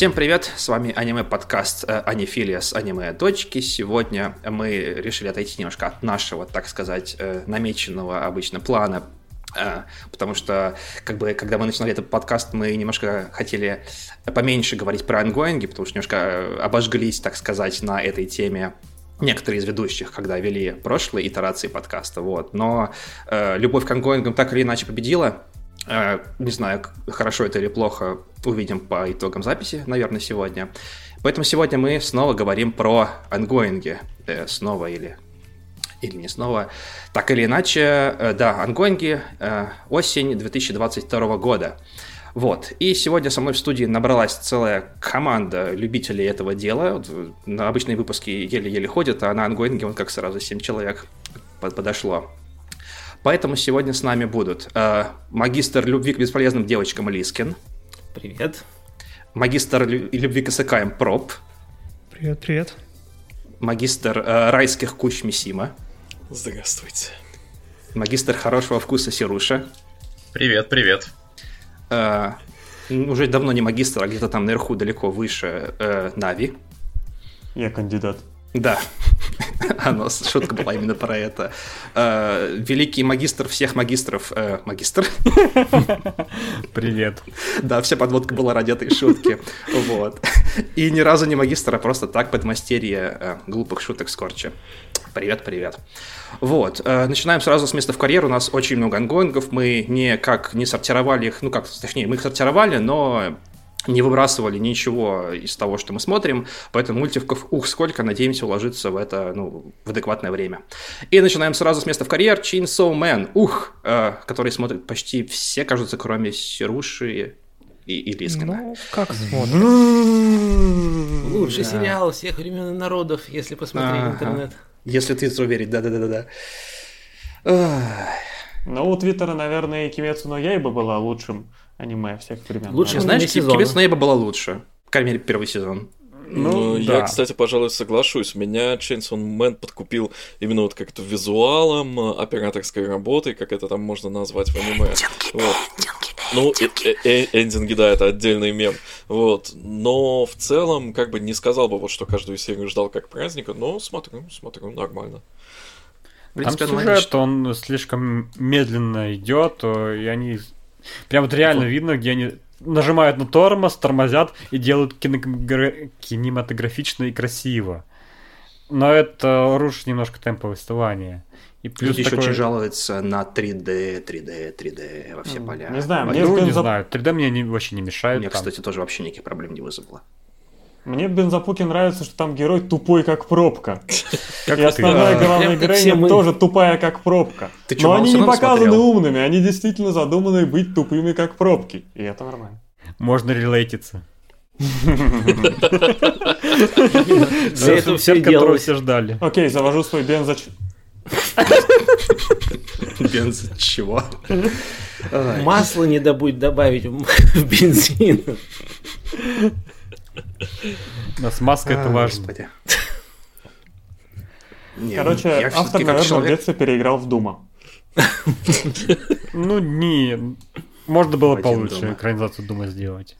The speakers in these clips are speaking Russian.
Всем привет, с вами аниме-подкаст э, Анифилия с аниме-дочки. Сегодня мы решили отойти немножко от нашего, так сказать, э, намеченного обычно плана э, Потому что, как бы, когда мы начинали этот подкаст, мы немножко хотели поменьше говорить про ангоинги, потому что немножко обожглись, так сказать, на этой теме некоторые из ведущих, когда вели прошлые итерации подкаста, вот. Но э, любовь к ангоингам так или иначе победила. Э, не знаю, хорошо это или плохо, увидим по итогам записи, наверное, сегодня. Поэтому сегодня мы снова говорим про онгоинги. Э, снова или или не снова. Так или иначе, э, да, онгоинги, осень 2022 года. Вот. И сегодня со мной в студии набралась целая команда любителей этого дела. На обычные выпуски еле-еле ходят, а на онгоинги вон как сразу 7 человек подошло. Поэтому сегодня с нами будут э, магистр любви к бесполезным девочкам Лискин. Привет. Магистр любви к исыкаем Проб. Привет, привет. Магистр э, райских кущ Мисима. Здравствуйте. Магистр хорошего вкуса Сируша. Привет, привет. Э, уже давно не магистр, а где-то там наверху, далеко выше, э, Нави. Я кандидат. Да, оно, шутка была именно про это. Э, великий магистр всех магистров. Э, магистр. Привет. Да, вся подводка была ради этой шутки. Вот. И ни разу не магистр, а просто так подмастерье э, глупых шуток Скорча. Привет, привет. Вот, начинаем сразу с места в карьеру. У нас очень много ангоингов. Мы никак не сортировали их, ну как, точнее, мы их сортировали, но не выбрасывали ничего из того, что мы смотрим, поэтому мультиков, ух, сколько, надеемся уложиться в это, ну, в адекватное время. И начинаем сразу с места в карьер, Chainsaw Man, ух, э, который смотрят почти все, кажется, кроме Сируши и, и Лискина. Ну, как смотрят? Лучший сериал всех времен и народов, если посмотреть ага. интернет. Если ты уверить, да-да-да-да. Ну, у Твиттера, наверное, и Кимецу но Яйба была лучшим аниме всех времен. Лучше, да? знаешь, Кибец Нейба была лучше. По крайней мере, первый сезон. Ну, ну да. я, кстати, пожалуй, соглашусь. Меня Chainsaw Man подкупил именно вот как-то визуалом, операторской работой, как это там можно назвать в аниме. Вот. Ну, э, э, э, эндинги, да, это отдельный мем. Вот. Но в целом, как бы не сказал бы, вот, что каждую серию ждал как праздника, но смотрю, смотрю, нормально. Там сюжет, что он слишком медленно идет, и они Прям вот реально вот. видно, где они нажимают на тормоз, тормозят и делают кинематогра... кинематографично и красиво. Но это рушит немножко темп повествования. И плюс Люди такой... еще очень жалуются на 3D, 3D, 3D во все поля. Не знаю, мне ну, не знаю, 3D мне не, вообще не мешает. Мне, там. кстати, тоже вообще никаких проблем не вызвало. Мне в Бензопуке нравится, что там герой тупой, как пробка. Как и основная главная героиня тоже тупая, как пробка. Но они не показаны умными, они действительно задуманы быть тупыми, как пробки. И это нормально. Можно релейтиться. За это все которого все ждали. Окей, завожу свой бензоч... Бенз чего? Масло не добудь добавить в бензин. На смазка это важно. Господи. Короче, автор, наверное, в детстве переиграл в Дума. Ну, не... Можно было получше экранизацию Дума сделать.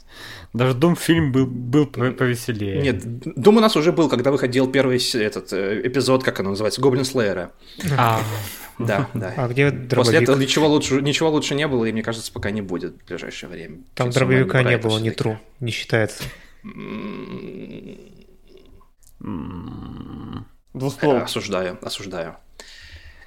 Даже Дум фильм был, был повеселее. Нет, Дум у нас уже был, когда выходил первый этот э, эпизод, как оно называется, Гоблин Слеера. А. Да, да. А где дробовик? После этого ничего лучше, ничего лучше не было, и мне кажется, пока не будет в ближайшее время. Там дробовика не было, не тру, не считается. Двуствол. Осуждаю, осуждаю.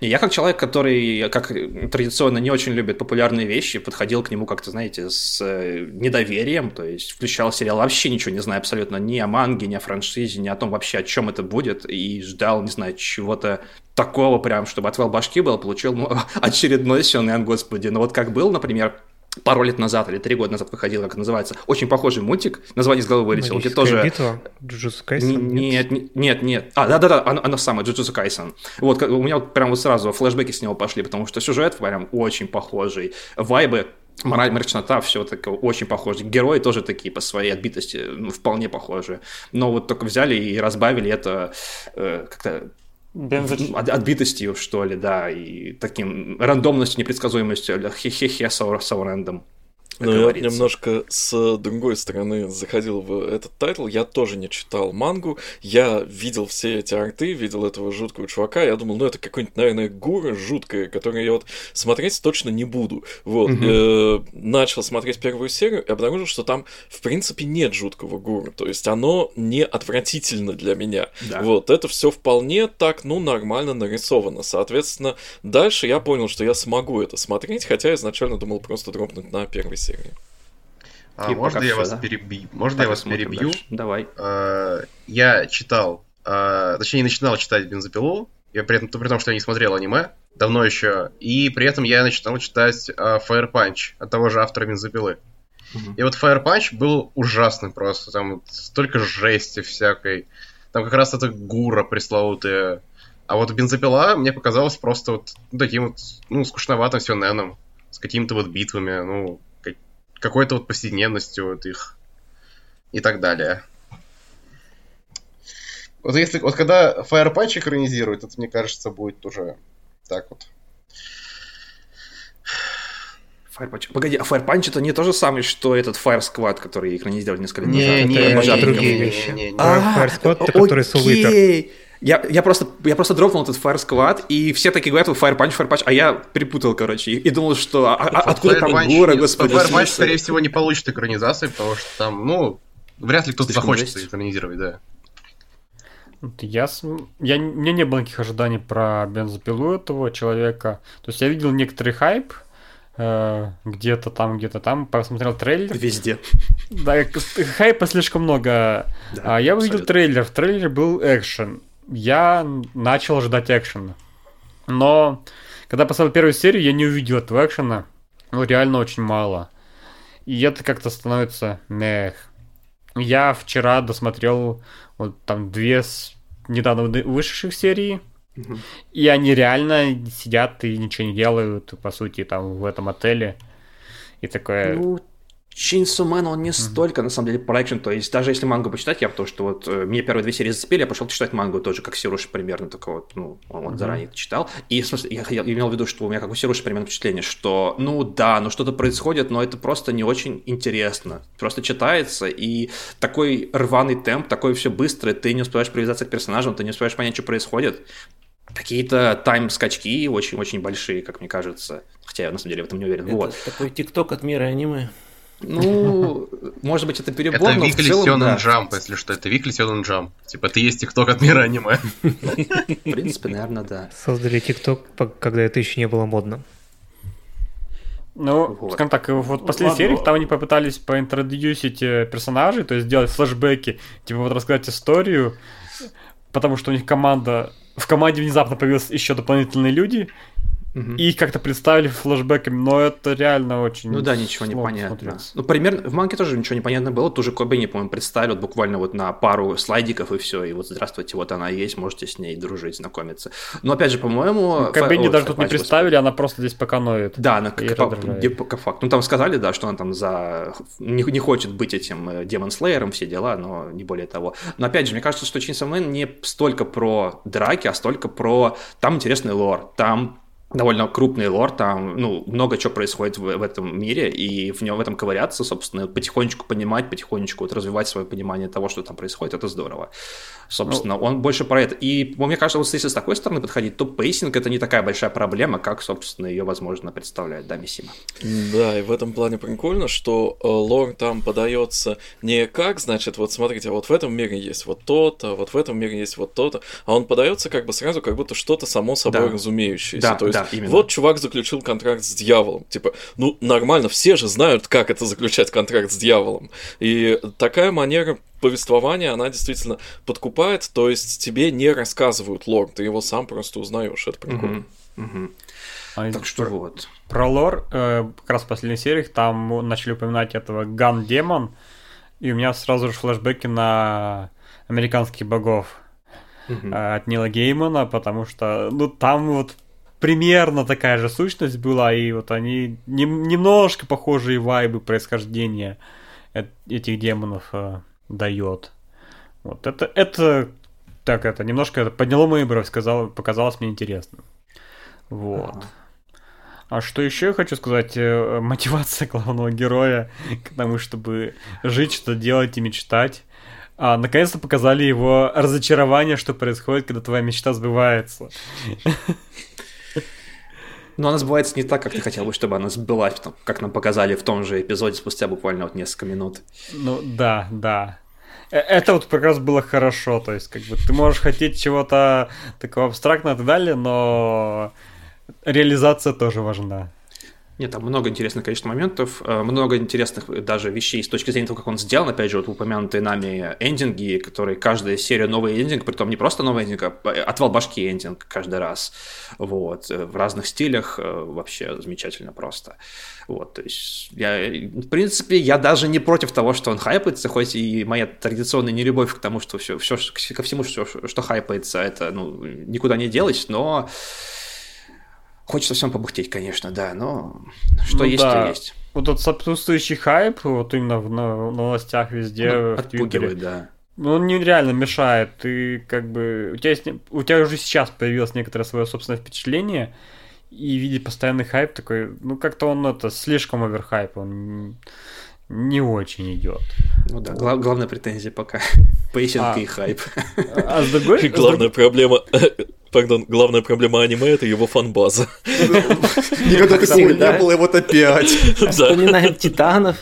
И я как человек, который, как традиционно не очень любит популярные вещи, подходил к нему как-то, знаете, с э, недоверием, то есть включал сериал, вообще ничего не знаю абсолютно ни о манге, ни о франшизе, ни о том вообще, о чем это будет, и ждал, не знаю, чего-то такого прям, чтобы отвел башки был, получил ну, очередной сёнэн, господи. Но вот как был, например, пару лет назад или три года назад выходил, как называется, очень похожий мультик, название с головы вылетело, где тоже... битва? Джуджутсу Кайсон? Нет, нет, нет, нет. А, да-да-да, оно, оно самое, Джуджутсу Кайсон. Вот, у меня вот прям вот сразу флешбеки с него пошли, потому что сюжет прям очень похожий, вайбы мораль, мрачнота, все такое очень похоже. Герои тоже такие по своей отбитости ну, вполне похожи. Но вот только взяли и разбавили это э, как-то Бензоч... отбитостью, что ли, да, и таким рандомностью, непредсказуемостью, хе-хе-хе, саурэндом. ну, я немножко с другой стороны заходил в этот тайтл. Я тоже не читал мангу. Я видел все эти арты, видел этого жуткого чувака. Я думал, ну это какой-нибудь, наверное, гуро жуткая, которую я вот смотреть точно не буду. Вот. Угу. Э, начал смотреть первую серию и обнаружил, что там, в принципе, нет жуткого гуро. То есть оно не отвратительно для меня. Да. Вот. Это все вполне так, ну, нормально нарисовано. Соответственно, дальше я понял, что я смогу это смотреть, хотя изначально думал просто дропнуть на первой серии. А, можно я все, вас да? перебью? Можно так я вас перебью? Дальше. Давай. А, я читал, а, точнее, не начинал читать бензопилу. Я при этом, при том, что я не смотрел аниме давно еще. И при этом я начинал читать а, Fire Punch от того же автора бензопилы. Угу. И вот Fire Punch был ужасным просто. Там столько жести всякой. Там как раз это гура пресловутая. А вот бензопила мне показалось просто вот ну, таким вот, ну, скучноватым все неном. С какими-то вот битвами. Ну, какой-то вот повседневностью вот их и так далее. Вот если вот когда Fire Punch экранизируют, это мне кажется будет уже так вот. Fire Punch. Погоди, а Fire Punch это не то же самое, что этот Fire Squad, который экранизировали несколько лет назад? Не, не, это другие вещи. Не, не, не. Fire Squad, это который Soul я, я, просто, я просто дропнул этот Fire Squad, и все такие говорят, Fire Punch, Fire Punch, а я перепутал, короче, и, и думал, что а, а, откуда там горы, господи. Fire Punch, скорее всего, не получит экранизации, потому что там, ну, вряд ли кто-то захочет жесть. экранизировать, да. Я, я, у меня не было никаких ожиданий про бензопилу этого человека. То есть я видел некоторый хайп, э, где-то там, где-то там, посмотрел трейлер. Везде. Да, хайпа слишком много. Да, а я увидел трейлер. В трейлере был экшен я начал ждать экшена. Но когда посмотрел первую серию, я не увидел этого экшена. Ну, реально очень мало. И это как-то становится мех. Я вчера досмотрел вот там две с недавно вышедших серии. Угу. И они реально сидят и ничего не делают, по сути, там в этом отеле. И такое... Ну, Chainsaw Man, он не mm-hmm. столько, на самом деле, про экшен. То есть, даже если мангу почитать, я потому что вот э, мне первые две серии зацепили, я пошел читать мангу тоже, как Сируши примерно, только вот, ну, он mm-hmm. заранее читал. И, в смысле, я, я имел в виду, что у меня, как у Сируши, примерно впечатление, что, ну, да, ну, что-то происходит, но это просто не очень интересно. Просто читается, и такой рваный темп, такое все быстрое, ты не успеваешь привязаться к персонажам, ты не успеваешь понять, что происходит. Какие-то тайм-скачки очень-очень большие, как мне кажется. Хотя я, на самом деле, в этом не уверен. Это вот. такой тикток от мира аниме. Ну, может быть, это перебор, Это Weekly Shonen Jump, если что. Это Weekly Shonen Jump. Типа, ты есть тикток от мира аниме. В принципе, наверное, да. Создали тикток, когда это еще не было модно. Ну, вот. скажем так, вот в последней серии там они попытались поинтродюсить э, персонажей, то есть сделать флешбеки, типа вот рассказать историю, потому что у них команда... В команде внезапно появились еще дополнительные люди, Угу. И их как-то представили флешбеками, но это реально очень. Ну да, ничего не понятно. Смотреться. Ну, примерно в манке тоже ничего не понятно было. Тоже Кобени, по-моему, представили вот буквально вот на пару слайдиков и все. И вот здравствуйте, вот она есть, можете с ней дружить, знакомиться. Но опять же, по-моему. Ну, Кобени даже тут не представили, она просто здесь пока ноет. Да, она как, по, по факту. Ну там сказали, да, что она там за не, не хочет быть этим Демон э, Слеером, все дела, но не более того. Но опять же, мне кажется, что Chainsaw Man не столько про драки, а столько про там интересный лор, там довольно крупный лор, там, ну, много чего происходит в, в этом мире, и в нем в этом ковыряться, собственно, потихонечку понимать, потихонечку вот развивать свое понимание того, что там происходит, это здорово. Собственно, ну, он больше про это. И, мне кажется, вот если с такой стороны подходить, то pacing это не такая большая проблема, как, собственно, ее возможно представляет, да, Миссима? Да, и в этом плане прикольно, что э, лор там подается не как, значит, вот смотрите, вот в этом мире есть вот то-то, вот в этом мире есть вот то-то, а он подается как бы сразу, как будто что-то само собой да. разумеющееся. Да, то есть, да, именно. вот чувак заключил контракт с дьяволом. Типа, ну, нормально, все же знают, как это заключать контракт с дьяволом. И такая манера повествования, она действительно подкупает, то есть тебе не рассказывают лор, ты его сам просто узнаешь, это прикольно. Угу, угу. А так что про, вот. Про лор, э, как раз в последних сериях, там начали упоминать этого Ган Демон, и у меня сразу же флешбеки на американских богов угу. э, от Нила Геймана, потому что, ну, там вот примерно такая же сущность была, и вот они не, немножко похожие вайбы происхождения этих демонов э, дает. Вот это, это так это немножко это подняло мою бровь, сказал, показалось мне интересно. Вот. А что еще я хочу сказать? Э, мотивация главного героя к тому, чтобы жить, что делать и мечтать. А, наконец-то показали его разочарование, что происходит, когда твоя мечта сбывается. Но она сбывается не так, как ты хотел бы, чтобы она сбылась, как нам показали в том же эпизоде спустя буквально вот несколько минут. Ну да, да. Э, это вот как раз было хорошо, то есть как бы ты можешь хотеть чего-то такого абстрактного и так далее, но реализация тоже важна. Нет, там много интересных, конечно, моментов, э, много интересных даже вещей с точки зрения того, как он сделан. Опять же, вот упомянутые нами эндинги, которые каждая серия новый эндинг, притом не просто новый эндинг, а отвал башки эндинг каждый раз. Вот, э, в разных стилях э, вообще замечательно просто. Вот, то есть я, в принципе, я даже не против того, что он хайпается, хоть и моя традиционная нелюбовь к тому, что все, все ко всему, что, что хайпается, это ну, никуда не делать, но Хочется всем побухтеть, конечно, да, но что ну, есть, да. то есть. Вот этот сопутствующий хайп, вот именно в новостях везде, ну, в Твиттере. да. Ну, он нереально мешает. Ты как бы... У тебя, есть... у тебя уже сейчас появилось некоторое свое собственное впечатление, и видеть постоянный хайп такой, ну, как-то он это слишком overhype, он не очень идет. Ну да, гла- главная претензия пока. Pacing а, и хайп. А с другой... Главная проблема Пардон, главная проблема аниме это его фан-база. Никогда такого не было, и вот опять. Вспоминаем Титанов.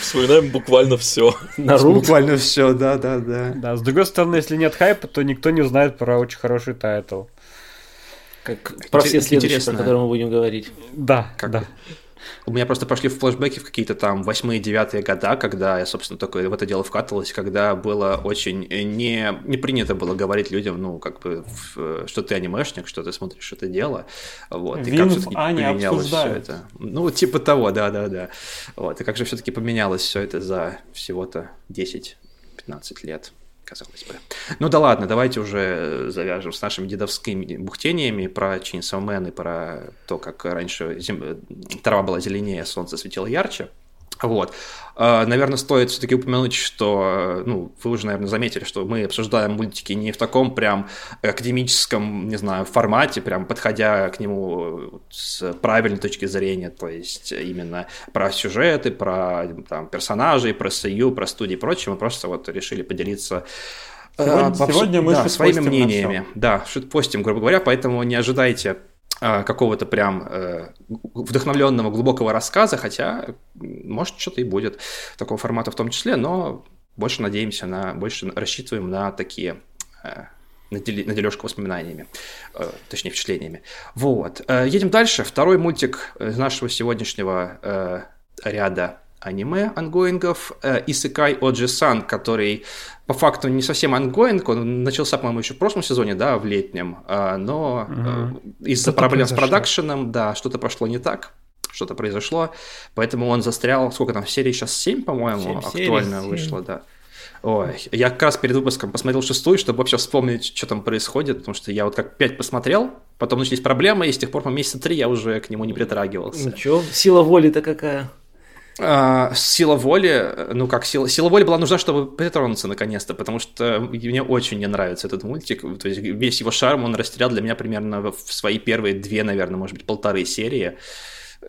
Вспоминаем буквально все. Наруто. Буквально все, да, да, да. Да, с другой стороны, если нет хайпа, то никто не узнает про очень хороший тайтл. Как про все следующие, про которые мы будем говорить. Да, как да. У меня просто пошли в флешбеки в какие-то там восьмые, девятые года, когда я, собственно, только в это дело вкатывалась, когда было очень не, не принято было говорить людям, ну, как бы, в, что ты анимешник, что ты смотришь это дело, вот, Вин и как все-таки поменялось все это. Ну, типа того, да-да-да. Вот, и как же все-таки поменялось все это за всего-то 10-15 лет казалось бы. Ну да ладно, давайте уже завяжем с нашими дедовскими бухтениями про Man и про то, как раньше зем... трава была зеленее, солнце светило ярче. Вот. А, наверное, стоит все-таки упомянуть, что, ну, вы уже, наверное, заметили, что мы обсуждаем мультики не в таком прям академическом, не знаю, формате, прям подходя к нему с правильной точки зрения, то есть именно про сюжеты, про там, персонажей, про сою, про студии и прочее. Мы просто вот решили поделиться Сегодня, э, сегодня мы да, своими мнениями. Да, шутпостим, грубо говоря, поэтому не ожидайте а, какого-то прям э, вдохновленного глубокого рассказа, хотя может что-то и будет такого формата в том числе, но больше надеемся на, больше рассчитываем на такие э, на, дележку воспоминаниями, э, точнее впечатлениями. Вот. Едем дальше. Второй мультик нашего сегодняшнего ряда аниме ангоингов э, Исекай Оджи-сан, который по факту не совсем онгоинг, он начался, по-моему, еще в прошлом сезоне, да, в летнем, э, но угу. из-за проблем произошло. с продакшеном, да, что-то пошло не так, что-то произошло, поэтому он застрял, сколько там, в серии сейчас 7, по-моему, 7 актуально серий, вышло, 7. да. Ой, я как раз перед выпуском посмотрел шестую, чтобы вообще вспомнить, что там происходит, потому что я вот как пять посмотрел, потом начались проблемы, и с тех пор по месяца три я уже к нему не притрагивался. Ну что, сила воли-то какая? А, сила воли, ну как сила, сила воли была нужна, чтобы притронуться наконец-то, потому что мне очень не нравится этот мультик, то есть весь его шарм он растерял для меня примерно в свои первые две, наверное, может быть, полторы серии.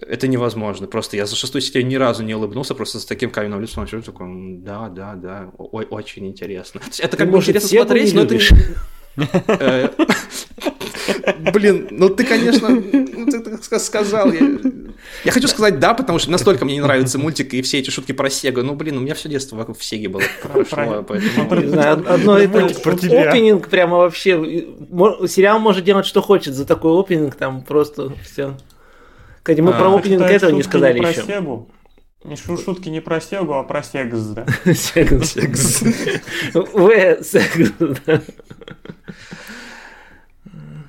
Это невозможно. Просто я за шестую серию ни разу не улыбнулся, просто с таким каменным лицом. Я такой, да, да, да, ой, очень интересно. Это как бы интересно смотреть, но ты... Блин, ну ты, конечно, ну, ты сказал. Я хочу сказать да, потому что настолько мне не нравится мультик и все эти шутки про Сегу. Ну, блин, у меня все детство вокруг Сеги было прошло, поэтому... Не знаю, одно это опенинг прямо вообще... Сериал может делать, что хочет за такой опенинг, там просто все. Кстати, мы про опенинг этого не сказали еще. Не шутки не про Сегу, а про Секс, да? Секс. Секс. В, секс, да.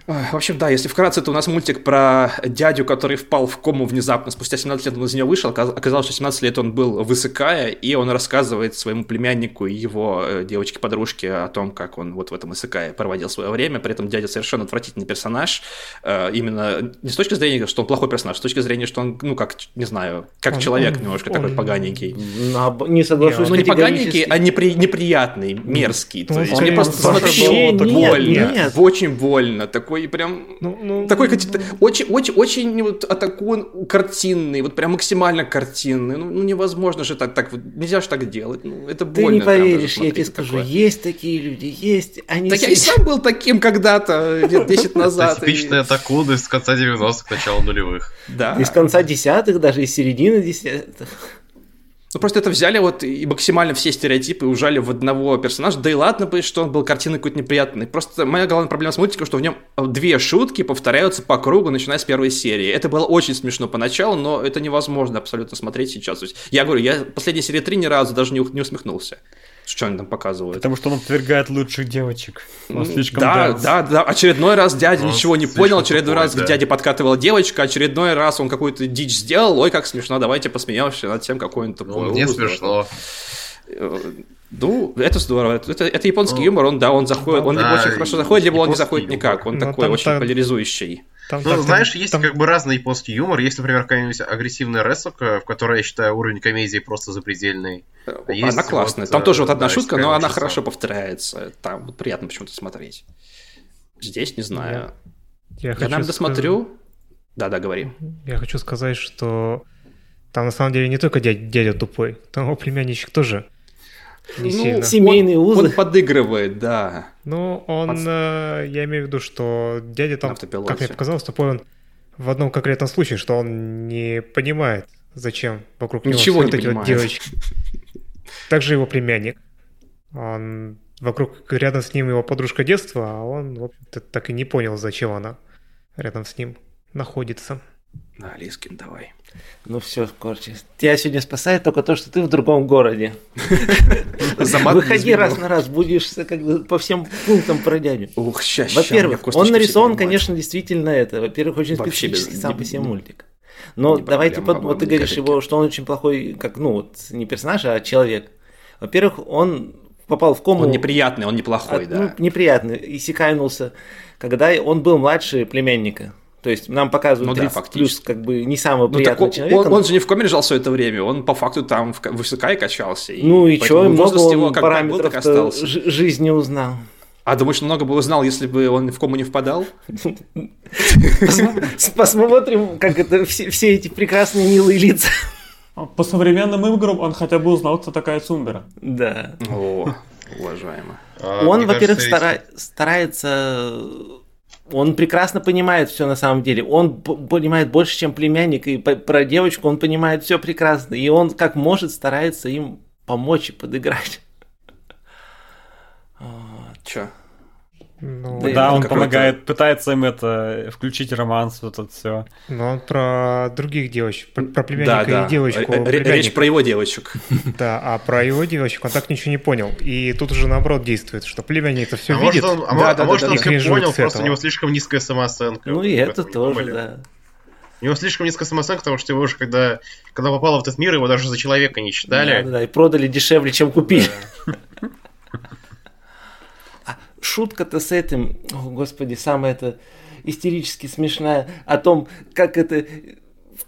В общем, да, если вкратце, то у нас мультик про дядю, который впал в кому внезапно. Спустя 17 лет он из нее вышел. Оказалось, что 17 лет он был высыкая, и он рассказывает своему племяннику и его э, девочке-подружке о том, как он вот в этом высыкае проводил свое время. При этом дядя совершенно отвратительный персонаж. Э, именно не с точки зрения, что он плохой персонаж, а с точки зрения, что он, ну, как, не знаю, как он, человек он, немножко он, такой он, поганенький. Не соглашусь. Ну, не поганенький, а непри, неприятный, мерзкий. То есть мне просто вообще больно. Очень больно. Такой такой прям... Ну, ну, такой ну, очень, очень, очень вот атакун картинный, вот прям максимально картинный. Ну, ну невозможно же так, так вот, нельзя же так делать. Ну, это больно. Ты не поверишь, я тебе скажу, такое. есть такие люди, есть. Они так я и сам был таким когда-то, лет 10 назад. Типичный атакун из конца 90-х, начала нулевых. Да. Из конца десятых, даже из середины десятых. Ну, просто это взяли вот и максимально все стереотипы ужали в одного персонажа. Да и ладно бы, что он был картиной какой-то неприятной. Просто моя главная проблема с мультиком, что в нем две шутки повторяются по кругу, начиная с первой серии. Это было очень смешно поначалу, но это невозможно абсолютно смотреть сейчас. Я говорю, я последней серии три ни разу даже не, не усмехнулся. Что они там показывают? Потому что он отвергает лучших девочек. Он слишком да, дядь. да, да. Очередной раз дядя он ничего не понял, очередной раз да. к дяде подкатывала девочка, очередной раз он какую-то дичь сделал. Ой, как смешно, давайте посмеемся над тем, какой он тупой. Ну, не смешно. Э, ну, это здорово. Это, это японский ну, юмор, он, да, он заходит, он да, либо очень хорошо заходит, либо он не заходит юмор. никак. Он Но ну, такой очень там... поляризующий. Там, ну, там, знаешь, там, есть там... как бы разный японский юмор. Есть, например, какая-нибудь агрессивная ресока, в которой, я считаю, уровень комедии просто запредельный. А есть она классная. Вот, там тоже вот одна да, шутка, но она хорошо повторяется. Там вот приятно почему-то смотреть. Здесь не знаю. Я, я, я наверное, досмотрю. Да-да, говори. Я хочу сказать, что там на самом деле не только дядя, дядя тупой, там его племянничек тоже не ну, сильно. Семейные узы. Он подыгрывает, да. Ну, он, Под... э, я имею в виду, что дядя там, как мне показалось, тупой он в одном конкретном случае, что он не понимает, зачем вокруг него Ничего все не вот эти вот девочки. Также его племянник. Он вокруг рядом с ним его подружка детства, а он, в общем-то, так и не понял, зачем она рядом с ним находится. На, Лискин, давай. Ну все, короче. Тебя сегодня спасает только то, что ты в другом городе. Выходи раз на раз, будешь как бы по всем пунктам про дядю. Ух, сейчас. Во-первых, он нарисован, конечно, действительно это. Во-первых, очень специфический сам по себе мультик. Но давайте, вот ты говоришь его, что он очень плохой, как, ну, вот не персонаж, а человек. Во-первых, он попал в кому... Он неприятный, он неплохой, да. Ну, неприятный, и секайнулся, когда он был младше племянника. То есть нам показывают ну, 30 да, плюс, как бы не самый ну, приятный человек. Он, он же не в коме лежал все это время, он по факту там в, высока и качался. И ну и что, много он его, параметров был, жизни узнал. А думаешь, много бы узнал, если бы он в кому не впадал? Посмотрим, как это все эти прекрасные милые лица. По современным играм он хотя бы узнал, кто такая Цумбера. Да. О, уважаемо. А, он, во-первых, старается он прекрасно понимает все на самом деле. Он понимает больше, чем племянник. И про девочку он понимает все прекрасно. И он как может старается им помочь и подыграть. Че? Ну, да, да он помогает, пытается им это включить романс, вот это все. Но он про других девочек, про, про племянника да, да. и девочку. Речь про его девочек. Да, а про его девочек он так ничего не понял. И тут уже наоборот действует, что племянник это все а видит. Может он, а да, да, может да, он все понял, просто у него слишком низкая самооценка. Ну и это тоже, да. У него слишком низкая самооценка, потому что его уже когда, когда попало в этот мир, его даже за человека не считали. Да, да, и продали дешевле, чем купили. шутка-то с этим, о, господи, самая это истерически смешная, о том, как это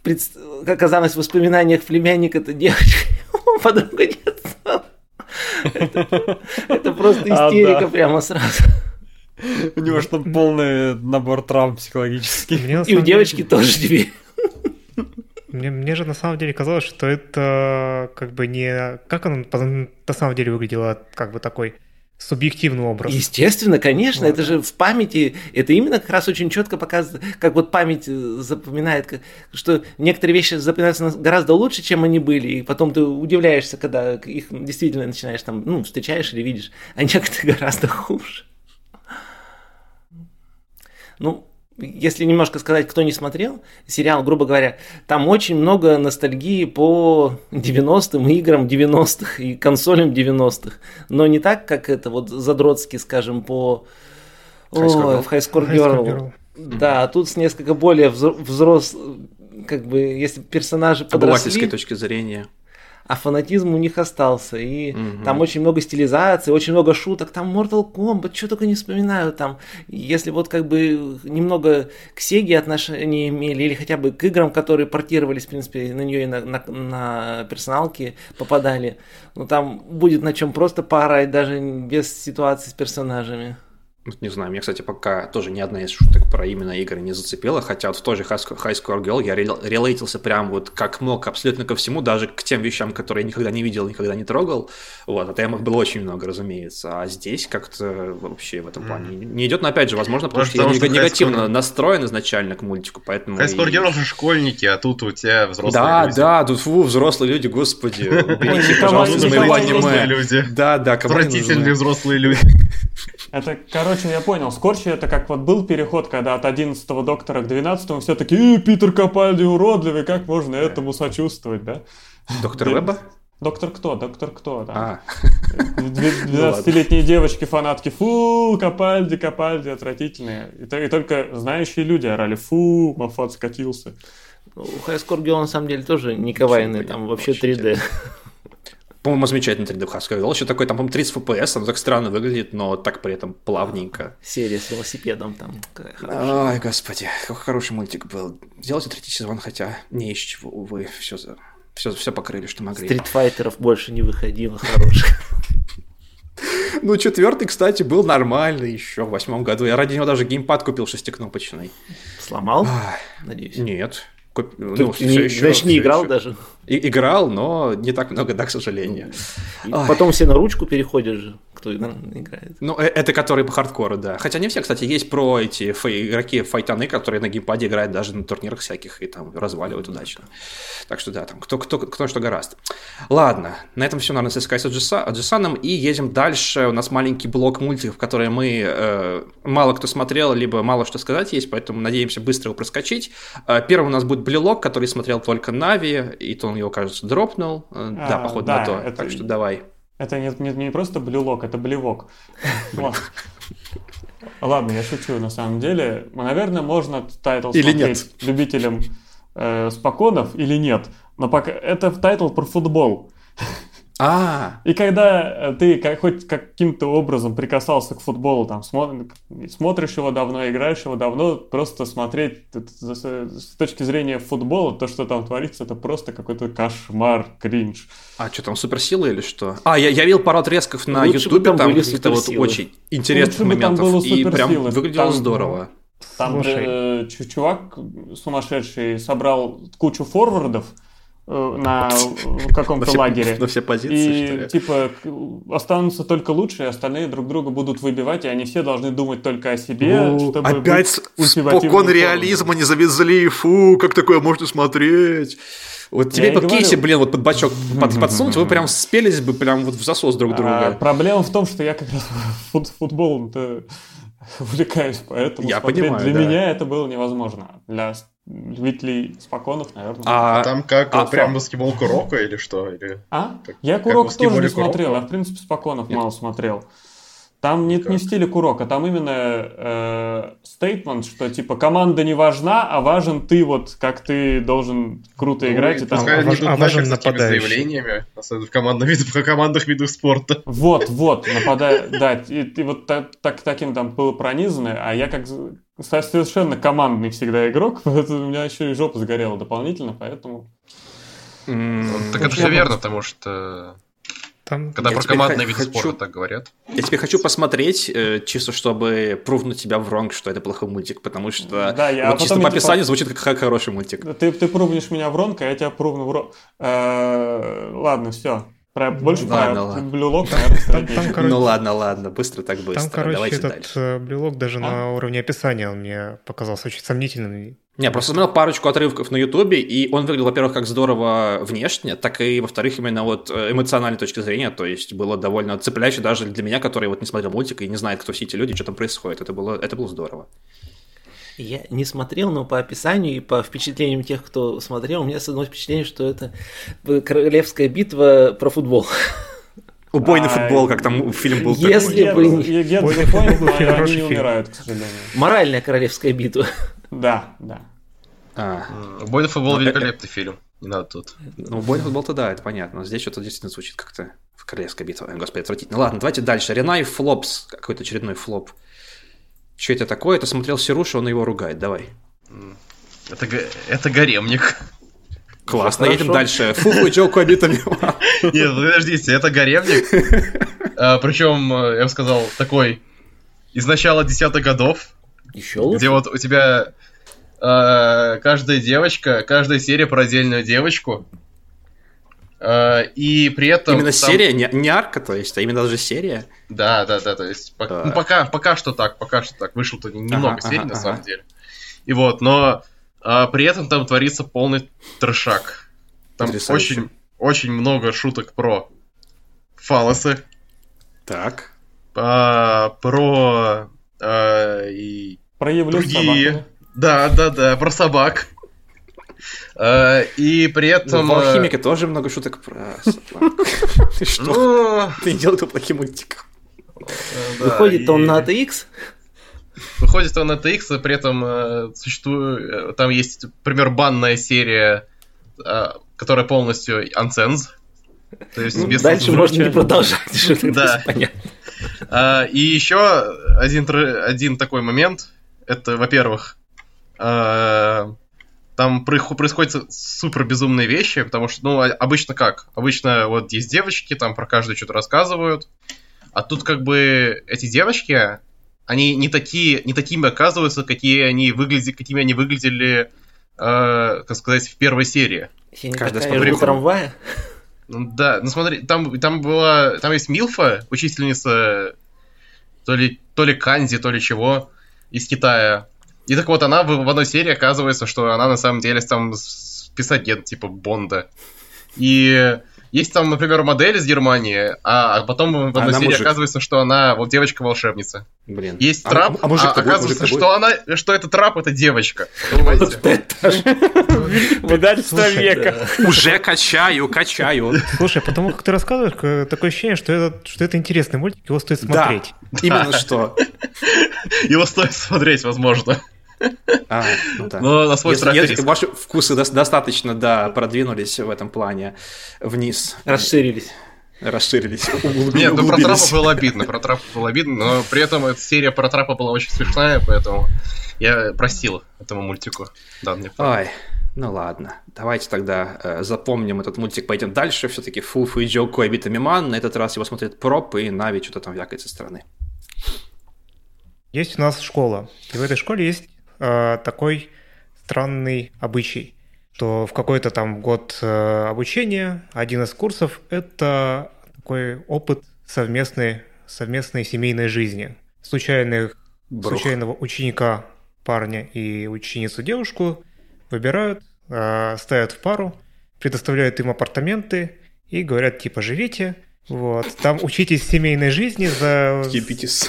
пред... как оказалось в воспоминаниях племянника-то девочка, подруга детства. Это, это просто а, истерика а, да. прямо сразу. У него же там полный набор травм психологических. И у девочки тоже теперь. Мне, мне же на самом деле казалось, что это как бы не... Как он на самом деле выглядело, как бы такой субъективный образ. Естественно, конечно, вот. это же в памяти, это именно как раз очень четко показывает, как вот память э, запоминает, что некоторые вещи запоминаются гораздо лучше, чем они были, и потом ты удивляешься, когда их действительно начинаешь там, ну, встречаешь или видишь, а некоторые гораздо хуже. Ну, если немножко сказать, кто не смотрел сериал, грубо говоря, там очень много ностальгии по 90-м играм 90-х и консолям 90-х. Но не так, как это вот задротски, скажем, по High Score, О, High Score Girl. High Score Girl. Да, а тут с несколько более взрослых, как бы, если персонажи подросли... точки зрения а фанатизм у них остался. И угу. там очень много стилизации, очень много шуток. Там Mortal Kombat, что только не вспоминаю. Там, если вот как бы немного к Сеге отношения имели, или хотя бы к играм, которые портировались, в принципе, на нее и на, на, на персоналки попадали, ну там будет на чем просто поорать, даже без ситуации с персонажами. Не знаю, мне, кстати, пока тоже ни одна из шуток про именно игры не зацепила, хотя вот в той же High Score Girl я релейтился прям вот как мог абсолютно ко всему, даже к тем вещам, которые я никогда не видел, никогда не трогал. Вот, а темах было очень много, разумеется. А здесь как-то вообще в этом плане не идет, но опять же, возможно, потому, потому что, что я негативно Score... настроен изначально к мультику, поэтому... High Score Girl же школьники, а тут у тебя взрослые да, люди. Да, да, тут фу, взрослые люди, господи, уберите, пожалуйста, из моего аниме. Да, да, Отвратительные взрослые люди. Это, короче, я понял. Скорчи это как вот был переход, когда от 11 доктора к 12 все таки Питер Капальди уродливый, как можно этому сочувствовать, да? Доктор Веба? Доктор кто? Доктор кто? Да. А. 12-летние девочки, фанатки, фу, Капальди, Капальди, отвратительные. И, только знающие люди орали, фу, Мафат скатился. Ну, Хайскор на самом деле тоже не кавайный, там вообще 3D. По-моему, замечательно 3D Хаска вел. Еще такой, там, по-моему, 30 FPS, оно так странно выглядит, но так при этом плавненько. Серия с велосипедом там. Ой, господи, какой хороший мультик был. Делайте третий сезон, хотя не из чего, увы, все, за... все, все покрыли, что могли. Стритфайтеров больше не выходило хороших. Ну, четвертый, кстати, был нормальный еще в восьмом году. Я ради него даже геймпад купил шестикнопочный. Сломал? Надеюсь. Нет. Куп... Ну, не, еще, значит, не играл еще. даже? И, играл, но не так много, да, к сожалению. И потом все на ручку переходят же кто играет. Ну, э, это которые по хардкору, да. Хотя не все, кстати, есть про эти фей, игроки файтаны, которые на геймпаде играют даже на турнирах всяких и там разваливают удачно. Так что да, там кто, кто, кто что гораст. Ладно, на этом все, наверное, с SKS Аджисаном и едем дальше. У нас маленький блок мультиков, которые мы э, мало кто смотрел, либо мало что сказать есть, поэтому надеемся быстро его проскочить. Э, первым у нас будет Blue Lock, который смотрел только Нави, и то он его, кажется, дропнул. Э, а, да, походу да, на то. Это... Так что давай. Это не, не, не просто Blue Lock, это блевок. Ладно, я шучу, на самом деле. Наверное, можно тайтл или смотреть нет. любителям э, споконов или нет. Но пока это тайтл про футбол. А. И когда э, ты как, хоть каким-то образом прикасался к футболу, там смотришь его давно, играешь его давно, просто смотреть с точки зрения футбола, то, что там творится, это просто какой-то кошмар, кринж. А что там, суперсилы или что? А, я, я видел пару отрезков на Ютубе, там, там каких-то вот очень интересных Лучше моментов, и прям выглядело там, здорово. Там э, чувак сумасшедший собрал кучу форвардов, на каком-то лагере. На все позиции, И, типа, останутся только лучшие, остальные друг друга будут выбивать, и они все должны думать только о себе, О, чтобы Опять спокон реализма не завезли, фу, как такое можно смотреть. Вот тебе под кейси, блин, вот под бачок под, подсунуть, вы прям спелись бы прям вот в засос друг а друга. А, проблема в том, что я как раз фут, футболом-то увлекаюсь, поэтому я понимаю, для да. меня это было невозможно. Для любителей споконов, наверное. А, а там как а, прям баскетбол Курока или что? Или... А? Как, я Курок тоже не смотрел, я в принципе споконов мало смотрел. Там не, не в стиле Курока, там именно стейтмент, э, что типа команда не важна, а важен ты вот, как ты должен круто ну, играть. И там... а, важ, а важен нападающий. заявлениями, особенно в командных видах, в командных видах спорта. Вот, вот, нападая, да, и, и вот так, так, таким там было пронизано, а я как совершенно командный всегда игрок, поэтому у меня еще и жопа сгорела дополнительно, поэтому... Mm, так это все верно, потому что там... Когда я про командные виды хочу... спорта так говорят. Я теперь хочу посмотреть, э, чисто чтобы прувнуть тебя в ронг, что это плохой мультик, потому что да, я, вот чисто по описанию типа... звучит как хороший мультик. Ты, ты прувнешь меня в ронг, а я тебя прувну в ронг. Э, ладно, все. Про, больше ладно, про блюлок, наверное, Ну ладно, ладно, быстро так быстро. Там, короче, Давайте этот дальше. блюлок даже а? на уровне описания он мне показался очень сомнительным. Не, просто смотрел парочку отрывков на Ютубе, и он выглядел, во-первых, как здорово внешне, так и, во-вторых, именно вот э, эмоциональной точки зрения, то есть было довольно цепляюще даже для меня, который вот не смотрел мультик и не знает, кто все эти люди, что там происходит. Это было, это было здорово. Я не смотрел, но по описанию и по впечатлениям тех, кто смотрел, у меня создалось впечатление, что это королевская битва про футбол. Убойный а, футбол, как там фильм был Если такой. бы... Убойный футбол они не умирают, к сожалению. Моральная королевская битва. Да, да. А. Убойный футбол ну, великолепный фильм. Не надо тут. Ну, убойный футбол-то да, это понятно. Но здесь что-то действительно звучит как-то в королевской битве. Господи, отвратительно. Ладно, давайте дальше. Ренай Флопс. Какой-то очередной флоп. Что это такое? Это смотрел Сируша, он его ругает. Давай. Это, это гаремник. Классно, едем дальше. Фуфу Джоку Абитами. Нет, подождите, это гаремник. А, Причем, э, я бы сказал, такой из начала десятых годов. Еще лучше? Где вот у тебя э, каждая девочка, каждая серия про отдельную девочку. Э, и при этом... Именно там... серия, не, не арка, то есть, а именно даже серия? Да, да, да, то есть, да. Ну, пока, пока что так, пока что так. Вышло-то немного ага, серий, ага, на ага. самом деле. И вот, но э, при этом там творится полный трешак. Там очень, очень много шуток про фалосы. Так. А, про а, и Проявлю другие. Собаку. Да, да, да, про собак. А, и при этом... Ну, в «Алхимике» тоже много шуток про. Ты что? Ну, Ты не делал плохой мультик. Выходит он на ATX? Выходит он на ATX, при этом э, существует... Там есть, например, банная серия, которая полностью uncensored. То есть ну, без дальше можно не продолжать, что да. понятно. А, и еще один, один такой момент. Это, во-первых, а, там происходят супер безумные вещи, потому что, ну, обычно как? Обычно вот есть девочки, там про каждую что-то рассказывают, а тут как бы эти девочки, они не такие, не такими оказываются, какие они выглядели, какими они выглядели, э, как сказать, в первой серии. Каждая с трамвая? Ну да, ну смотри, там, там была. Там есть Милфа, учительница то ли, то ли Канзи, то ли чего, из Китая. И так вот, она в, в одной серии оказывается, что она на самом деле там спецагент типа Бонда. И есть там, например, модель из Германии, а, а потом в одной она серии мужик. оказывается, что она вот девочка-волшебница. Блин. Есть а, трап, а, а, мужик а оказывается, мужик что она, что это трап, это девочка. Выдательство века. Уже качаю, качаю. Слушай, потому как ты рассказываешь, такое ощущение, что это, что это интересный мультик, его стоит смотреть. Именно что. Его стоит смотреть, возможно. А, ну да. Но на свой если, если ваши вкусы до- достаточно, да, продвинулись в этом плане вниз. Расширились. Расширились. Нет, ну про трапа было обидно, про трапа было обидно, но при этом эта серия про трапа была очень смешная, поэтому я простил этому мультику. Да, мне Ой, ну ладно, давайте тогда э, запомним этот мультик, пойдем дальше. Все-таки Фуфу и Джо Койбит Миман. На этот раз его смотрит Проп, и Нави что-то там вякает со стороны. Есть у нас школа, и в этой школе есть э, такой странный обычай, что в какой-то там год э, обучения один из курсов – это такой опыт совместной, совместной семейной жизни. Случайных, случайного ученика парня и ученицу девушку выбирают, э, ставят в пару, предоставляют им апартаменты и говорят, типа, живите, вот, там учитесь семейной жизни за... Ебитесь.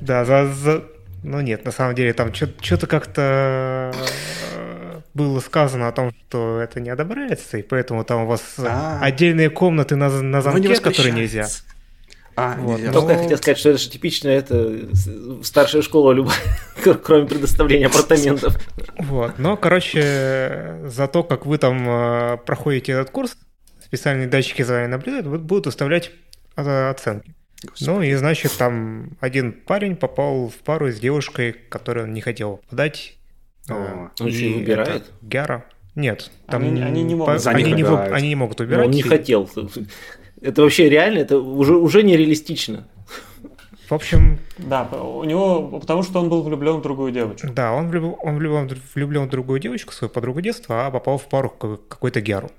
Да, за, за, ну нет, на самом деле там что-то как-то э, было сказано о том, что это не одобряется, и поэтому там у вас А-а-а. отдельные комнаты на, на замке, которые нельзя. А, вот. Только но... я хотел сказать, что это же типично, это старшая школа любая, кроме предоставления апартаментов. Вот, но, короче, за то, как вы там э, проходите этот курс, специальные датчики за вами наблюдают, будут выставлять оценки. Господи. Ну и значит, там один парень попал в пару с девушкой, которую он не хотел подать. О, э, он же выбирает? Гера. Нет, там они, они не могут. По, они, не, они не могут выбирать. Но он не хотел. Это вообще реально, это уже, уже нереалистично. В общем... Да, у него, потому что он был влюблен в другую девочку. Да, он, влюб, он влюблен, влюблен в другую девочку, свою подругу детства, а попал в пару какой-то Геру.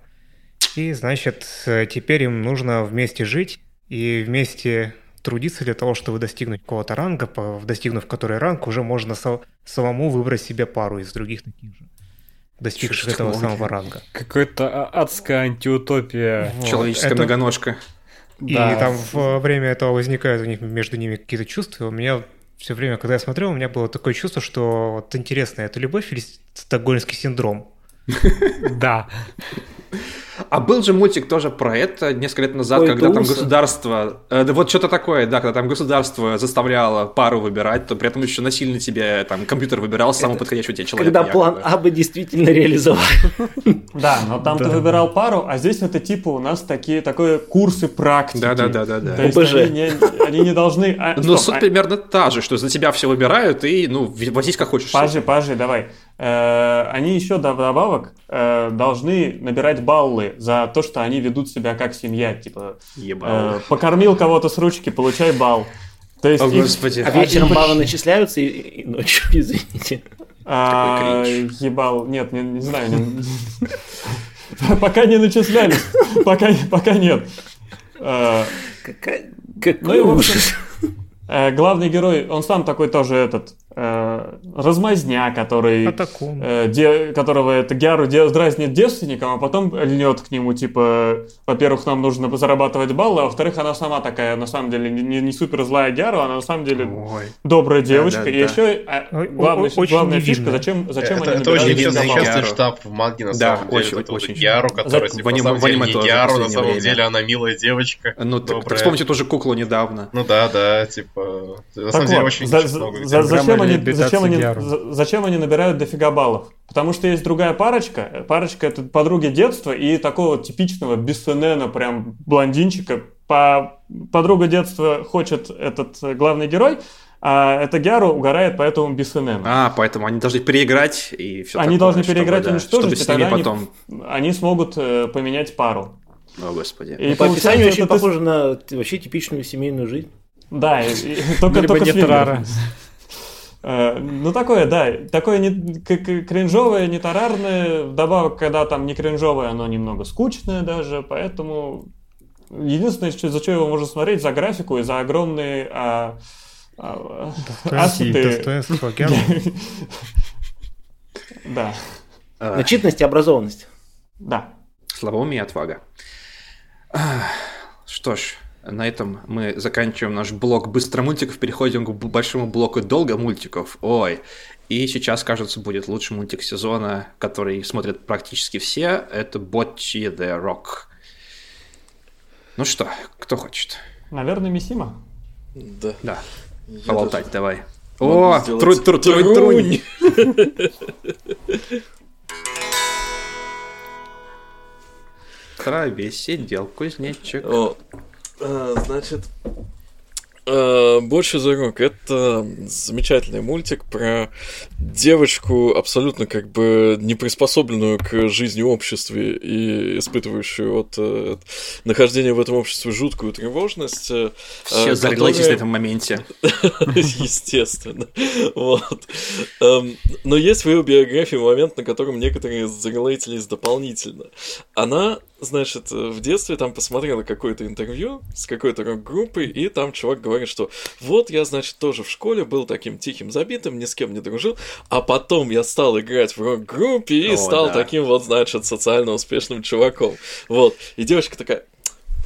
И, значит, теперь им нужно вместе жить, и вместе трудиться для того, чтобы достигнуть какого-то ранга, достигнув который ранг, уже можно самому выбрать себе пару из других таких же достигших Чё этого самого ранга. Какая-то адская антиутопия. Вот. Человеческая Это... многоножка. И да. там во время этого возникают у них между ними какие-то чувства. У меня все время, когда я смотрел, у меня было такое чувство, что вот интересно, это любовь или стокгольмский синдром? Да. А был же мультик тоже про это несколько лет назад, Ой, когда там государство... Э, да вот что-то такое, да, когда там государство заставляло пару выбирать, то при этом еще насильно тебе там компьютер выбирал самого подходящего тебе человека. Когда план А бы действительно реализовал. Да, но там ты выбирал пару, а здесь это типа у нас такие такие курсы практики. Да, да, да, да, да. ОБЖ. Они не должны... А, но суть а примерно та же, что за тебя все выбирают и, ну, возись как хочешь. Пажи, пажи, давай. Э, они еще добавок э, должны набирать баллы за то, что они ведут себя как семья. Типа, э, покормил кого-то с ручки, получай балл. То есть, О, Господи. А вечером баллы начисляются и, и ночью, извините. А, ебал, нет, не, не знаю. Пока не начислялись. Пока, пока нет. А, Какая... Какой ну, ужас. Э, главный герой, он сам такой тоже этот размазня, который, э, де, которого это Гяру де, дразнит девственником, а потом льнет к нему, типа, во-первых, нам нужно зарабатывать баллы, а во-вторых, она сама такая, на самом деле, не, не супер злая Гяру, она на самом деле Ой. добрая девочка. Да, да, и да. еще а, главный, очень главная фишка, зачем, зачем это, они это очень несчастный штаб в Маге, на да, самом очень, деле. Очень, Гяру, которая, типа, на самом деле, не Гяру, на самом деле, она милая девочка. Ну, так вспомните тоже куклу недавно. Ну да, да, типа, на самом деле, очень Зачем они, зачем они зачем они набирают дофига баллов? Потому что есть другая парочка. Парочка это подруги детства и такого типичного Бессенена, прям блондинчика. По... Подруга детства хочет этот главный герой, а эта Гяру угорает по этому Бессенену. А, поэтому они должны переиграть и все Они такое, должны переиграть и уничтожить, чтобы и тогда потом... они, они смогут э, поменять пару. О, Господи. И по описанию очень это... похоже на вообще типичную семейную жизнь. Да, и, и, только, только не Тарара. Э, ну, такое, да, такое не, кринжовое, не тарарное, вдобавок, когда там не кринжовое, оно немного скучное даже, поэтому единственное, за что его можно смотреть, за графику и за огромные а, а, ассеты. Да. Начитанность и образованность. Да. Слабоумие и отвага. Что ж, на этом мы заканчиваем наш блок быстро мультиков, переходим к большому блоку долго мультиков. Ой, и сейчас, кажется, будет лучший мультик сезона, который смотрят практически все. Это Ботчи The Rock. Ну что, кто хочет? Наверное, Мисима. Да. Да. Я Поболтать даже... давай. О, трунь, трунь, трунь, трунь. Траве сидел кузнечик. О, а, значит, а, больше за рок. Это замечательный мультик про девочку, абсолютно как бы не приспособленную к жизни в обществе и испытывающую от, э, от нахождения в этом обществе жуткую тревожность. Э, Все зарелейтись на этом моменте. Естественно. Вот. Эм, но есть в ее биографии момент, на котором некоторые зарелейтились дополнительно. Она значит, в детстве там посмотрела какое-то интервью с какой-то рок-группой, и там чувак говорит, что вот я, значит, тоже в школе был таким тихим забитым, ни с кем не дружил, а потом я стал играть в рок-группе и О, стал да. таким вот, значит, социально успешным чуваком. Вот. И девочка такая,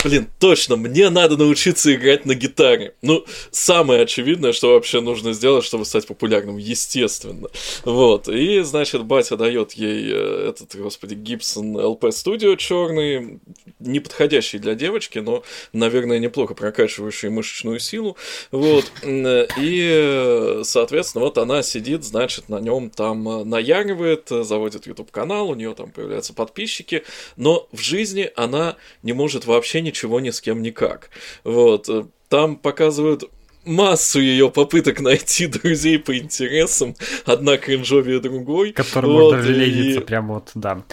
Блин, точно, мне надо научиться играть на гитаре. Ну, самое очевидное, что вообще нужно сделать, чтобы стать популярным, естественно. Вот, и, значит, батя дает ей э, этот, господи, Гибсон LP Studio черный, не подходящий для девочки, но, наверное, неплохо прокачивающий мышечную силу. Вот, и, соответственно, вот она сидит, значит, на нем там э, наяривает, заводит YouTube канал, у нее там появляются подписчики, но в жизни она не может вообще ничего ничего ни с кем никак. Вот. Э, там показывают массу ее попыток найти друзей по интересам, одна кринжовее другой. Которым вот, можно лезиться, и... прям вот, да.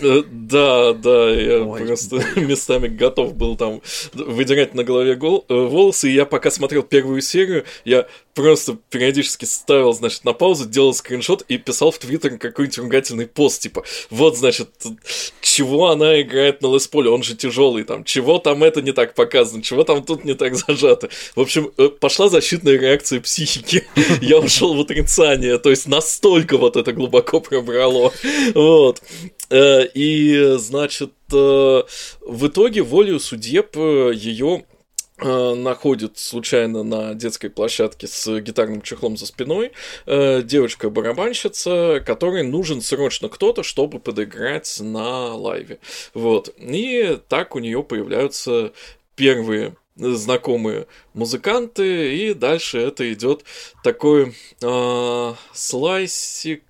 Э, да, да, я Ой, просто местами готов был там выдирать на голове гол... Э, волосы, и я пока смотрел первую серию, я просто периодически ставил, значит, на паузу, делал скриншот и писал в Твиттер какой-нибудь ругательный пост, типа, вот, значит, чего она играет на Лесполе, он же тяжелый, там, чего там это не так показано, чего там тут не так зажато. В общем, э, пошла защитная реакция психики. Я ушел в отрицание, то есть настолько вот это глубоко пробрало. Вот. Э, и, значит, э, в итоге волею судеб ее Э, находит случайно на детской площадке с гитарным чехлом за спиной девочка-барабанщица, которой нужен срочно кто-то, чтобы подыграть на лайве. Вот. И так у нее появляются первые знакомые музыканты, и дальше это идет такой э, слайсик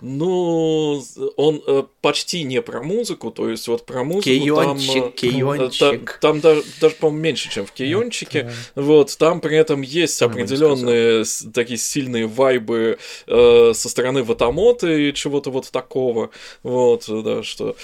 ну, он э, почти не про музыку, то есть вот про музыку кейончик, там, кейончик. Э, там, там даже, даже по-моему, меньше, чем в кейончике. Okay. Вот, там при этом есть определенные такие сильные вайбы э, со стороны Ватамоты и чего-то вот такого. Вот, да, что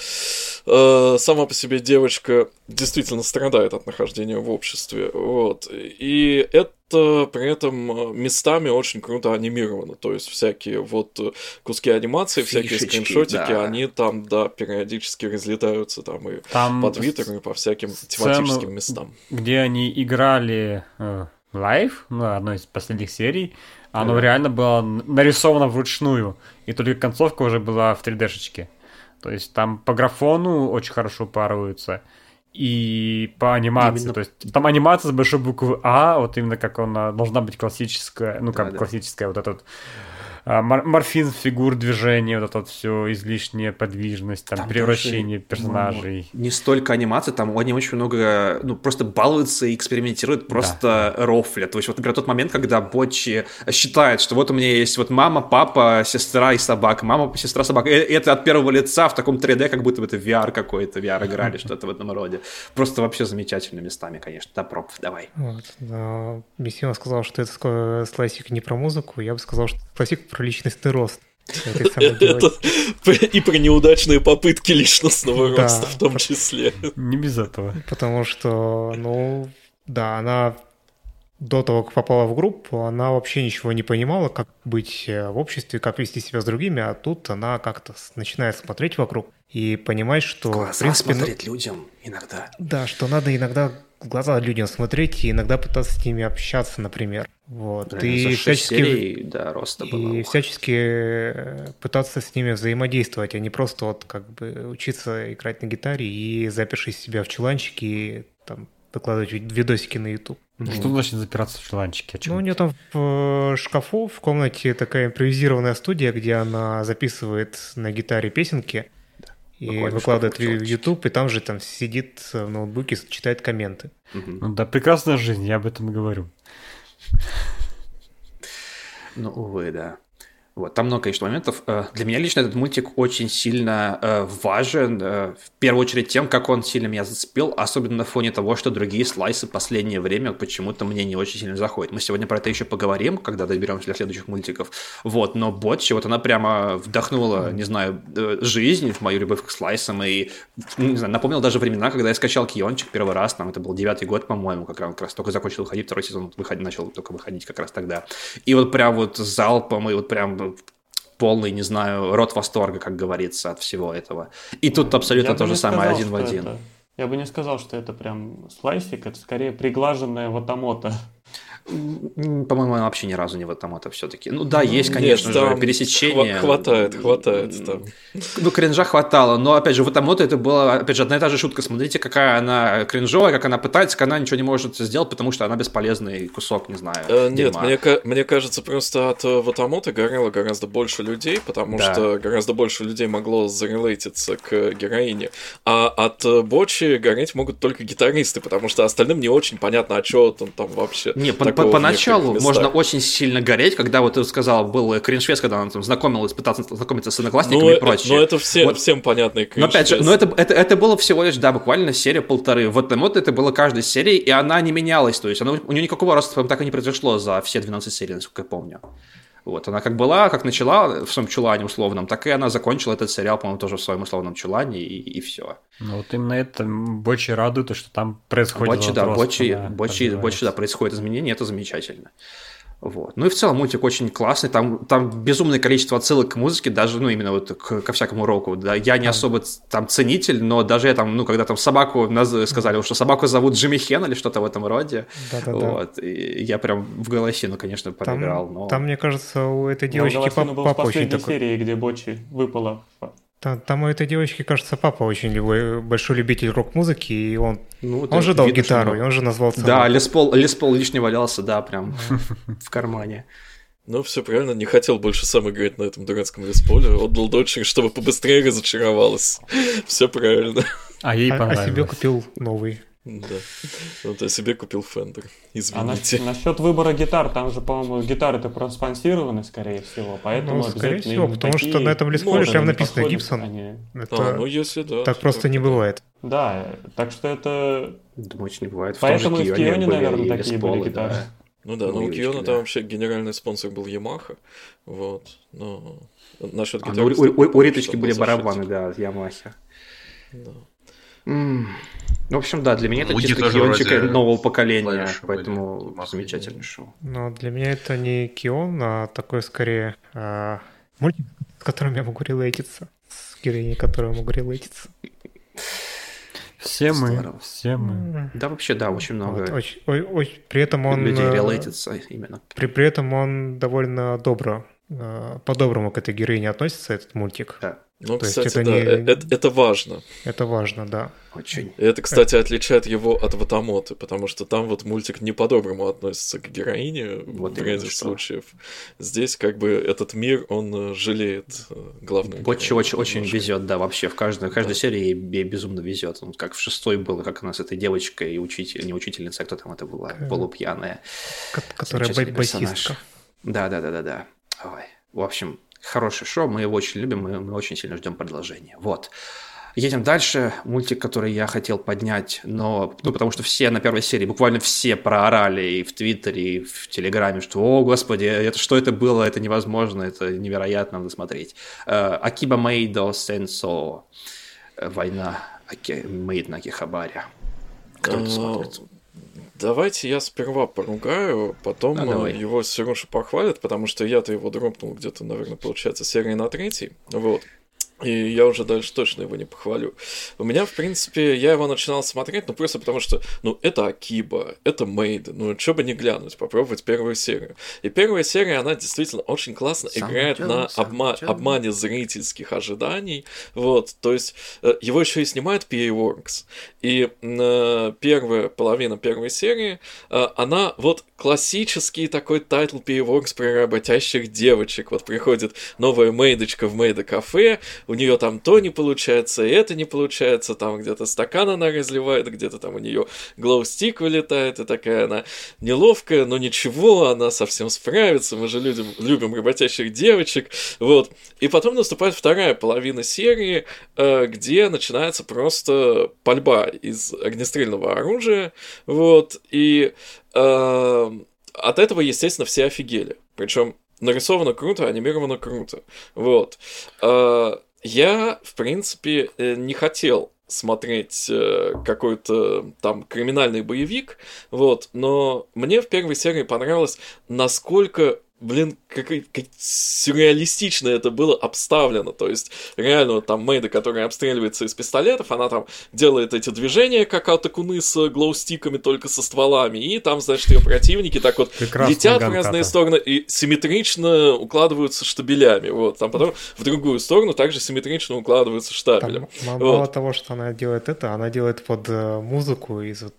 э, сама по себе девочка действительно страдает от нахождения в обществе. Вот. И это это при этом э, местами очень круто анимировано. То есть всякие вот э, куски анимации, Фишечки, всякие скриншотики, да. они там, да, периодически разлетаются там и там по Твиттеру, и по всяким тематическим местам. Где они играли э, live, ну, одной из последних серий, оно да. реально было нарисовано вручную, и только концовка уже была в 3D-шечке. То есть там по графону очень хорошо паруются и по анимации. Именно... То есть там анимация с большой буквы А, вот именно как она должна быть классическая, ну как да, классическая, да. вот этот а, морфинг фигур движения, вот это вот все излишняя подвижность, там, там превращение даже, персонажей. Ну, не столько анимации, там они очень много, ну, просто балуются и экспериментируют, просто да. рофлят. То есть, вот, например, тот момент, когда Бочи считает, что вот у меня есть вот мама, папа, сестра и собака, мама, сестра, собака. И это от первого лица в таком 3D, как будто бы это VR какой-то, VR играли, что-то в этом роде. Просто вообще замечательными местами, конечно. Да, проб, давай. Вот, да. Мессима сказал, что это слайсик не про музыку, я бы сказал, что слайсик про личностный рост. И про неудачные попытки личностного роста в том числе. Не без этого. Потому что, ну, да, она до того, как попала в группу, она вообще ничего не понимала, как быть э, в обществе, как вести себя с другими, а тут она как-то начинает смотреть вокруг и понимать, что... Глаза в принципе, смотреть людям иногда. Да, что надо иногда в глаза людям смотреть и иногда пытаться с ними общаться, например. Вот. Да, и всячески, серий, да, роста было. И всячески э, пытаться с ними взаимодействовать, а не просто вот как бы учиться играть на гитаре и запершись себя в чуланчике и там выкладывать видосики на YouTube. Что значит запираться в чуланчике? Ну, у нее там в э, шкафу в комнате такая импровизированная студия, где она записывает на гитаре песенки и Буквально выкладывает в YouTube, и там же там сидит в ноутбуке, читает комменты. Ну да, прекрасная жизнь, я об этом и говорю. Ну, увы, да. Вот, там много, конечно, моментов. Э, для меня лично этот мультик очень сильно э, важен, э, в первую очередь тем, как он сильно меня зацепил, особенно на фоне того, что другие слайсы в последнее время почему-то мне не очень сильно заходят. Мы сегодня про это еще поговорим, когда доберемся для следующих мультиков. Вот, но Ботчи, вот она прямо вдохнула, не знаю, жизнь в мою любовь к слайсам и, не знаю, напомнил даже времена, когда я скачал Киончик первый раз, там это был девятый год, по-моему, как раз, как раз только закончил выходить, второй сезон выходил, начал только выходить как раз тогда. И вот прям вот залпом, и вот прям полный, не знаю, рот восторга, как говорится, от всего этого. И тут абсолютно Я то же самое, один в один. Это... Я бы не сказал, что это прям слайсик, это скорее приглаженная ватамота. По-моему, она вообще ни разу не в это все-таки. Ну да, есть, конечно Нет, же, пересечение. Хватает, хватает там. Ну, кринжа хватало, но опять же, в этом это была, опять же, одна и та же шутка. Смотрите, какая она кринжовая, как она пытается, как она ничего не может сделать, потому что она бесполезный кусок, не знаю. Э, нет, мне, мне кажется, просто от э, Ватамота горело гораздо больше людей, потому да. что гораздо больше людей могло зарелейтиться к героине. А от э, Бочи гореть могут только гитаристы, потому что остальным не очень понятно, а что он там вообще. Не, по поначалу можно очень сильно гореть, когда вот ты сказал, был криншвест, когда он там знакомилась, пытался знакомиться с одноклассниками ну, и прочее. Ну, это все, вот. всем понятный Но опять же, но это, это, это было всего лишь, да, буквально серия полторы. В этом вот это было каждой серии, и она не менялась, то есть она, у нее никакого роста так и не произошло за все 12 серий, насколько я помню. Вот, она как была, как начала в своем чулане условном, так и она закончила этот сериал, по-моему, тоже в своем условном чулане, и, и все. Ну вот именно это Бочи радует, что там происходит Бочи, да, Бочи, Бочи, Бочи, да, происходит изменение, это замечательно. Вот. Ну и в целом мультик очень классный, там, там безумное количество отсылок к музыке, даже, ну, именно вот к, ко всякому року, да, я не особо там ценитель, но даже я там, ну, когда там собаку сказали, что собаку зовут Джимми Хен или что-то в этом роде, Да-да-да. вот, и я прям в голосину, конечно, проиграл, там, но... Там, мне кажется, у этой девочки папа, очень такой... серии, где Бочи выпала там, там у этой девочки, кажется, папа очень любой, большой любитель рок-музыки, и он, ну, он же дал видно, гитару, что... и он же назвал собаку. Да, Лес Пол, Лес Пол лишний валялся, да, прям в кармане. Ну, все правильно, не хотел больше сам играть на этом дурацком лесполе. Отдал дочери, чтобы побыстрее разочаровалась. Все правильно. А ей понравилось. А, а себе купил новый. Да. Вот я себе купил Fender. Извините. А на, насчет выбора гитар, там же, по-моему, гитары-то проспонсированы, скорее всего, поэтому ну, скорее всего, потому что на этом лесполе прям написано Гибсон. Они... Это... А, ну если да. Так просто не бывает. Да, так что это... Думаете, не бывает. Поэтому и в Кионе, наверное, такие были гитары. Да. Ну да, но у Киона там вообще генеральный спонсор был Ямаха, вот, но насчет гитары... А, ну, у, у, у Риточки были барабаны, да, Ямахи. Да. В общем, да, для меня это Муди чисто киончик нового поколения, поэтому замечательное шоу. Но для меня это не кион, а такой скорее а, мультик, с которым я могу релейтиться. С героиней, которой я могу релейтиться. Все мы, все мы. Да, вообще, да, очень много. Вот, очень, очень, при этом он... Людей э, релейтится именно. При, при этом он довольно добро, э, по-доброму к этой героине относится, этот мультик. Да. Ну, То кстати, это да, не... это, это важно. Это важно, да. Очень. И это, кстати, отличает его от Ватамоты, потому что там вот мультик не по-доброму относится к героине вот в ряде случаев. Здесь как бы этот мир, он э, жалеет э, главного Очень, очень, очень везет, да, вообще в каждой, в каждой да. серии ей безумно везет. Ну, как в шестой было, как у нас этой девочкой и учитель, не учительница, а кто там это была, полупьяная. Которая басистка. Да, да, да, да, да. Ой. В общем, хорошее шоу, мы его очень любим, мы, мы очень сильно ждем продолжения. Вот. Едем дальше. Мультик, который я хотел поднять, но, ну, потому что все на первой серии, буквально все проорали и в Твиттере, и в Телеграме, что, о, господи, это что это было, это невозможно, это невероятно, надо смотреть. Uh, Акиба Мейдо Сенсо. Война Мейд на Кихабаре. Кто это смотрит? Давайте я сперва поругаю, потом а, его Сережа похвалит, потому что я-то его дропнул где-то, наверное, получается, серии на третий. Вот. И я уже дальше точно его не похвалю. У меня, в принципе, я его начинал смотреть, ну, просто потому что, ну, это Акиба, это Мейд, ну, что бы не глянуть, попробовать первую серию. И первая серия, она действительно очень классно сам играет дело, на обма- обмане зрительских ожиданий, вот, то есть э, его еще и снимает PA Works. И э, первая половина первой серии, э, она вот классический такой тайтл PA Works про работящих девочек. Вот приходит новая мейдочка в мейда-кафе, у нее там то не получается, и это не получается, там где-то стакан она разливает, где-то там у нее glow stick вылетает, и такая она неловкая, но ничего, она со всем справится, мы же любим, любим работящих девочек, вот. И потом наступает вторая половина серии, э, где начинается просто пальба из огнестрельного оружия, вот, и э, от этого, естественно, все офигели. Причем нарисовано круто, анимировано круто. Вот. Э, я, в принципе, э, не хотел смотреть э, какой-то там криминальный боевик, вот, но мне в первой серии понравилось, насколько блин, как, как сюрреалистично это было обставлено. То есть, реально, вот там Мэйда, которая обстреливается из пистолетов, она там делает эти движения, как атакуны с глоустиками, только со стволами, и там, значит, ее противники так вот Прекрасная летят ганката. в разные стороны и симметрично укладываются штабелями. Вот, там потом в другую сторону также симметрично укладываются штабелем. Там, мало вот. того, что она делает это, она делает под э, музыку из вот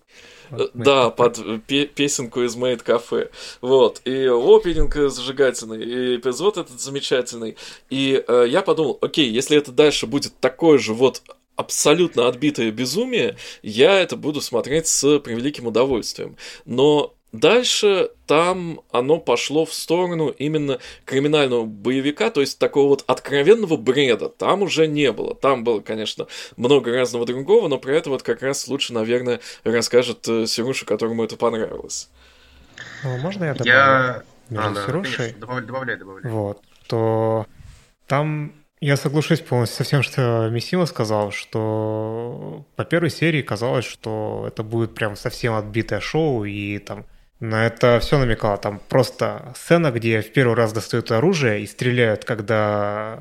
да, под песенку из Made Cafe. Вот. И опенинг зажигательный, и эпизод этот замечательный. И э, я подумал, окей, если это дальше будет такое же вот абсолютно отбитое безумие, я это буду смотреть с превеликим удовольствием. Но Дальше там оно пошло в сторону именно криминального боевика, то есть такого вот откровенного бреда там уже не было. Там было, конечно, много разного другого, но про это вот как раз лучше, наверное, расскажет э, Серуша, которому это понравилось. Ну, можно я добавлю? Я... Между а, да, Серушей? Конечно. Добавляй, добавляй, добавляй. Вот, то там я соглашусь полностью со всем, что Мисима сказал, что по первой серии казалось, что это будет прям совсем отбитое шоу, и там на это все намекало. Там просто сцена, где в первый раз достают оружие и стреляют, когда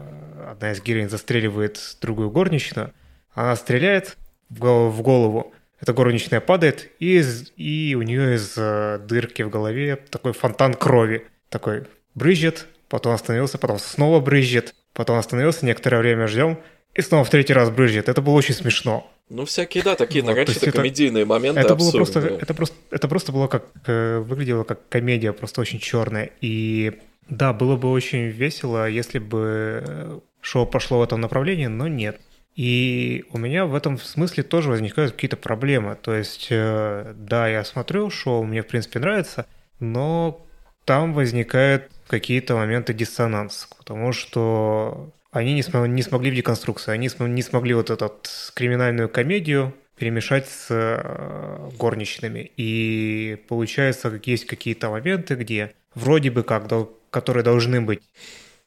одна из героинь застреливает другую горничную. Она стреляет в голову. Эта горничная падает, и, из, и у нее из э, дырки в голове такой фонтан крови. Такой брызжет, потом остановился, потом снова брызжет, потом остановился, некоторое время ждем, и снова в третий раз брызжет. Это было очень смешно. Ну, всякие, да, такие вот, нарочито комедийные это, моменты это было просто, это, просто, это просто было как... Э, выглядело как комедия, просто очень черная. И да, было бы очень весело, если бы э, шоу пошло в этом направлении, но нет. И у меня в этом смысле тоже возникают какие-то проблемы. То есть, э, да, я смотрю шоу, мне, в принципе, нравится, но там возникают какие-то моменты диссонанса, потому что они не, см- не смогли в деконструкцию, они см- не смогли вот эту криминальную комедию перемешать с э, горничными. И получается, как есть какие-то моменты, где вроде бы как, которые должны быть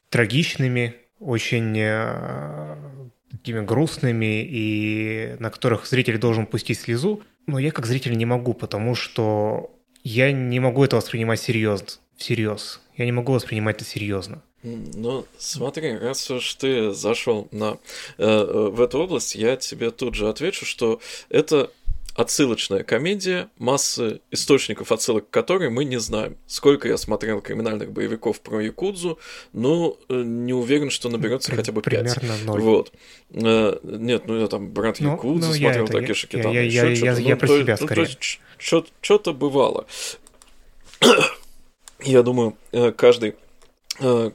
трагичными, очень э, такими грустными и на которых зритель должен пустить слезу, но я как зритель не могу, потому что я не могу это воспринимать серьезно, всерьез. Я не могу воспринимать это серьезно. Ну, смотри, раз уж ты зашел на, э, э, в эту область, я тебе тут же отвечу, что это отсылочная комедия, массы источников отсылок которой мы не знаем. Сколько я смотрел криминальных боевиков про Якудзу, ну, э, не уверен, что наберется хотя бы 5. Примерно ноль. Вот. Э, нет, ну я там брат Ну, Якудзу ну, я смотрел, это- такие я- я- еще я- что-то. я- я Ну, про то- себя ну, скорее. Что-то бывало. Я думаю, каждый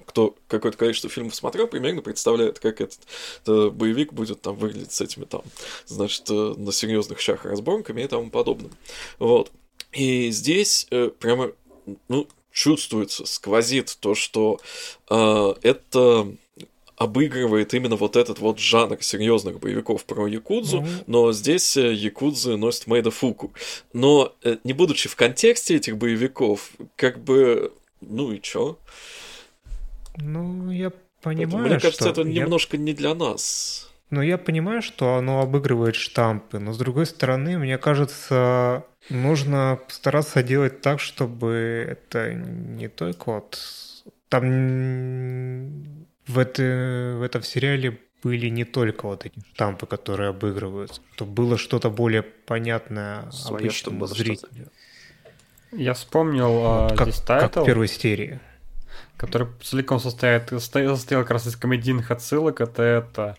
кто какое-то количество фильмов смотрел, примерно представляет, как этот э, боевик будет там выглядеть с этими там, значит, э, на серьезных щах разборками и тому подобным. Вот. И здесь э, прямо, ну, чувствуется, сквозит то, что э, это обыгрывает именно вот этот вот жанр серьезных боевиков про Якудзу, Ну. но здесь э, Якудзы носит Мэйда Фуку. Но э, не будучи в контексте этих боевиков, как бы, ну и чё? Ну, я Поэтому, понимаю, Мне кажется, что... это я- немножко не для нас. Ну, я понимаю, что оно обыгрывает штампы, но с другой стороны, мне кажется, нужно стараться делать так, чтобы это не только вот... Там в, это, в этом сериале были не только вот эти штампы, которые обыгрываются, чтобы было что-то более понятное Своё, обычному зрителю. Я вспомнил а, как, здесь как в первой серии. Который целиком состоит, состоял, как раз из комедийных отсылок. Это это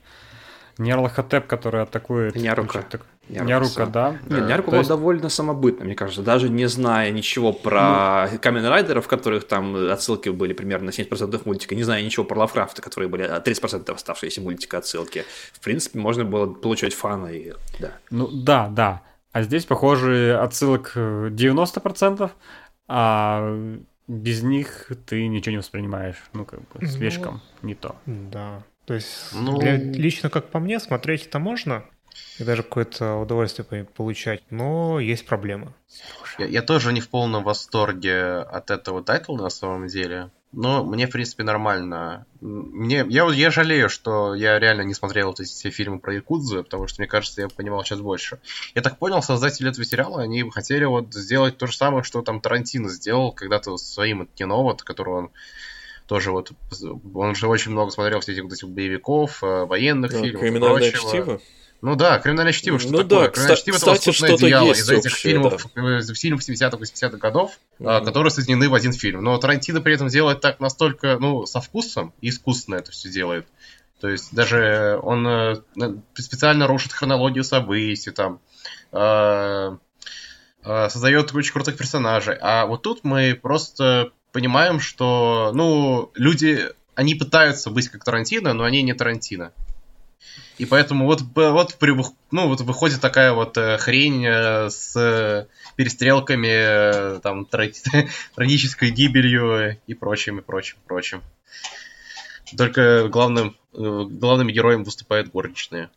Нерлахотеп, который атакует... Нярука. так- Нярука, Нярука, да. да. Нет, Нярука То был есть- довольно самобытно, мне кажется, даже не зная ничего про Ну. Камен Райдеров, которых там отсылки были примерно на 70% мультика, не зная ничего про Лавкрафта, которые были а, 30% оставшиеся мультика отсылки. В принципе, можно было получать фана и да. Ну да, да. А здесь, похоже, отсылок э, 90%, а без них ты ничего не воспринимаешь. Ну, как бы, Ну, слишком не то. Да. То есть, Ну- для- лично как по мне, смотреть это можно, и даже какое-то удовольствие по- получать, но есть проблемы. Я, я тоже не в полном восторге от этого тайтла на самом деле. Но мне, в принципе, нормально. Мне, я, вот- я жалею, что я реально не смотрел вот эти все фильмы про Якудзу, потому что, мне кажется, я понимал сейчас больше. Я так понял, создатели этого сериала, они хотели вот сделать то же самое, что там Тарантино сделал когда-то своим кино, вот, которое он тоже вот... Он же очень много смотрел всех этих вот этих боевиков, э, военных Да, фильмов Криминальное чтиво. Ну да, криминальное чтиво, что Ну такое? да, Криминальное чтиво это кстати, «Лоскутное что-то одеяло» из этих фильмов, э, фильмов 70-х 80-х годов, а, Мгм. которые соединены в один фильм. Но Тарантино при этом делает так настолько, ну, со вкусом и искусственно это все делает. То есть даже он э, на- специально рушит хронологию событий, там, э, э, создает очень крутых персонажей. А вот тут мы просто понимаем, что, ну, люди, они пытаются быть как Тарантино, но они не Тарантино. И поэтому вот, вот, ну, вот выходит такая вот э, хрень э, с э, перестрелками, там, тра- трагической гибелью и прочим, и прочим, прочим. Только главным, главными героем выступают горничные.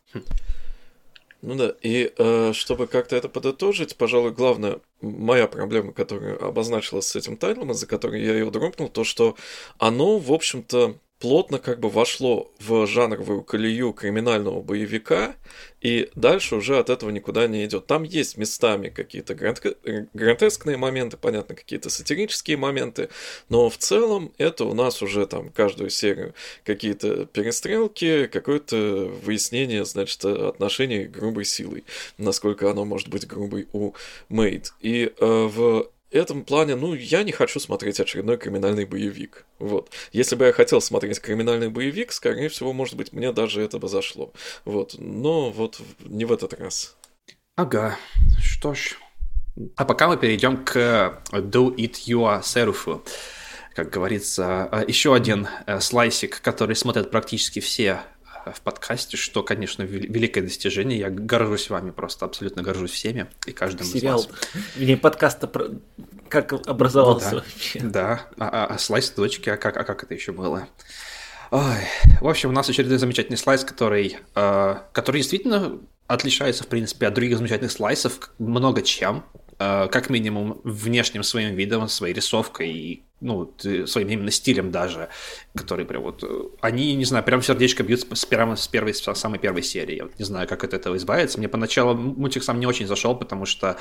Ну да, и э, чтобы как-то это подытожить, пожалуй, главная моя проблема, которая обозначилась с этим тайтлом, из-за которой я ее дропнул, то, что оно, в общем-то, плотно как бы вошло в жанровую колею криминального боевика, и дальше уже от этого никуда не идет. Там есть местами какие-то гротеск- гротескные моменты, понятно, какие-то сатирические моменты, но в целом это у нас уже там каждую серию какие-то перестрелки, какое-то выяснение, значит, отношений грубой силой, насколько оно может быть грубой у Мейд. И э, в этом плане, ну, я не хочу смотреть очередной криминальный боевик. Вот. Если бы я хотел смотреть криминальный боевик, скорее всего, может быть, мне даже это бы зашло. Вот. Но вот не в этот раз. Ага, что ж. А пока мы перейдем к Do It Yourself. Как говорится, э, еще один э, слайсик, который смотрят практически все э, в подкасте, что, конечно, вел- великое достижение. Я горжусь вами, просто абсолютно горжусь всеми и каждым Сериал, из вас. или подкаста про... как образовался Ну да. вообще. Да, а, а- а слайс дочки, а как, а как это еще было? Ой. В общем, у нас очередной замечательный слайс, который, э, который действительно отличается, в принципе, от других замечательных слайсов много чем. Э, как минимум, внешним своим видом, своей рисовкой и ну, своим именно стилем даже, который прям вот, э, они, не знаю, прям сердечко бьют с, прямо с первой, с самой первой серии. Я вот не знаю, как от этого избавиться. Мне поначалу мультик сам не очень зашел, потому что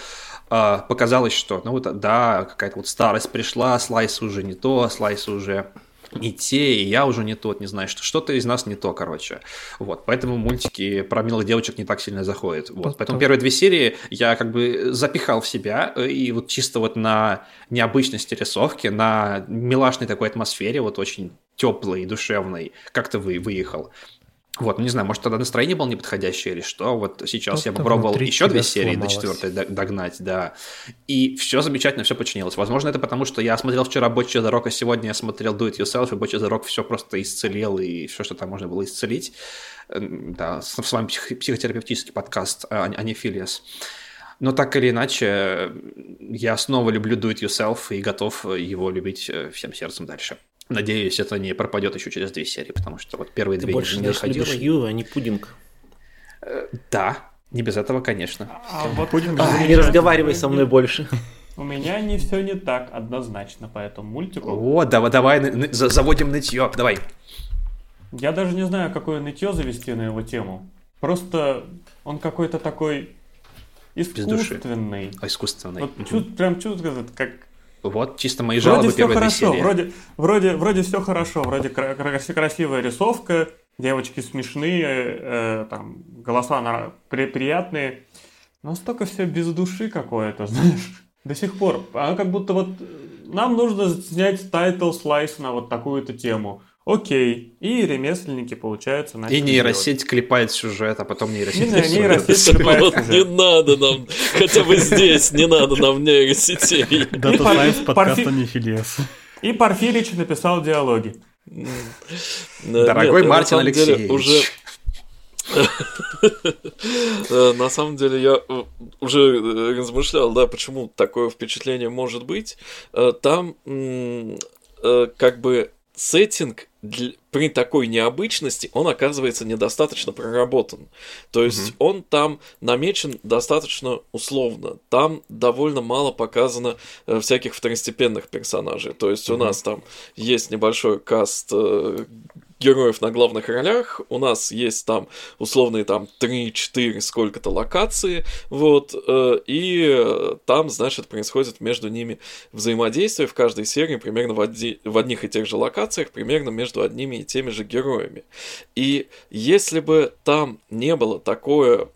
э, показалось, что, ну вот, да, какая-то вот старость пришла, слайс уже не то, слайс уже не те, и я уже не тот, не знаю, что что-то из нас не то, короче. Вот, поэтому мультики про милых девочек не так сильно заходят. Вот, поэтому первые две серии я как бы запихал в себя, э, и вот чисто вот на необычности рисовки, на милашной такой атмосфере, вот очень теплой, душевной, как-то вы выехал. Вот, ну не знаю, может тогда настроение было неподходящее или что. Вот сейчас я попробовал еще две серии до четвертой догнать, да. И все замечательно, все починилось. Возможно, это потому, что я смотрел вчера Бочи за Рок, а сегодня я смотрел Do It Yourself, и Бочи за Рок все просто исцелил, и все, что там можно было исцелить. Да, с вами психотерапевтический подкаст, а, а не Филиас. Но так или иначе, я снова люблю Do It Yourself и готов его любить э, всем сердцем дальше. Надеюсь, это не пропадет еще через две серии, потому что вот первые Ты две больше не заходишь. Ю, а не пудинг. Э, да, не без этого, конечно. А, вот пудинг а, не разговаривай со мной больше. У меня не все не так однозначно по этому мультику. О, давай, давай, заводим нытье, давай. Я даже не знаю, какое нытье завести на его тему. Просто он какой-то такой искусственный. А, искусственный. Вот угу. чуть, прям чувствуется, как вот, чисто мои жалобы вроде первой хорошо, серии. Вроде, вроде, вроде все хорошо, вроде красивая рисовка, девочки смешные, э, там, голоса на, при, приятные, но столько все без души какое-то, знаешь, до сих пор. А как будто вот нам нужно снять тайтл slice на вот такую-то тему. Окей. И ремесленники, получается, начали И нейросеть делать. клепает сюжет, а потом нейросеть... Не, нейросеть клепает сюжет. Не надо нам, хотя бы здесь, не надо нам нейросетей. Data Science подкаста не Филиас. И Порфирич написал диалоги. Дорогой Мартин Алексеевич. Уже э, на самом деле я э, уже э, размышлял, да, почему такое впечатление может быть. Там как бы сеттинг для, при такой необычности он оказывается недостаточно проработан. То есть mm-hmm. он там намечен достаточно условно. Там довольно мало показано э, всяких второстепенных персонажей. То есть mm-hmm. у нас там есть небольшой каст э, героев на главных ролях, у нас есть там условные там 3-4 сколько-то локации, вот, э, и там, значит, происходит между ними взаимодействие в каждой серии примерно в, оди- в одних и тех же локациях, примерно между одними и теми же героями. И если бы там не было такое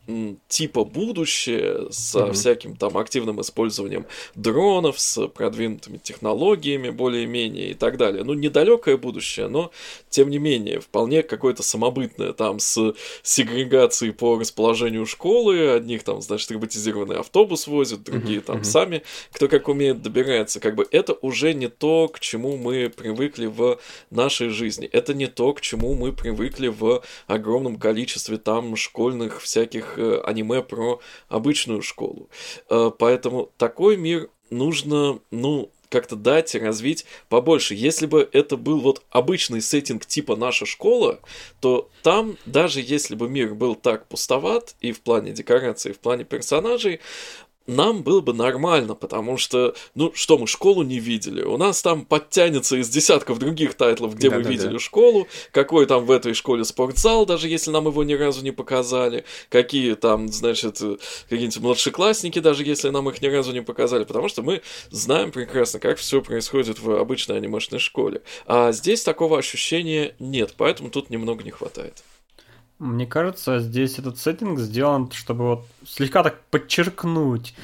типа будущее со mm-hmm. всяким там активным использованием дронов, с продвинутыми технологиями более-менее и так далее, ну, недалекое будущее, но тем не менее менее, вполне какое-то самобытное, там, с сегрегацией по расположению школы, одних там, значит, роботизированный автобус возят, другие там сами, кто как умеет добирается, как бы это уже не то, к чему мы привыкли в нашей жизни, это не то, к чему мы привыкли в огромном количестве там школьных всяких э, аниме про обычную школу. Э, поэтому такой мир нужно, ну, как-то дать, развить побольше. Если бы это был вот обычный сеттинг типа наша школа, то там, даже если бы мир был так пустоват и в плане декорации, и в плане персонажей, нам было бы нормально, потому что, ну, что мы школу не видели? У нас там подтянется из десятков других тайтлов, где да, мы да, видели да. школу, какой там в этой школе спортзал, даже если нам его ни разу не показали, какие там, значит, какие-нибудь младшеклассники, даже если нам их ни разу не показали, потому что мы знаем прекрасно, как все происходит в обычной анимешной школе. А здесь такого ощущения нет, поэтому тут немного не хватает. Мне кажется, здесь этот сеттинг сделан, чтобы вот слегка так подчеркнуть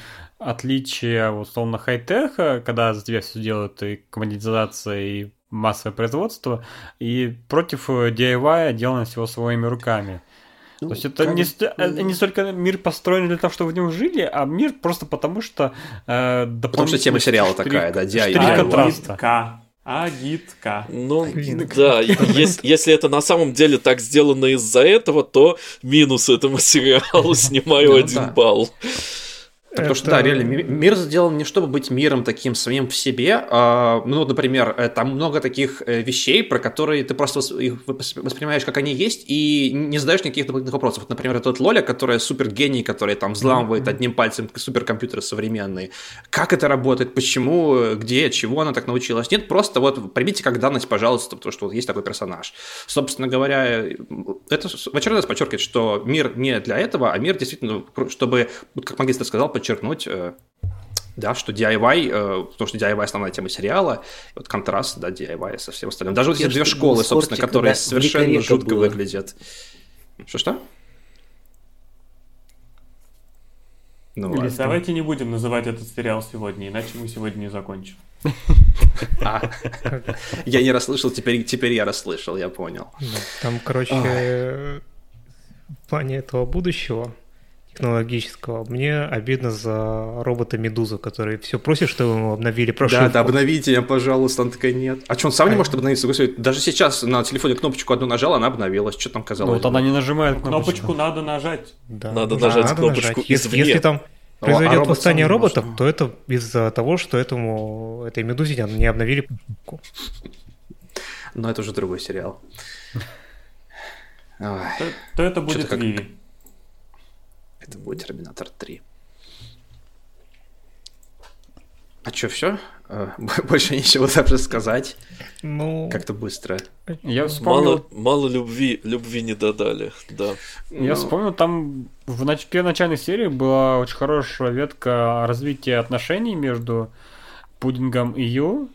отличие, условно, хай-теха, когда за тебя все делают и коммодизация, и массовое производство, и против DIY, делания всего своими руками. Ну, То есть это не, это не столько мир построен для того, чтобы в нем жили, а мир просто потому, что... Э, потому что тема сериала такая, да, DIY. контраста. Агитка. Ну, Агитка. да, если, если это на самом деле так сделано из-за этого, то минус этому сериалу снимаю один балл. Это... Потому что, да, реально, мир сделан не чтобы быть миром таким самим в себе. А, ну, например, э, там много таких э, вещей, про которые ты просто их воспринимаешь, как они есть, и не задаешь никаких дополнительных вопросов. Вот, например, этот Лоля, которая супер гений, который там взламывает mm-hmm. одним пальцем суперкомпьютеры современные. Как это работает? Почему? Где? Чего она так научилась? Нет, просто вот примите как данность, пожалуйста, потому что вот есть такой персонаж. Собственно говоря, это в очередной раз подчеркивает, что мир не для этого, а мир действительно, чтобы, как магистр сказал, подчеркнуть, э, да, что DIY, э, потому что DIY основная тема сериала, вот контраст, да, DIY со всем остальным. Даже вот эти две школы, собственно, которые совершенно жутко было. выглядят. Что-что? Ну, Или давайте не будем называть этот сериал сегодня, иначе мы сегодня не закончим. А, я не расслышал, теперь, теперь я расслышал, я понял. Там, короче, в плане этого будущего технологического. Мне обидно за робота Медузу, который все просит, чтобы ему обновили прошивку. Да, да, обновите меня, пожалуйста. Он такая, нет. А что, он сам не может обновиться? Господи, даже сейчас на телефоне кнопочку одну нажал, она обновилась. Что там казалось? Ну, вот она не нажимает кнопочку. Кнопочку надо нажать. Да. Надо да, нажать надо кнопочку нажать. Если, если там произойдет а восстание роботов, то это из-за того, что этому этой Медузе не обновили. Но это уже другой сериал. То, то это будет Виви. Это будет Терминатор 3. А что, все? Э, больше ничего даже сказать. Ну, как-то быстро. Я вспомнил... Мало, мало любви, любви не додали, да. Я ну... вспомнил, там в нач... начальной серии была очень хорошая ветка развития отношений между Пудингом и Ю.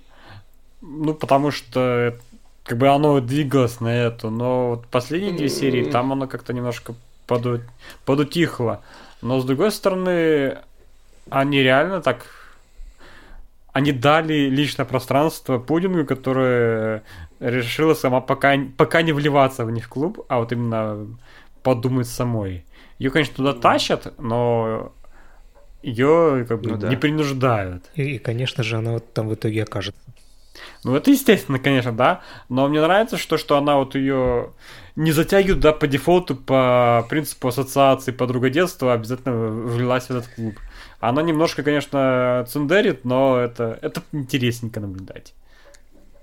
Ну, потому что как бы оно двигалось на эту, но вот последние две серии, там оно как-то немножко поду... подутихло. Но с другой стороны, они реально так... Они дали личное пространство Пудингу, которое решила сама пока, пока не вливаться в них в клуб, а вот именно подумать самой. Ее, конечно, туда тащат, но ее как бы ну, да. не принуждают. И, и, конечно же, она вот там в итоге окажется. Ну, это естественно, конечно, да. Но мне нравится, что, что она вот ее не затягивают, да, по дефолту, по принципу ассоциации подруга детства, обязательно влилась в этот клуб. Она немножко, конечно, цундерит, но это, это интересненько наблюдать.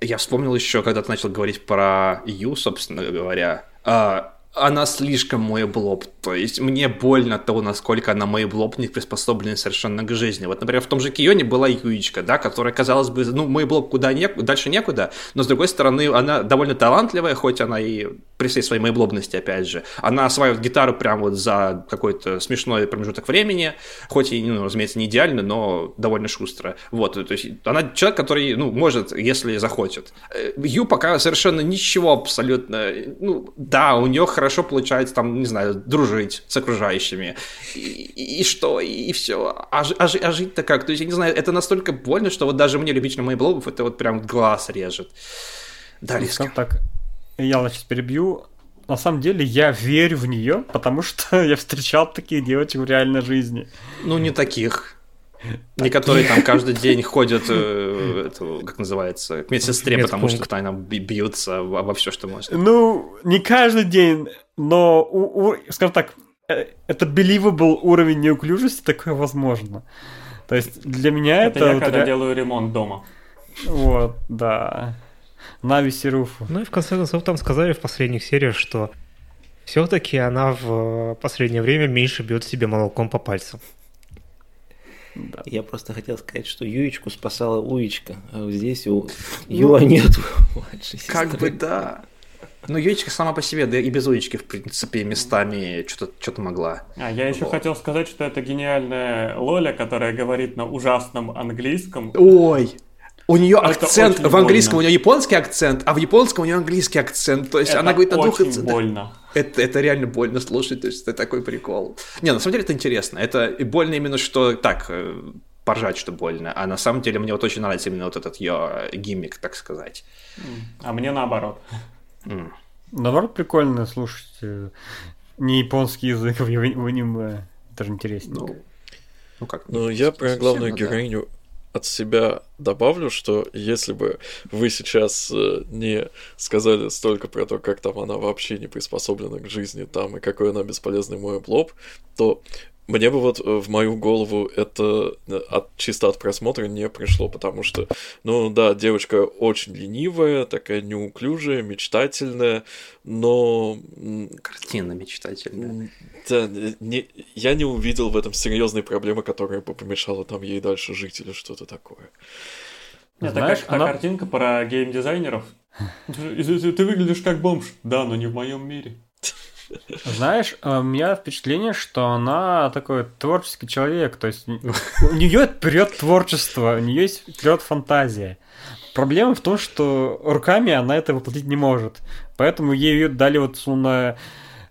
Я вспомнил еще, когда ты начал говорить про Ю, собственно говоря. А, она слишком мой блоб. То есть мне больно того, насколько она мой блоб не приспособлена совершенно к жизни. Вот, например, в том же Кионе была Юичка, да, которая, казалось бы, ну, мой блоб куда не, дальше некуда, но, с другой стороны, она довольно талантливая, хоть она и при всей своей моеблобности, опять же. Она осваивает гитару прямо вот за какой-то смешной промежуток времени, хоть и, ну, разумеется, не идеально, но довольно шустро. Вот, то есть она человек, который, ну, может, если захочет. Э, Ю пока совершенно ничего абсолютно, ну, да, у нее хорошо получается там, не знаю, дружить с окружающими. И, и что, и, и все. А, а, а жить-то как? То есть, я не знаю, это настолько больно, что вот даже мне, любителям моих блогов, это вот прям глаз режет. Да, Риска. так, я сейчас перебью. На самом деле я верю в нее, потому что я встречал таких девочек в реальной жизни. Ну, не таких. Не которые там каждый день ходят, э, это, как называется, к медсестре, потому что тайно бьются во все, что можно. Ну, не каждый день, но, у, у, скажем так, э, это believable уровень неуклюжести такое возможно. То есть для меня это... Это я вот когда ре... делаю ремонт дома. Вот, да. Нави Сируфу. Ну и в конце концов там сказали в последних сериях, что все-таки она в последнее время меньше бьет себе молоком по пальцам. Да. Я просто хотел сказать, что Юечку спасала Уечка, а вот здесь у ну, Юа нет младшей сестры. Как бы да. Ну, Юечка сама по себе, да и без Уечки, в принципе, местами что-то что могла. А, я еще вот. хотел сказать, что это гениальная Лоля, которая говорит на ужасном английском. Ой! У нее акцент в английском, больно. у нее японский акцент, а в японском у нее английский акцент. То есть это она говорит на двух языках. больно. Это, это реально больно слушать, то есть это такой прикол. Не, на самом деле это интересно. Это больно именно, что так, э, поржать, что больно. А на самом деле мне вот очень нравится именно вот этот ее гиммик, так сказать. А мне наоборот. Mm. Наоборот, прикольно слушать э, не японский язык в аниме. Это же интересненько. Ну, ну как? Ну, я про главную героиню да от себя добавлю, что если бы вы сейчас э, не сказали столько про то, как там она вообще не приспособлена к жизни там и какой она бесполезный мой блоб, то мне бы вот в мою голову это от, чисто от просмотра не пришло, потому что, ну да, девочка очень ленивая, такая неуклюжая, мечтательная, но... Картина мечтательная. Да, не, я не увидел в этом серьезной проблемы, которая бы помешала там ей дальше жить или что-то такое. Это Знаешь, как она... картинка про геймдизайнеров. Ты, ты выглядишь как бомж. Да, но не в моем мире. Знаешь, э, у меня впечатление, что она такой творческий человек, то есть у нее вперед творчество, у нее есть вперед фантазия. Проблема в том, что руками она это воплотить не может. Поэтому ей дали вот словно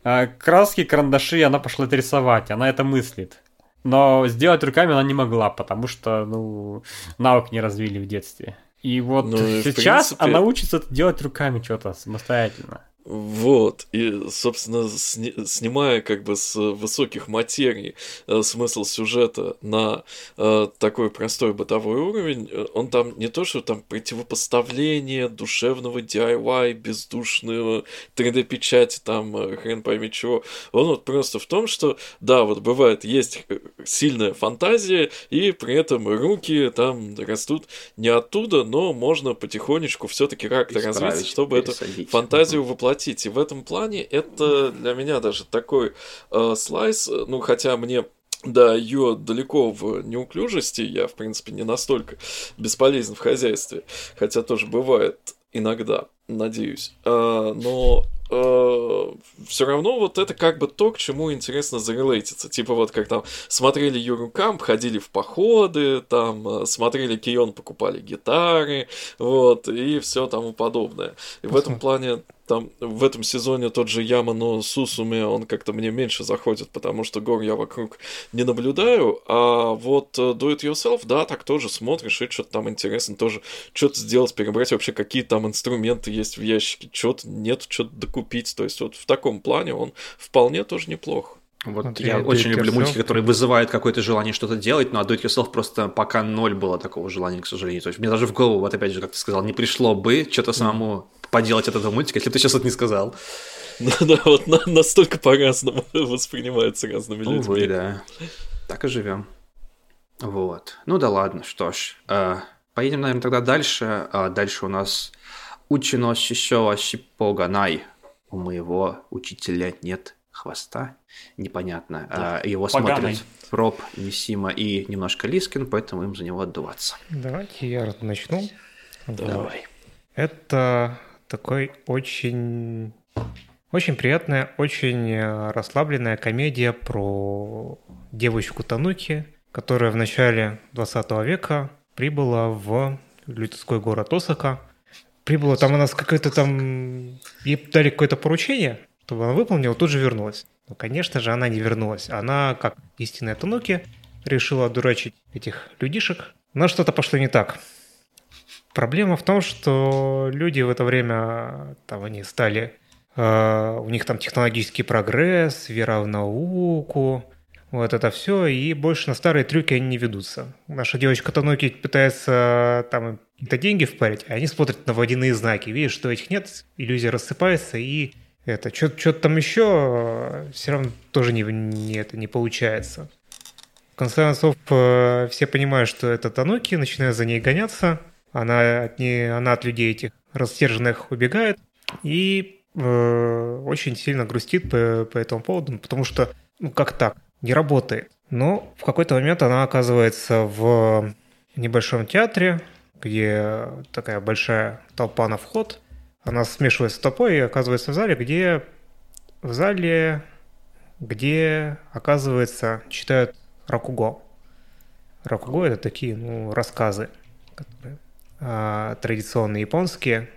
э, краски, карандаши, и она пошла это рисовать, она это мыслит. Но сделать руками она не могла, потому что, ну, навык не развили в детстве. И вот ну, сейчас принципе... она учится делать руками что-то самостоятельно. Вот, и, собственно, сни снимая как бы с высоких материй э, смысл сюжета на э, такой простой бытовой уровень, э, он там не то, что там противопоставление душевного DIY, бездушного 3D-печати, там э, хрен пойми чего, он вот просто в том, что, да, вот бывает, есть э, сильная фантазия, и при этом руки там растут не оттуда, но можно потихонечку все таки как-то развить, чтобы эту фантазию воплотить воплотить. И в этом плане это для меня даже такой э, слайс, ну хотя мне да, ее далеко в неуклюжести, я, в принципе, не настолько бесполезен в хозяйстве, хотя тоже бывает иногда, надеюсь. А, но э, все равно вот это как бы то, к чему интересно зарелейтиться. Типа вот как там смотрели Юру Камп, ходили в походы, там э, смотрели Кион, покупали гитары, вот, и все тому подобное. И в этом плане там в этом сезоне тот же Ямано Сусуме, он как-то мне меньше заходит, потому что гор я вокруг не наблюдаю, а вот э, Do It Yourself, да, так тоже смотришь, и что-то там интересно тоже, что-то сделать, перебрать вообще, какие там инструменты есть в ящике, что-то нет, что-то докупить, то есть вот в таком плане он вполне тоже неплох. Вот Смотри, я очень люблю мультики, которые вызывают какое-то желание что-то делать, но Do It Yourself просто пока ноль было такого желания, к сожалению. То есть мне даже в голову, вот опять же, как ты сказал, не пришло бы что-то самому поделать от этого мультика, если бы ты сейчас это не сказал. Да, вот настолько по-разному воспринимается разными людьми. Увы, да. Так и живем. Вот. Ну да ладно, что ж. Э, поедем, наверное, тогда дальше. А дальше у нас Учино Шишо Шипоганай. У моего учителя нет хвоста. Непонятно. Да. А, его Поганый. смотрят Роб, Нисима и немножко Лискин, поэтому им за него отдуваться. Давайте я начну. Давай. Это такой очень, очень приятная, очень э, расслабленная комедия про девочку Тануки, которая в начале 20 века прибыла в лютовской город Осака. Прибыла, там она с какой-то там... Ей дали какое-то поручение, чтобы она выполнила, тут же вернулась. Но, конечно же, она не вернулась. Она, как истинная Тануки, решила одурачить этих людишек, но что-то пошло не так. Проблема в том, что люди в это время, там, они стали, э, у них там технологический прогресс, вера в науку, вот это все, и больше на старые трюки они не ведутся. Наша девочка Тануки пытается там какие-то деньги впарить, а они смотрят на водяные знаки. Видишь, что этих нет, иллюзия рассыпается, и это что-то там еще все равно тоже не, не, это не получается. В конце концов, э, все понимают, что это Тануки, начинают за ней гоняться – она от, не, она от людей этих растерженных убегает и э, очень сильно грустит по, по этому поводу, потому что, ну как так, не работает. Но в какой-то момент она оказывается в небольшом театре, где такая большая толпа на вход. Она смешивается с толпой и оказывается в зале, где в зале, где, оказывается, читают Ракуго. Ракуго — это такие, ну, рассказы, которые а, традиционные японские,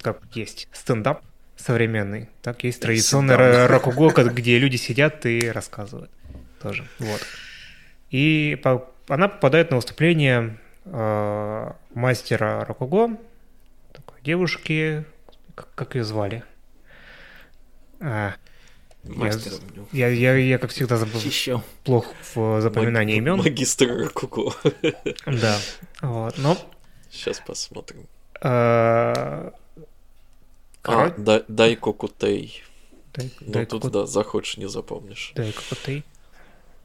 как есть стендап современный, так есть традиционный рокуго, где люди сидят и рассказывают тоже. Вот. И по, она попадает на выступление э, мастера рокуго, такой девушки, как, как ее звали? А, Мастер. Я, я, я, я, как всегда, забыл. Еще. плохо в запоминании Маг... имен. Магистр Рокуго. Да. Вот. Но Сейчас посмотрим. А, а дай. Дай, ну дай тут, да, захочешь, не запомнишь. Дайко Кутей.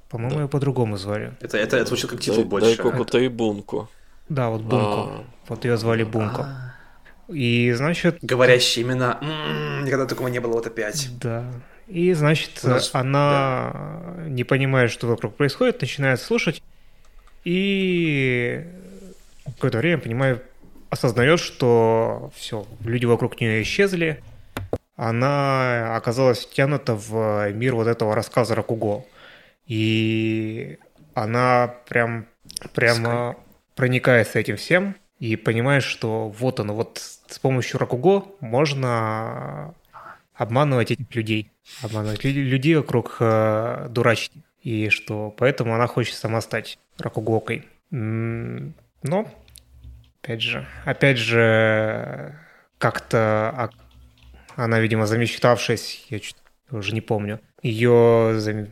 По-моему, да. ее по-другому звали. Это, это, это звучит как титул дай, больше. Дай какую-то и Бунку. Да, вот Бунку. А. Вот ее звали Бунку. А. И значит... Говорящие имена. М-м, никогда такого не было вот опять. Да. И значит, нас... она да. не понимает, что вокруг происходит, начинает слушать. И какое-то время, понимаю, осознает, что все, люди вокруг нее исчезли. Она оказалась втянута в мир вот этого рассказа Ракуго. И она прям прямо проникается этим всем и понимает, что вот оно, вот с помощью Ракуго можно обманывать этих людей, обманывать людей вокруг э, дурачить. И что поэтому она хочет сама стать Ракугокой. Но, опять же, опять же, как-то она, видимо, замечтавшись, я уже не помню, ее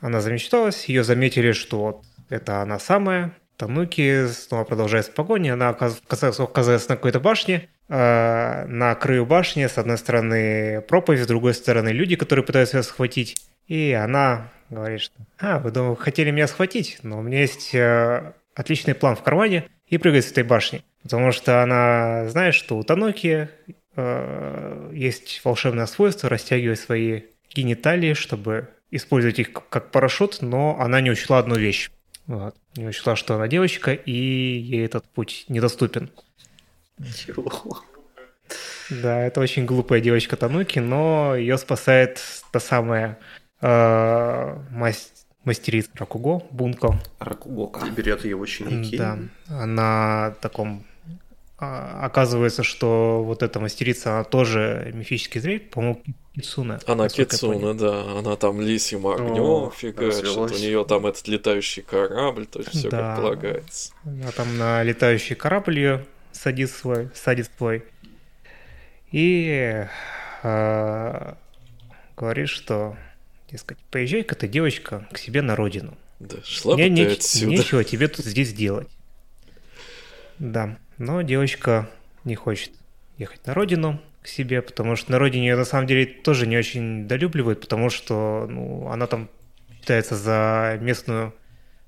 она замечталась, ее заметили, что вот это она самая. Тануки снова продолжает погони, она оказывается, на какой-то башне, э, на краю башни, с одной стороны проповедь, с другой стороны люди, которые пытаются ее схватить. И она говорит, что «А, вы думаю, хотели меня схватить, но у меня есть э, отличный план в кармане» и прыгает с этой башни. Потому что она знает, что у Тануки э, есть волшебное свойство растягивать свои гениталии, чтобы использовать их как парашют, но она не учла одну вещь. Вот. Не учла, что она девочка, и ей этот путь недоступен. Чего? Да, это очень глупая девочка Тануки, но ее спасает та самая э, мастер мастерица Ракуго, Бунко. Ракугока. И берет ее ученики. Да, она таком а, оказывается, что вот эта мастерица, она тоже мифический зверь, по-моему, Кицуна. Она Кицуна, да, она там лисьим огнем фигачит, у нее там этот летающий корабль, то есть все да. как полагается. Она там на летающий корабль ее садит свой, садит свой. И э, говорит, что, дескать, поезжай-ка ты, девочка, к себе на родину. Да, шла Мне бы не, отсюда. Нечего тебе тут здесь делать. Да. Но девочка не хочет ехать на родину к себе, потому что на родине ее на самом деле тоже не очень долюбливают, потому что ну, она там считается за местную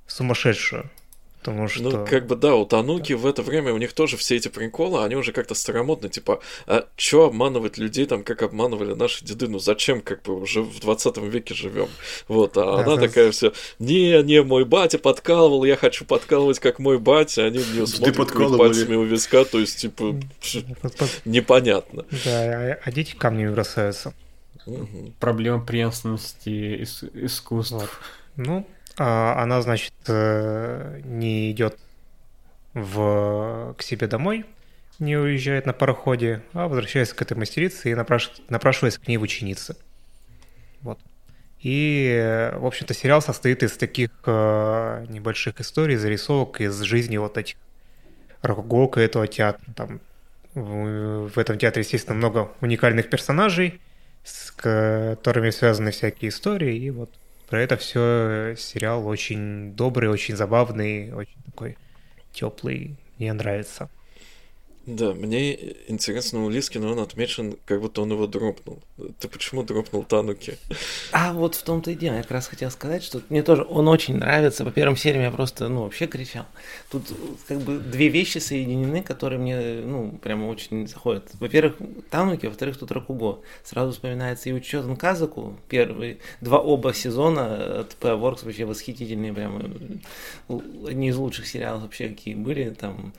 сумасшедшую. Потому ну, что... Ну, как бы, да, у Тануки в это время у них тоже все эти приколы, они уже как-то старомодны, типа, а чё обманывать людей там, как обманывали наши деды, ну зачем, как бы, уже в 20 веке живем, вот, а да, она да. такая вся, не, не, мой батя подкалывал, я хочу подкалывать, как мой батя, они мне смотрят пальцами у виска, то есть, типа, непонятно. Да, а, а дети камнями бросаются. Проблема преемственности искусств. Ну, она, значит, э, не идет в... к себе домой, не уезжает на пароходе, а возвращается к этой мастерице и напраш... напрашивается к ней в ученицы. Вот. И, в общем-то, сериал состоит из таких э, небольших историй, зарисовок из жизни вот этих Рокогока этого театра. Там, в, в этом театре, естественно, много уникальных персонажей, с которыми связаны всякие истории, и вот про это все сериал очень добрый, очень забавный, очень такой теплый. Мне нравится. Да, мне интересно у Лискина, он отмечен, как будто он его дропнул. Ты почему дропнул Тануки? А вот в том-то и дело, я как раз хотел сказать, что мне тоже он очень нравится. По первым сериям я просто, ну, вообще кричал. Тут как бы две вещи соединены, которые мне, ну, прямо очень заходят. Во-первых, Тануки, во-вторых, тут Ракуго. Сразу вспоминается и Учетан Казаку, первые два оба сезона от P-Works вообще восхитительные, прямо одни из лучших сериалов вообще, какие были, там,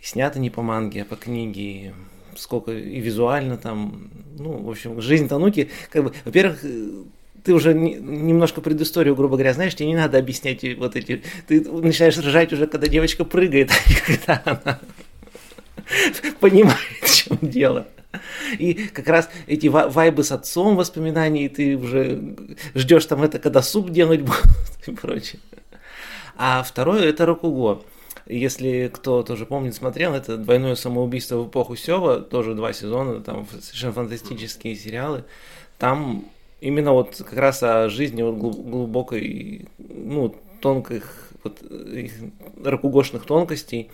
снято не по манге, а по книге, сколько и визуально там, ну, в общем, жизнь Тануки, как бы, во-первых, ты уже не, немножко предысторию, грубо говоря, знаешь, тебе не надо объяснять вот эти, ты начинаешь ржать уже, когда девочка прыгает, а когда она понимает, в чем дело. И как раз эти вайбы с отцом воспоминаний, ты уже ждешь там это, когда суп делать будут и прочее. А второе это Рокуго. Если кто тоже помнит, смотрел, это «Двойное самоубийство в эпоху Сева», тоже два сезона, там совершенно фантастические сериалы. Там именно вот как раз о жизни вот глубокой, ну, тонких, вот, ракугошных тонкостей,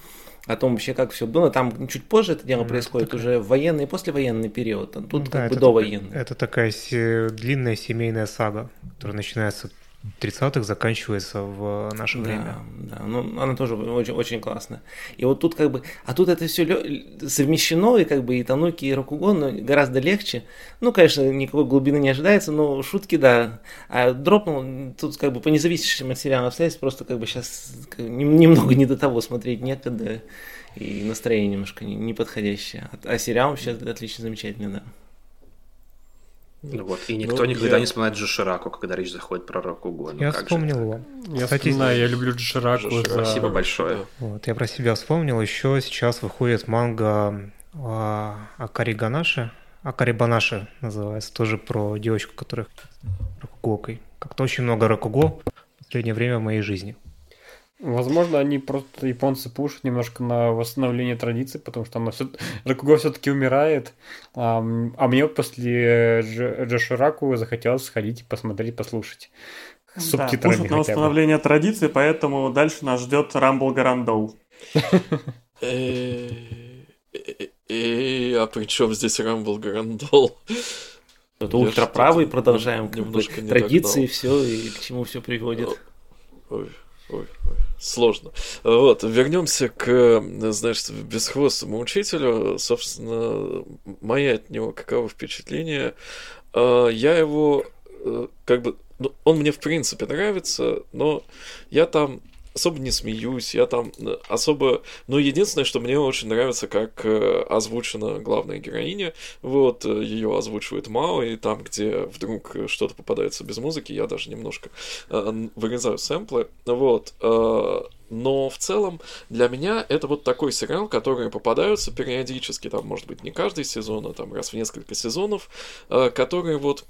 о том вообще, как все было. Там чуть позже это дело происходит, это уже в военный и послевоенный период. Тут да, как бы довоенный. Это такая длинная семейная сага, которая начинается 30-х заканчивается в наше да, время. Да, ну она тоже очень, очень классная. И вот тут как бы, а тут это все совмещено, и как бы и Тануки, и Рокугон гораздо легче. Ну, конечно, никакой глубины не ожидается, но шутки, да. А дропнул, тут как бы по независимым от сериала обстоятельств, просто как бы сейчас немного не до того смотреть некогда, и настроение немножко неподходящее. А, а сериал вообще отлично, замечательный, да. Ну вот, и никто ну, никогда я... не вспоминает Джошираку, когда речь заходит про Рокугон. Я вспомнил его. Я Кстати, знаю, я люблю Джошираку. За... Спасибо большое. Вот, я про себя вспомнил. Еще сейчас выходит манга а, Акари Ганаши. Акари Банаши называется. Тоже про девочку, которая Рокугокой. Как-то очень много Рокуго в последнее время в моей жизни. Возможно, они просто японцы пушат немножко на восстановление традиций, потому что оно все... Ракуго все-таки умирает. А, а мне после Джошураку захотелось сходить и посмотреть, послушать. Да, пушат на восстановление традиций, поэтому дальше нас ждет Рамбл Гарандол. Э, а при чем здесь Рамбл Гарандол? Это ультраправый, продолжаем традиции, все, и к чему все приводит. Ой, ой, ой сложно. Вот, вернемся к, знаешь, бесхвостому учителю. Собственно, мои от него каково впечатление. А, я его э, как бы... Ну, он мне в принципе нравится, но я там особо не смеюсь, я там э, особо... Ну, единственное, что мне очень нравится, как э, озвучена главная героиня, вот, э, ее озвучивает Мао, и там, где вдруг что-то попадается без музыки, я даже немножко вырезаю сэмплы, вот, но в целом для меня это вот такой сериал, который попадаются периодически, там, может быть, не каждый сезон, а там раз в несколько сезонов, которые вот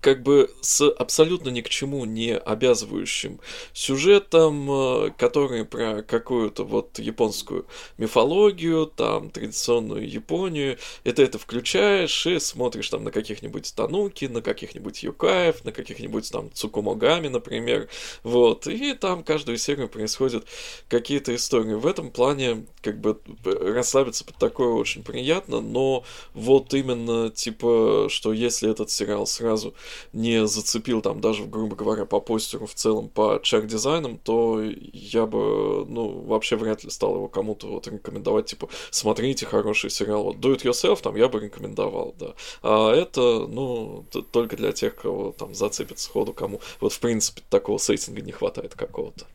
как бы с абсолютно ни к чему не обязывающим сюжетом, э, который про какую-то вот японскую мифологию, там, традиционную Японию, и ты это включаешь и смотришь там на каких-нибудь Тануки, на каких-нибудь Юкаев, на каких-нибудь там Цукумогами, например, вот, и там каждую серию происходят какие-то истории. В этом плане, как бы, расслабиться под такое очень приятно, но вот именно, типа, что если этот сериал сразу сразу не зацепил там даже, грубо говоря, по постеру в целом, по чек-дизайнам, то я бы, ну, вообще вряд ли стал его кому-то вот рекомендовать, типа, смотрите хороший сериал, вот Do It Yourself там я бы рекомендовал, да. А это, ну, только для тех, кого там зацепит сходу, кому вот в принципе такого сеттинга не хватает какого-то.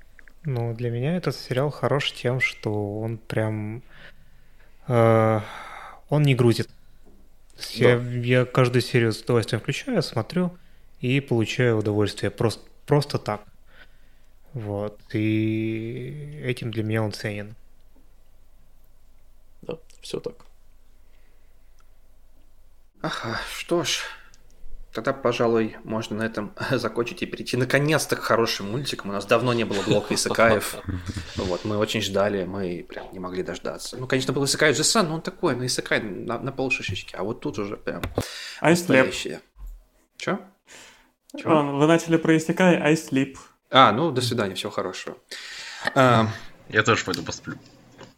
Ну, для меня этот сериал хорош тем, что он прям... Э, он не грузит. Я, я каждую серию с удовольствием включаю, смотрю и получаю удовольствие просто, просто так. Вот. И этим для меня он ценен. Да, все так. Ага, что ж, Тогда, пожалуй, можно на этом закончить и перейти наконец-то к хорошим мультикам. У нас давно не было блока Исакаев. Вот, мы очень ждали, мы прям не могли дождаться. Ну, конечно, был Исакай Джесан, но он такой, на Исакай на, на полшишечки. А вот тут уже прям настоящее. Чё? Чё? Вы начали про Исакай, I sleep. А, ну, до свидания, всего хорошего. Я тоже пойду посплю.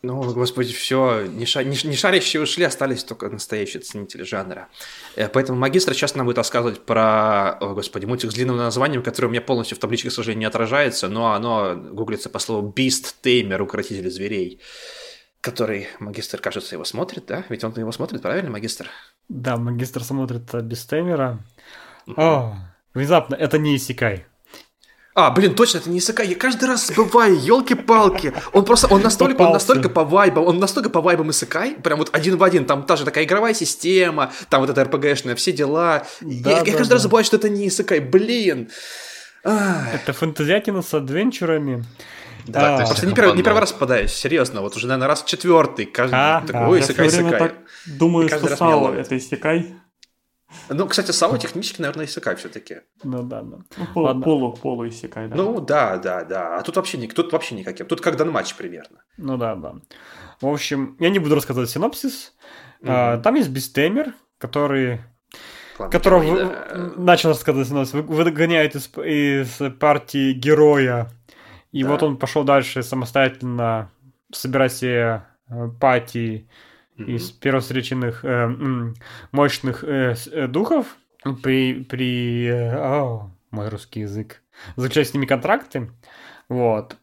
Ну, господи, все, не, ша- не, не шарящие ушли, остались только настоящие ценители жанра. Э, поэтому магистр сейчас нам будет рассказывать про, о, господи, мультик с длинным названием, который у меня полностью в табличке, к сожалению, не отражается, но оно гуглится по слову Beast Tamer, укротитель зверей, который магистр, кажется, его смотрит, да? Ведь он его смотрит, правильно, магистр? Да, магистр смотрит Beast Tamer. О, внезапно, это не Исикай. А, блин, точно, это не Исака. Я каждый раз забываю, елки-палки. Он просто, он настолько, он настолько по вайбам, он настолько по вайбам Исакай, прям вот один в один. Там та же такая игровая система, там вот эта РПГшная, все дела. Да, я, да, я каждый да. раз забываю, что это не Исакай. Блин. Ах. Это фантазиатина с адвенчурами. Да, а, просто не первый, не первый раз попадаюсь, серьезно, вот уже, наверное, раз четвертый, каждый а, такой, а, Исакай, Исакай. Думаю, что Сао это Исакай. Ну, кстати, Сао технически, наверное, Исекай все-таки. Ну да, да. Ну, пол, полу, полу Исекай, да. Ну да, да, да. А тут вообще, не, тут вообще никаким. Тут как матч примерно. Ну да, да. В общем, я не буду рассказывать синопсис. Mm-hmm. А, там есть Бестемер, который которого да. начал рассказывать синопсис, выгоняет из, из партии героя. И да. вот он пошел дальше самостоятельно собирать себе э, пати mm-hmm. из первовстреченных э, мощных э, э, духов при, при, э, о, мой русский язык, заключать с ними контракты. Вот.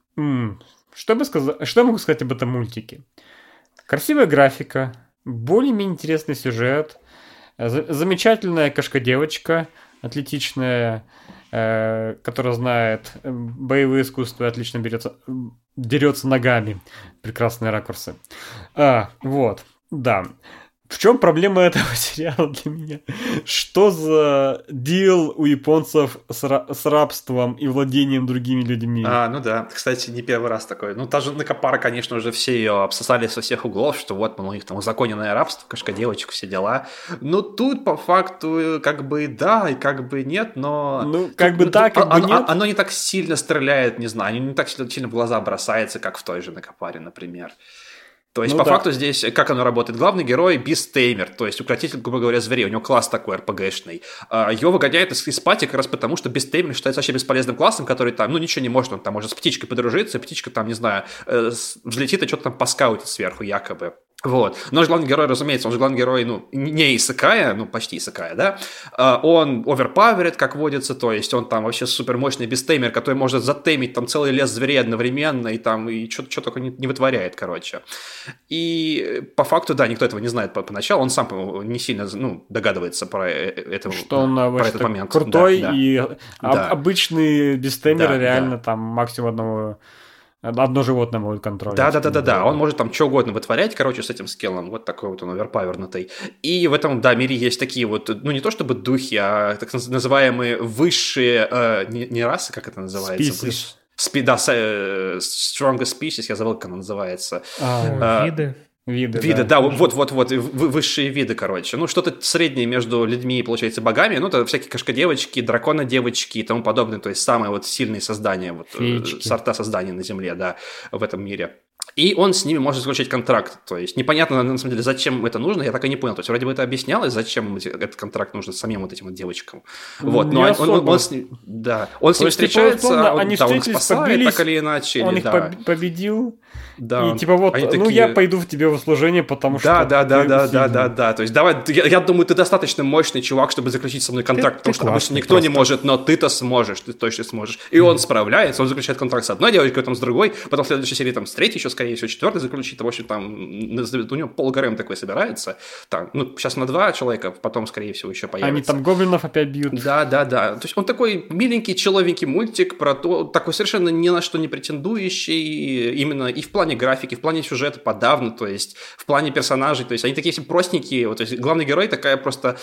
Что, бы сказать, что я могу сказать об этом мультике? Красивая графика, более-менее интересный сюжет, замечательная кошка-девочка, атлетичная, э, которая знает э, боевые искусства отлично берется, дерется ногами. Прекрасные ракурсы. А, вот, да. В чем проблема этого сериала для меня? Что за дел у японцев с, ра- с рабством и владением другими людьми? А, ну да, кстати, не первый раз такой. Ну, та же Накопара, конечно, уже все ее обсосали со всех углов, что вот, мол, у них там узаконенное рабство, кошка девочек, все дела. Но тут, по факту, как бы да, и как бы нет, но... Ну, как бы да, как оно, бы нет. Оно не так сильно стреляет, не знаю, не так сильно в глаза бросается, как в той же Накопаре, например. То есть, ну, по да. факту здесь, как оно работает? Главный герой Бистеймер, то есть укротитель, грубо говоря, зверей. У него класс такой РПГшный. А, его выгоняют из, из пати как раз потому, что Бистеймер считается вообще бесполезным классом, который там, ну, ничего не может. Он там может с птичкой подружиться, птичка там, не знаю, э, взлетит и что-то там поскаутит сверху якобы. Вот. Но же главный герой, разумеется, он же главный герой, ну, не Исакая, ну, почти Исакая, да, а, он оверпаверит, как водится, то есть он там вообще супер мощный бестеймер, который может затемить там целый лес зверей одновременно и там, и что только не, не вытворяет, короче. И по факту, да, никто этого не знает поначалу, он сам не сильно, ну, догадывается про э, это, Что он про этот момент. крутой да, и да. обычный бестеймер да, реально да. там максимум одного Одно животное может контролировать. Да, да, да, да, да. Он может там что угодно вытворять, короче, с этим скиллом. Вот такой вот он оверпавернутый. И в этом, да, мире есть такие вот, ну не то чтобы духи, а так называемые высшие, э, не, не расы, как это называется? Species. Спи, да, э, strongest species, я забыл, как она называется. А, а, виды. Виды, виды, да, вот-вот-вот, высшие виды, короче. Ну, что-то среднее между людьми получается, богами. Ну, это всякие кошка-девочки, дракона-девочки и тому подобное. То есть, самые вот сильные создания, вот, э, Феечки. сорта создания на Земле, да, в этом мире. И он с ними может заключить контракт. То есть непонятно, на самом деле, зачем это нужно, я так и не понял. То есть вроде бы это объяснялось, зачем этот контракт нужен самим вот этим вот девочкам. Вот, но он, он, он, с ним, да, он с ним встречается, он, они да, он спасает побились, так или иначе. Он или, их да. победил, да. И типа вот, Они ну такие... я пойду в тебе в услужение, потому да, что... Да, да, да, да, да, да. То есть давай, я, я думаю, ты достаточно мощный чувак, чтобы заключить со мной контракт, ты, потому ты что обычно никто просто. не может, но ты-то сможешь, ты точно сможешь. И он справляется, он заключает контракт с одной девочкой, потом с другой, потом в следующей серии там с третьей еще, скорее всего, четвертой заключит, в общем, там у него полгарем такой собирается. Там, ну, сейчас на два человека, потом, скорее всего, еще появится. Они там гоблинов опять бьют. Да, да, да. То есть он такой миленький, человенький мультик про то, такой совершенно ни на что не претендующий, именно и в плане графики, в плане сюжета подавно, то есть в плане персонажей, то есть они такие все простенькие, вот, то есть главный герой такая просто,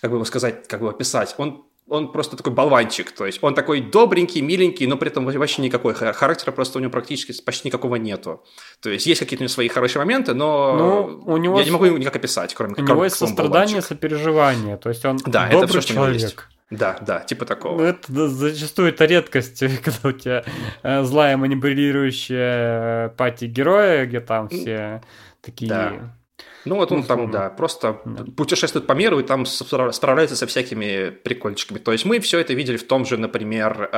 как бы сказать, как бы описать, он он просто такой болванчик, то есть он такой добренький, миленький, но при этом вообще никакой характера просто у него практически почти никакого нету. То есть есть какие-то у него свои хорошие моменты, но ну, у него я не могу его никак описать, кроме как У него есть сострадание, сопереживание, то есть он да, добрый это все, человек. Да, да, типа такого. Это зачастую это редкость, когда у тебя э, злая манипулирующая э, пати героя, где там все такие да. Ну вот он там, да, просто да. путешествует по миру и там справляется со всякими прикольчиками. То есть мы все это видели в том же, например, э,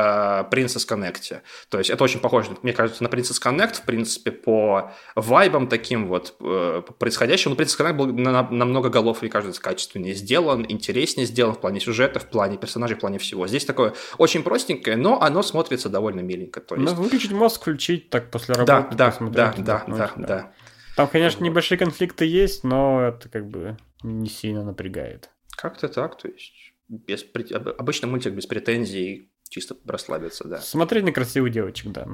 Princess Connect. То есть это очень похоже, мне кажется, на Princess Connect, в принципе, по вайбам таким вот э, происходящим. Но Princess Connect был на, на много голов, мне кажется, качественнее сделан, интереснее сделан в плане сюжета, в плане персонажей, в плане всего. Здесь такое очень простенькое, но оно смотрится довольно миленько. То есть... Ну, выключить мозг, включить так после работы. Да, да, да, да, да, да. Там, конечно, небольшие конфликты есть, но это как бы не сильно напрягает. Как-то так, то есть без, обычно мультик без претензий, чисто расслабиться, да. Смотреть на красивых девочек, да.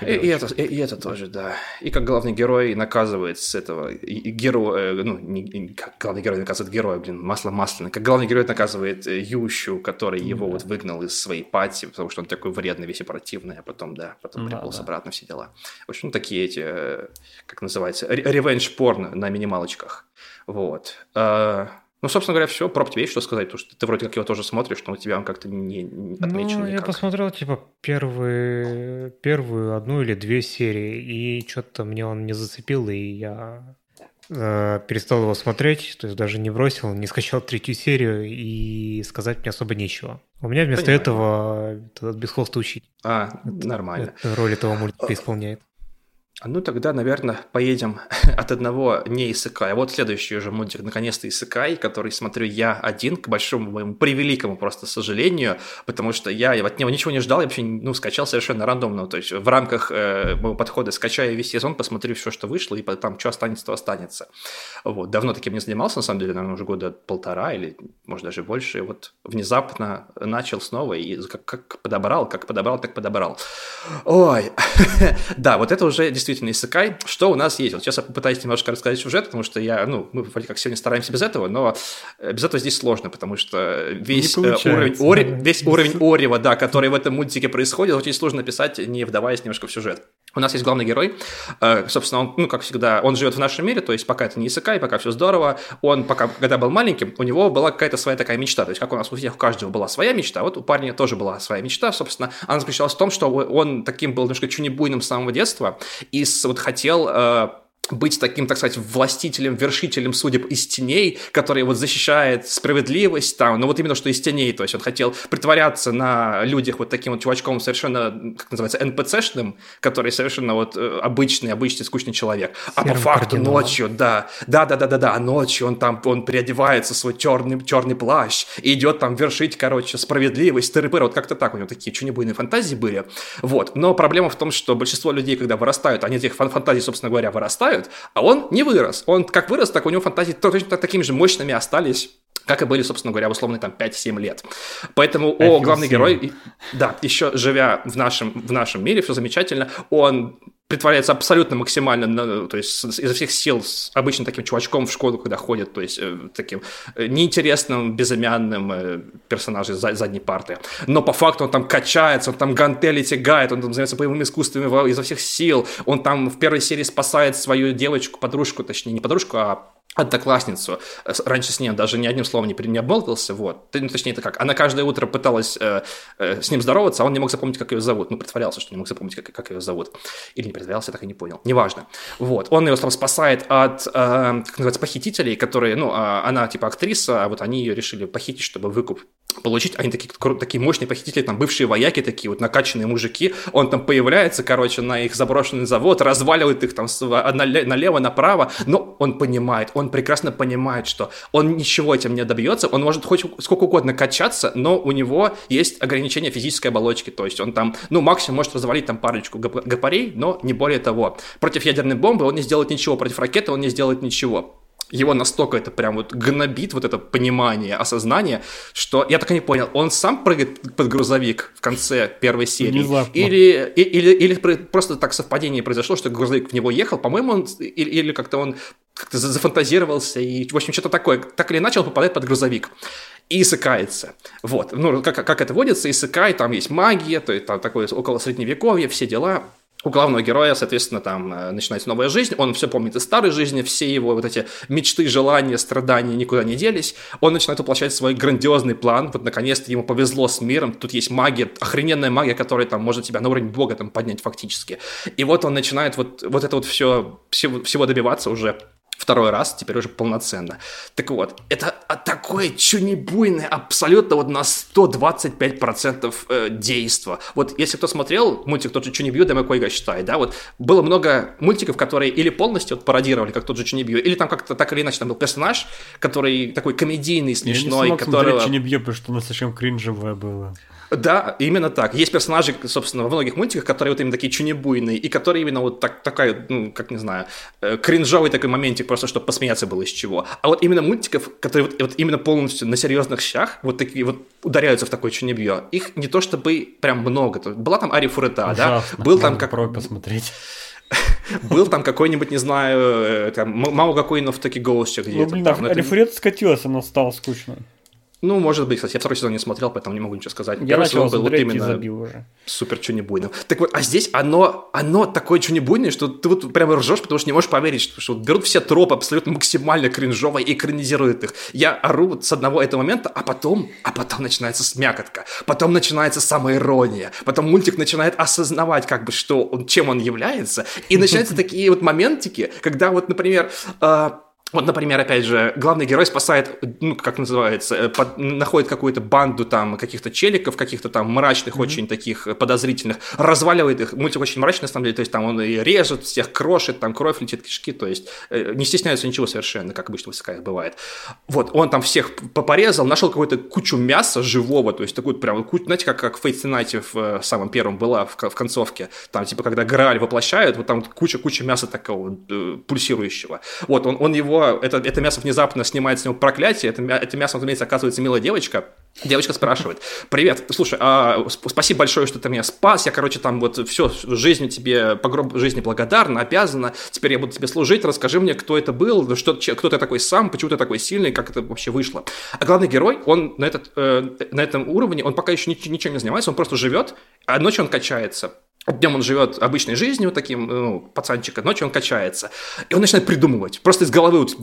И, и, это, и, и это тоже, да. И как главный герой наказывает с этого и, и героя, ну, не, как главный герой наказывает героя, блин, масло масляное, как главный герой наказывает э, Ющу, который его да. вот выгнал из своей пати, потому что он такой вредный, весь и противный, а потом, да, потом да, приполз да. обратно, все дела. В общем, ну, такие эти, э, как называется, ревенж-порн на минималочках. Вот. А, ну, собственно говоря, все. Проб тебе есть что сказать? Потому что ты вроде как его тоже смотришь, но у тебя он как-то не, не отмечен Ну, никак. я посмотрел, типа, первые, первую одну или две серии, и что-то мне он не зацепил, и я э, перестал его смотреть, то есть даже не бросил, не скачал третью серию, и сказать мне особо нечего. У меня вместо Понимаю. этого этот бесхвост учить. А, нормально. Это, роль этого мультика исполняет. Ну, тогда, наверное, поедем от одного не Исыкай. Вот следующий уже мультик, наконец-то Исыкай, который смотрю я один, к большому моему превеликому просто сожалению, потому что я от него ничего не ждал, я вообще, ну, скачал совершенно рандомно, то есть в рамках э, моего подхода скачаю весь сезон, посмотрю все, что вышло, и там, что останется, то останется. Вот, давно таким не занимался, на самом деле, наверное, уже года полтора или, может, даже больше, и вот внезапно начал снова, и как, как подобрал, как подобрал, так подобрал. Ой, да, вот это уже действительно действительно Исакай. Что у нас есть? Вот сейчас я попытаюсь немножко рассказать сюжет, потому что я, ну, мы вроде как сегодня стараемся без этого, но э, без этого здесь сложно, потому что весь э, уровень, ори, весь уровень Орева, да, который в этом мультике происходит, очень сложно писать, не вдаваясь немножко в сюжет. У нас есть главный герой, э, собственно, он, ну, как всегда, он живет в нашем мире, то есть пока это не Исакай, пока все здорово, он пока, когда был маленьким, у него была какая-то своя такая мечта, то есть как у нас у всех, у каждого была своя мечта, вот у парня тоже была своя мечта, собственно, она заключалась в том, что он таким был немножко чунибуйным с самого детства, и вот хотел э, быть таким, так сказать, властителем, вершителем судеб из теней, который вот защищает справедливость там, ну вот именно что из теней, то есть он хотел притворяться на людях вот таким вот чувачком совершенно, как называется, НПЦшным, который совершенно вот э, обычный, обычный, скучный человек. А по факту кардиналом. ночью, да, да, да, да, да, да, а ночью он там, он переодевается в свой черный, черный плащ и идет там вершить, короче, справедливость, тыры вот как-то так у него такие чунебуйные фантазии были, вот. Но проблема в том, что большинство людей, когда вырастают, они этих фантазий, собственно говоря, вырастают, вырастают, а он не вырос. Он как вырос, так у него фантазии точно такими же мощными остались как и были, собственно говоря, в условные там 5-7 лет. Поэтому, о, главный герой, да, еще живя в нашем, в нашем мире, все замечательно, он притворяется абсолютно максимально, то есть изо всех сил с обычно таким чувачком в школу, когда ходит, то есть э, таким э, неинтересным, безымянным э, персонажем задней парты. Но по факту он там качается, он там гантели тягает, он там занимается боевыми искусствами изо всех сил, он там в первой серии спасает свою девочку, подружку, точнее не подружку, а одноклассницу. Раньше с ней даже ни одним словом не, не обмолвился, вот. Ну, точнее, это как, она каждое утро пыталась э, э, с ним здороваться, а он не мог запомнить, как ее зовут. Ну, притворялся, что не мог запомнить, как, как ее зовут. Или не притворялся, так и не понял. Неважно. Вот. Он ее там спасает от, э, как называется, похитителей, которые, ну, э, она типа актриса, а вот они ее решили похитить, чтобы выкуп получить. Они такие, такие мощные похитители, там бывшие вояки такие, вот накачанные мужики. Он там появляется, короче, на их заброшенный завод, разваливает их там налево, направо, но он понимает, он он прекрасно понимает, что он ничего этим не добьется, он может хоть сколько угодно качаться, но у него есть ограничение физической оболочки, то есть он там, ну, максимум может развалить там парочку гапарей, но не более того. Против ядерной бомбы он не сделает ничего, против ракеты он не сделает ничего его настолько это прям вот гнобит, вот это понимание, осознание, что я так и не понял, он сам прыгает под грузовик в конце первой серии? Или, или, или просто так совпадение произошло, что грузовик в него ехал, по-моему, он, или, или как-то он как-то зафантазировался и, в общем, что-то такое. Так или начал попадать под грузовик и исыкается. Вот. Ну, как, как это водится, исыкай, там есть магия, то есть там такое около средневековья, все дела у главного героя, соответственно, там э, начинается новая жизнь, он все помнит из старой жизни, все его вот эти мечты, желания, страдания никуда не делись, он начинает воплощать свой грандиозный план, вот наконец-то ему повезло с миром, тут есть магия, охрененная магия, которая там может тебя на уровень бога там поднять фактически, и вот он начинает вот, вот это вот все, всего, всего добиваться уже второй раз, теперь уже полноценно. Так вот, это такое чунибуйное, абсолютно вот на 125% э, действа. Вот если кто смотрел мультик тот же Чунибью, Дэма Койга считает, да, вот было много мультиков, которые или полностью вот, пародировали, как тот же Чунибью, или там как-то так или иначе там был персонаж, который такой комедийный, смешной, Я не смог которого... Чунибью, потому что оно слишком кринжевое было. Да, именно так. Есть персонажи, собственно, во многих мультиках, которые вот именно такие чунебуйные, и которые именно вот так, такая, ну, как не знаю, э, кринжовый такой моментик, просто чтобы посмеяться было из чего. А вот именно мультиков, которые вот, вот именно полностью на серьезных щах, вот такие вот ударяются в такое чунебье, их не то чтобы прям много. Была там Ари Фурета, да? Был там как... посмотреть. Был там какой-нибудь, не знаю, э, там, мало какой, но в таки голос где-то. Ну, блин, Арифурет скатилась, она стала скучно. Ну, может быть, кстати, я второй сезон не смотрел, поэтому не могу ничего сказать. Я Первый сезон был вот именно забил уже. супер чунебуйным. Так вот, а здесь оно, оно такое чунебуйное, что ты вот прямо ржешь, потому что не можешь поверить, что, что вот берут все тропы абсолютно максимально кринжовые и экранизируют их. Я ору вот с одного этого момента, а потом, а потом начинается смякотка, потом начинается самоирония, потом мультик начинает осознавать, как бы, что он, чем он является, и начинаются такие вот моментики, когда вот, например, а, вот, например, опять же, главный герой спасает, ну, как называется, э, под, находит какую-то банду там каких-то челиков, каких-то там мрачных, mm-hmm. очень таких подозрительных, разваливает их. Мультик очень мрачный, на самом деле, то есть там он и режет, всех крошит, там кровь летит, кишки, то есть э, не стесняется ничего совершенно, как обычно в СК бывает. Вот, он там всех порезал, нашел какую-то кучу мяса живого, то есть такую прям, знаете, как, как в Fate Night в э, самом первом была в, в концовке, там типа когда Грааль воплощают, вот там куча-куча мяса такого пульсирующего. Вот, он, он его это, это мясо внезапно снимает с него проклятие, это, это мясо, разумеется, оказывается милая девочка, Девочка спрашивает, привет, слушай, а, спасибо большое, что ты меня спас, я, короче, там вот все, жизнь тебе, по гроб жизни благодарна, обязана, теперь я буду тебе служить, расскажи мне, кто это был, что, кто ты такой сам, почему ты такой сильный, как это вообще вышло. А главный герой, он на, этот, э, на этом уровне, он пока еще ничем, ничем не занимается, он просто живет, а ночью он качается. Днем он живет обычной жизнью, таким, ну, пацанчика, ночью он качается. И он начинает придумывать. Просто из головы вот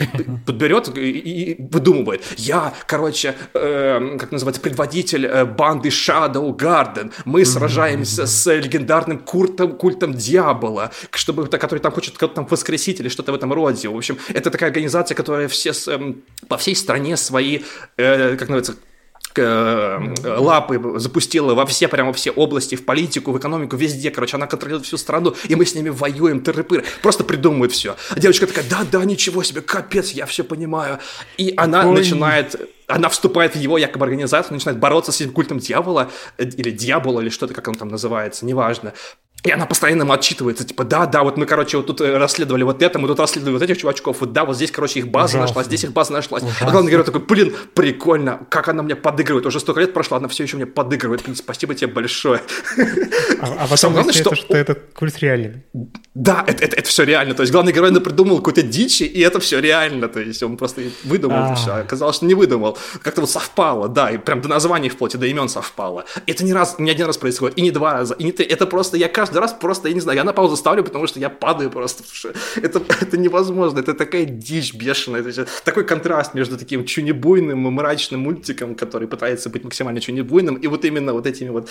подберет и, и выдумывает. Я, короче, э, как называется, предводитель э, банды Shadow Garden. Мы сражаемся с легендарным культом, культом дьявола, чтобы, который там хочет кого-то там воскресить или что-то в этом роде. В общем, это такая организация, которая все, э, по всей стране свои, э, как называется, Э, лапы запустила во все, прямо все области, в политику, в экономику, везде, короче, она контролирует всю страну, и мы с ними воюем, тыры-пыры, просто придумывает все. А девочка такая, да-да, ничего себе, капец, я все понимаю. И она Ой. начинает она вступает в его якобы организацию, начинает бороться с этим культом дьявола, э, или дьявола, или что-то, как он там называется, неважно. И она постоянно ему отчитывается, типа, да, да, вот мы, короче, вот тут э, расследовали вот это, мы тут расследовали вот этих чувачков, вот да, вот здесь, короче, их база Ужасно. нашлась, здесь их база нашлась. Ужасно. А главный герой такой, блин, прикольно, как она мне подыгрывает, уже столько лет прошло, она все еще мне подыгрывает, блин, спасибо тебе большое. А, а потом главное, что, что этот культ реален. Да, это, это, это все реально, то есть главный герой придумал какую-то дичь, и это все реально, то есть он просто выдумал а. все, оказалось, что не выдумал, как-то вот совпало, да, и прям до названий вплоть, до имен совпало. Это не раз, не один раз происходит, и не два раза, и не три, это просто, я каждый раз просто, я не знаю, я на паузу ставлю, потому что я падаю просто. Это, это невозможно, это такая дичь бешеная. Это такой контраст между таким чунебуйным и мрачным мультиком, который пытается быть максимально чунебуйным, и вот именно вот этими вот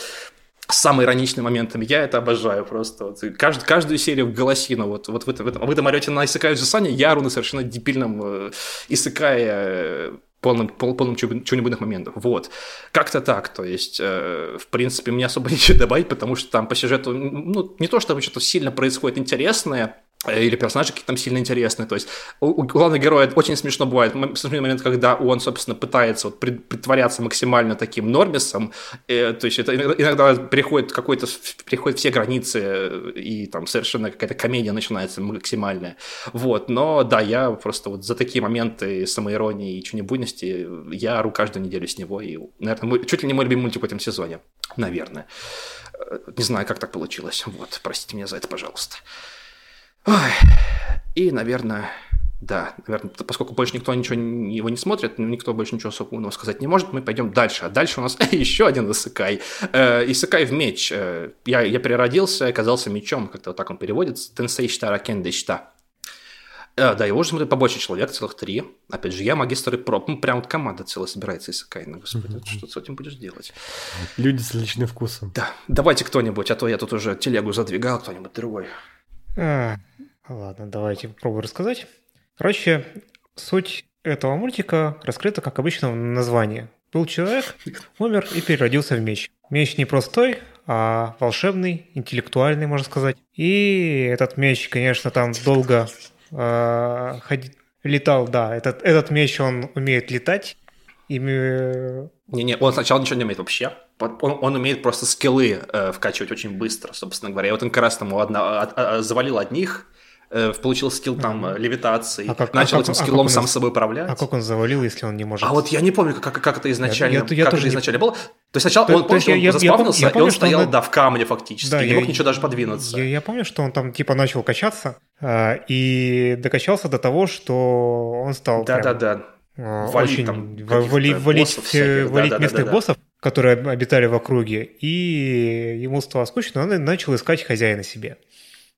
самые ироничные моментами. Я это обожаю просто. Вот. Кажд, каждую серию в голосину. Вот, вот в, этом, в этом, вы там орете на Исакаю Джусане, я ору на совершенно дебильном э, Исакае э, полным, пол, полным чего-нибудь моментов. Вот. Как-то так. То есть, э, в принципе, мне особо нечего добавить, потому что там по сюжету, ну, не то, чтобы что-то сильно происходит интересное, или персонажи какие-то там сильно интересные. То есть у, главного героя очень смешно бывает смешной момент, когда он, собственно, пытается вот притворяться максимально таким нормисом. Э, то есть это иногда переходит какой-то переходит все границы э, и там совершенно какая-то комедия начинается максимальная. Вот, но да, я просто вот за такие моменты самоиронии и чунебуйности я ору каждую неделю с него и, наверное, мой, чуть ли не мой любимый мультик в этом сезоне, наверное. Э, не знаю, как так получилось. Вот, простите меня за это, пожалуйста. Ой. И, наверное, да, наверное, поскольку больше никто ничего его не смотрит, никто больше ничего особо умного сказать не может, мы пойдем дальше. А дальше у нас еще один Исыкай. Э, Исыкай в меч. Э, я, я переродился, оказался мечом, как-то вот так он переводится. Тенсей Штара Кендешта. Э, да, его уже смотрит побольше человек, целых три. Опять же, я магистр и проб. Ну, прям вот команда целая собирается Исакай. Ну, господи, что ты с этим будешь делать? Люди с отличным вкусом. Да, давайте кто-нибудь, а то я тут уже телегу задвигал, кто-нибудь другой. Ладно, давайте попробую рассказать. Короче, суть этого мультика раскрыта, как обычно, в названии. Был человек, умер и переродился в меч. Меч не простой, а волшебный, интеллектуальный, можно сказать. И этот меч, конечно, там долго э, ходи... летал, да. Этот, этот меч, он умеет летать. Ими... Не-не, он сначала ничего не умеет вообще он, он умеет просто скиллы э, вкачивать очень быстро, собственно говоря. И вот он как раз там одна, от, от, завалил одних, э, получил скилл там mm-hmm. левитации, а как, начал а этим как, скиллом а сам он, собой управлять. А как он завалил, если он не может? А вот я не помню, как, как это изначально, я, я, я как это изначально не... было. То есть сначала то, он, помнишь, он я, заспавнился, я, я помню, и он стоял, он... да, в камне фактически, да, не я, мог ничего даже подвинуться. Я, я помню, что он там типа начал качаться э, и докачался до того, что он стал Да-да-да. Э, очень там вали, валить, всяких, валить да, местных да, да, боссов которые обитали в округе, и ему стало скучно, он начал искать хозяина себе.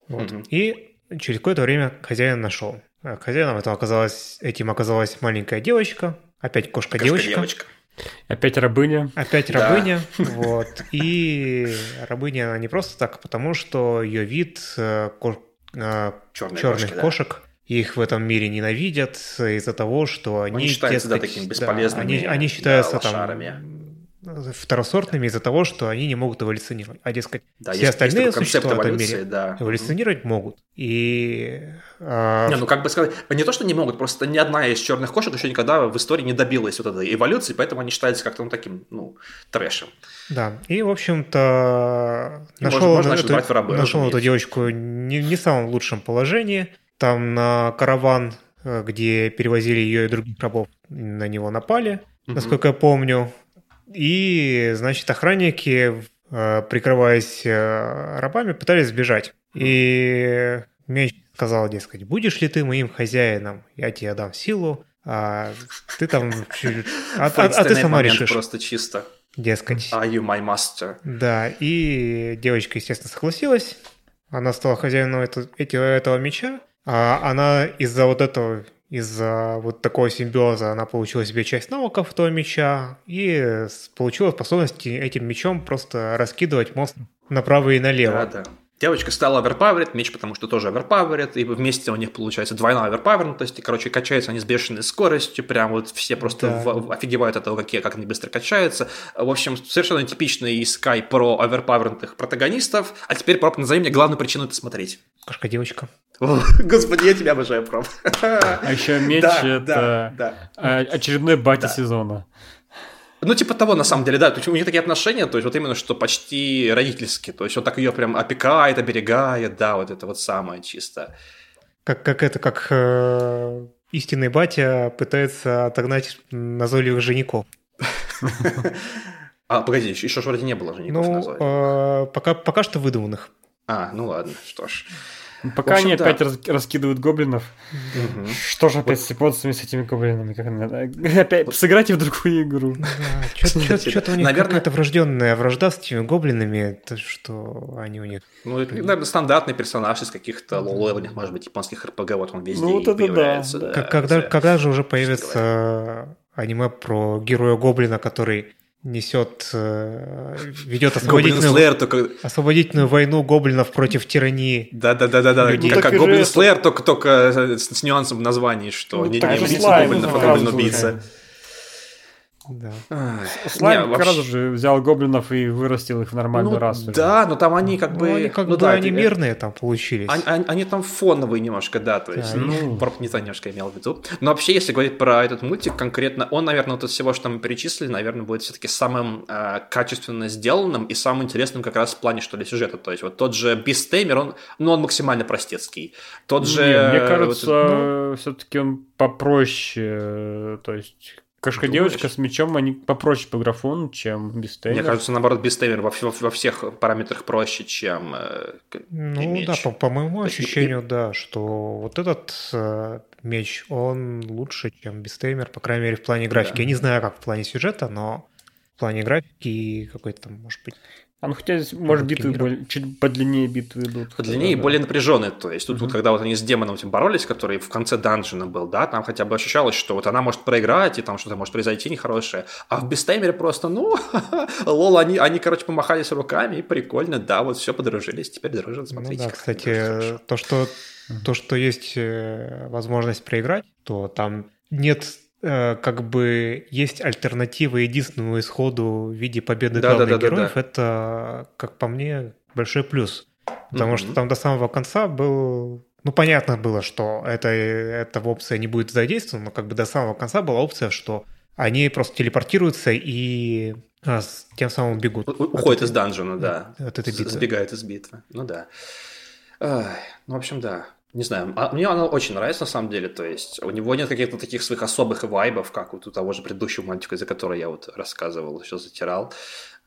Вот. Mm-hmm. И через какое-то время хозяин нашел. А хозяином это оказалось, этим оказалась маленькая девочка, опять кошка-девочка. Опять рабыня. Опять да. рабыня, вот. И рабыня она не просто так, потому что ее вид э, ко- э, черных кошек, да. кошек их в этом мире ненавидят из-за того, что они... Они считаются, дескать, да, такими бесполезными да, они, они считаются да, там второсортными из-за того, что они не могут эволюционировать. А, дескать, да, все есть, остальные есть существа в этом мире да. эволюционировать могут. И... А... Не, ну как бы сказать, не то, что не могут, просто ни одна из черных кошек еще никогда в истории не добилась вот этой эволюции, поэтому они считаются как-то ну, таким, ну, трэшем. Да, и, в общем-то, нашел, можно, можно эту, рабы, нашел эту девочку не, не в самом лучшем положении. Там на караван, э, где перевозили ее и других рабов, на него напали, угу. насколько я помню. И, значит, охранники, э, прикрываясь э, рабами, пытались сбежать. И меч сказал, дескать, будешь ли ты моим хозяином, я тебе дам силу, а ты там... А, а, а ты сама решишь. Просто чисто. Дескать. Are you my master? Да, и девочка, естественно, согласилась. Она стала хозяином этого, этого меча. А она из-за вот этого из-за вот такого симбиоза она получила себе часть навыков этого меча и получила способность этим мечом просто раскидывать монстров направо и налево. Да, да. Девочка стала оверпаверит, меч потому что тоже оверпаверит, и вместе у них получается двойная оверпавернутость, и, короче, качаются они с бешеной скоростью, прям вот все просто да. в, офигевают от того, как, как они быстро качаются. В общем, совершенно типичный Sky про оверпавернутых протагонистов, а теперь, Проб, назови мне главную причину это смотреть. Кошка-девочка. Господи, я тебя обожаю, Проб. А еще меч – это очередной батя сезона. Ну, типа того, на самом деле, да. То есть у них такие отношения, то есть вот именно, что почти родительские. То есть он так ее прям опекает, оберегает, да, вот это вот самое чисто. Как, как это, как э, истинный батя пытается отогнать назойливых женихов. А, погоди, еще, еще вроде не было женихов Ну, э, пока что выдуманных. А, ну ладно, что ж. Пока общем, они да. опять раскидывают гоблинов. Угу. Что же опять вот. с японцами, с этими гоблинами? Как опять вот. сыграйте в другую игру. Что-то у них Наверное... какая-то врожденная вражда с этими гоблинами, то, что они у них... Ну, это, наверное, стандартный персонаж из каких-то low-level ных, может быть, японских РПГ, вот он везде ну, вот это появляется. Да. Да, когда, когда же уже появится аниме про героя гоблина, который несет, э, ведет освободительную, только... освободительную войну гоблинов против тирании. Да-да-да-да, ну, как, как Гоблин Слэйр, только, только с, с нюансом в названии, что ну, не, не убийца гоблинов, а гоблин-убийца. Да. Слайм как вообще... раз же взял гоблинов и вырастил их в нормальную ну, расу. Да, но там они как ну, бы... Они как ну, бы да, они мирные там получились. Они, они, они там фоновые немножко, да, то есть, да, ну, Проб не то немножко имел в виду. Но вообще, если говорить про этот мультик конкретно, он, наверное, вот из всего, что мы перечислили, наверное, будет все-таки самым э, качественно сделанным и самым интересным как раз в плане, что ли, сюжета. То есть вот тот же Бистеймер, он, ну, он максимально простецкий. Тот же... Не, мне кажется, вот, ну... все-таки он попроще, то есть Кошка-девочка с мечом, они попроще по графону, чем Бестеймер. Мне кажется, наоборот, Бестеймер во, во, во всех параметрах проще, чем э, Ну меч. да, по, по моему ощущению, да, что вот этот э, меч, он лучше, чем Бестеймер, по крайней мере, в плане графики. Да. Я не знаю, как в плане сюжета, но в плане графики какой-то, может быть, а ну хотя, может, битвы более, чуть подлиннее битвы идут. Подлиннее и да. более напряженные. То есть тут угу. вот когда вот они с демоном этим боролись, который в конце данжена был, да, там хотя бы ощущалось, что вот она может проиграть, и там что-то может произойти нехорошее. А в бестаймере просто, ну, лол, они, они, короче, помахались руками, и прикольно, да, вот все подружились, теперь дружат, ну смотрите. Ну да, кстати, то, что, то, что есть э, возможность проиграть, то там нет как бы есть альтернатива единственному исходу в виде победы да, главных да, да, героев, да, да. это, как по мне, большой плюс. Потому mm-hmm. что там до самого конца был... Ну, понятно было, что это, эта опция не будет задействована, но как бы до самого конца была опция, что они просто телепортируются и а, тем самым бегут. Уходят из данжена, да. От этой битвы. Сбегают из битвы. Ну да. Ну, в общем, да. Не знаю, а мне оно очень нравится на самом деле, то есть у него нет каких-то таких своих особых вайбов, как вот у того же предыдущего мальчика, за который я вот рассказывал, еще затирал.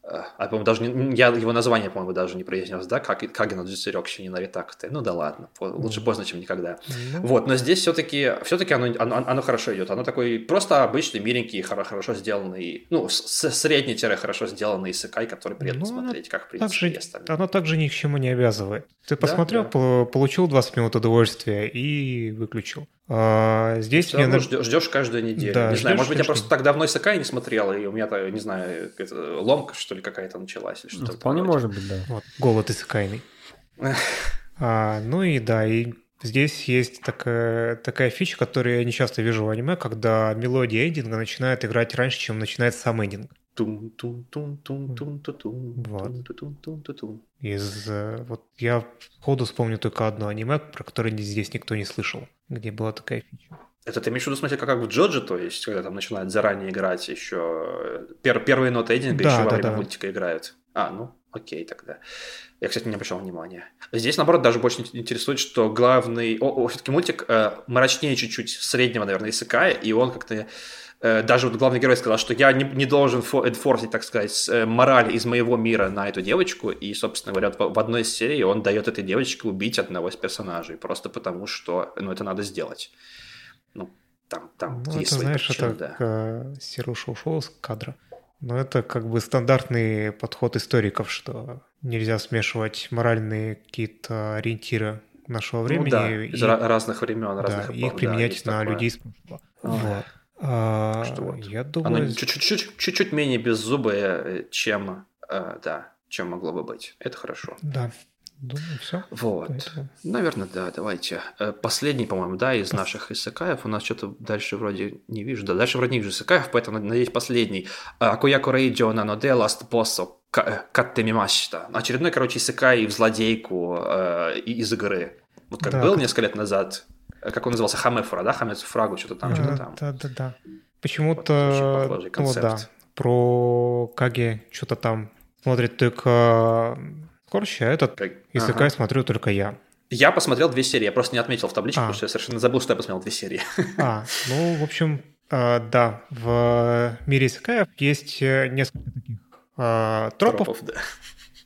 А, по-моему, даже не, я его название, по-моему, даже не произнес, да, как Кагина Дзюцерёк не Наритакте. Ну да ладно, лучше поздно, чем никогда. Mm-hmm. Вот, но здесь все-таки все-таки оно, оно, оно хорошо идет. Оно такой просто обычный, миленький, хорошо сделанный, ну, средний-хорошо сделанный исыкай, который приятно ну, смотреть, как принципе также, есть. Оно также ни к чему не обязывает. Ты посмотрел, да, да. получил 20 минут удовольствия и выключил. А, здесь Все равно ждешь, ждешь каждую неделю. Да, не знаю, может быть, я просто так давно Исакай не смотрел, и у меня, не знаю, ломка, что ли, какая-то началась. ну, вполне может быть, да. Вот, голод Исакайный. а, ну и да, и здесь есть такая, такая фича, которую я не часто вижу в аниме, когда мелодия эндинга начинает играть раньше, чем начинается сам эндинг. Из вот я ходу вспомню только одно аниме, про которое здесь никто не слышал, где была такая фича. Это ты имеешь в виду, смотри, как в Джоджи, то есть, когда там начинают заранее играть еще... Пер, первые ноты эдинга да, еще да, во время да. мультика играют. А, ну, окей тогда. Я, кстати, не обращал внимания. Здесь, наоборот, даже больше интересует, что главный... О, о все-таки мультик э, мрачнее чуть-чуть среднего, наверное, Исыкая, и он как-то... Э, даже вот главный герой сказал, что я не, не должен энфорсить, так сказать, э, мораль из моего мира на эту девочку, и, собственно говоря, в, одной из серий он дает этой девочке убить одного из персонажей, просто потому что, ну, это надо сделать. Ну, там, там ну, есть это, знаешь, причины, это да. Серуша ушел с кадра. Но это как бы стандартный подход историков, что нельзя смешивать моральные какие-то ориентиры нашего ну времени. Ну, да, и, из разных времен, разных да, эпох, их применять да, на такое. людей из. Вот. А, что вот. Я думаю... Оно чуть-чуть, чуть-чуть менее беззубое, чем, э, да, чем могло бы быть. Это хорошо. Да. Думаю, все. Вот. Поэтому... Наверное, да, давайте. Э, последний, по-моему, да, из наших исакаев. У нас что-то дальше вроде не вижу. Да, дальше вроде не вижу исакаев, поэтому, надеюсь, последний. Акуяку Рейдио Наноде Last Boss Каттемимашта. Очередной, короче, исакай в злодейку э, из игры. Вот как да, был как... несколько лет назад. Э, как он назывался? Хамефура, да? Хамец Фрагу, что-то там, что-то там. Да, да, да. Почему-то... Вот, ну, да. Про Каги что-то там смотрит только Корча, этот как... ага. смотрю только я. Я посмотрел две серии, я просто не отметил в табличке, а. потому что я совершенно забыл, что я посмотрел две серии. А, ну, в общем, э, да, в мире Исакаев есть э, несколько таких э, тропов. тропов да.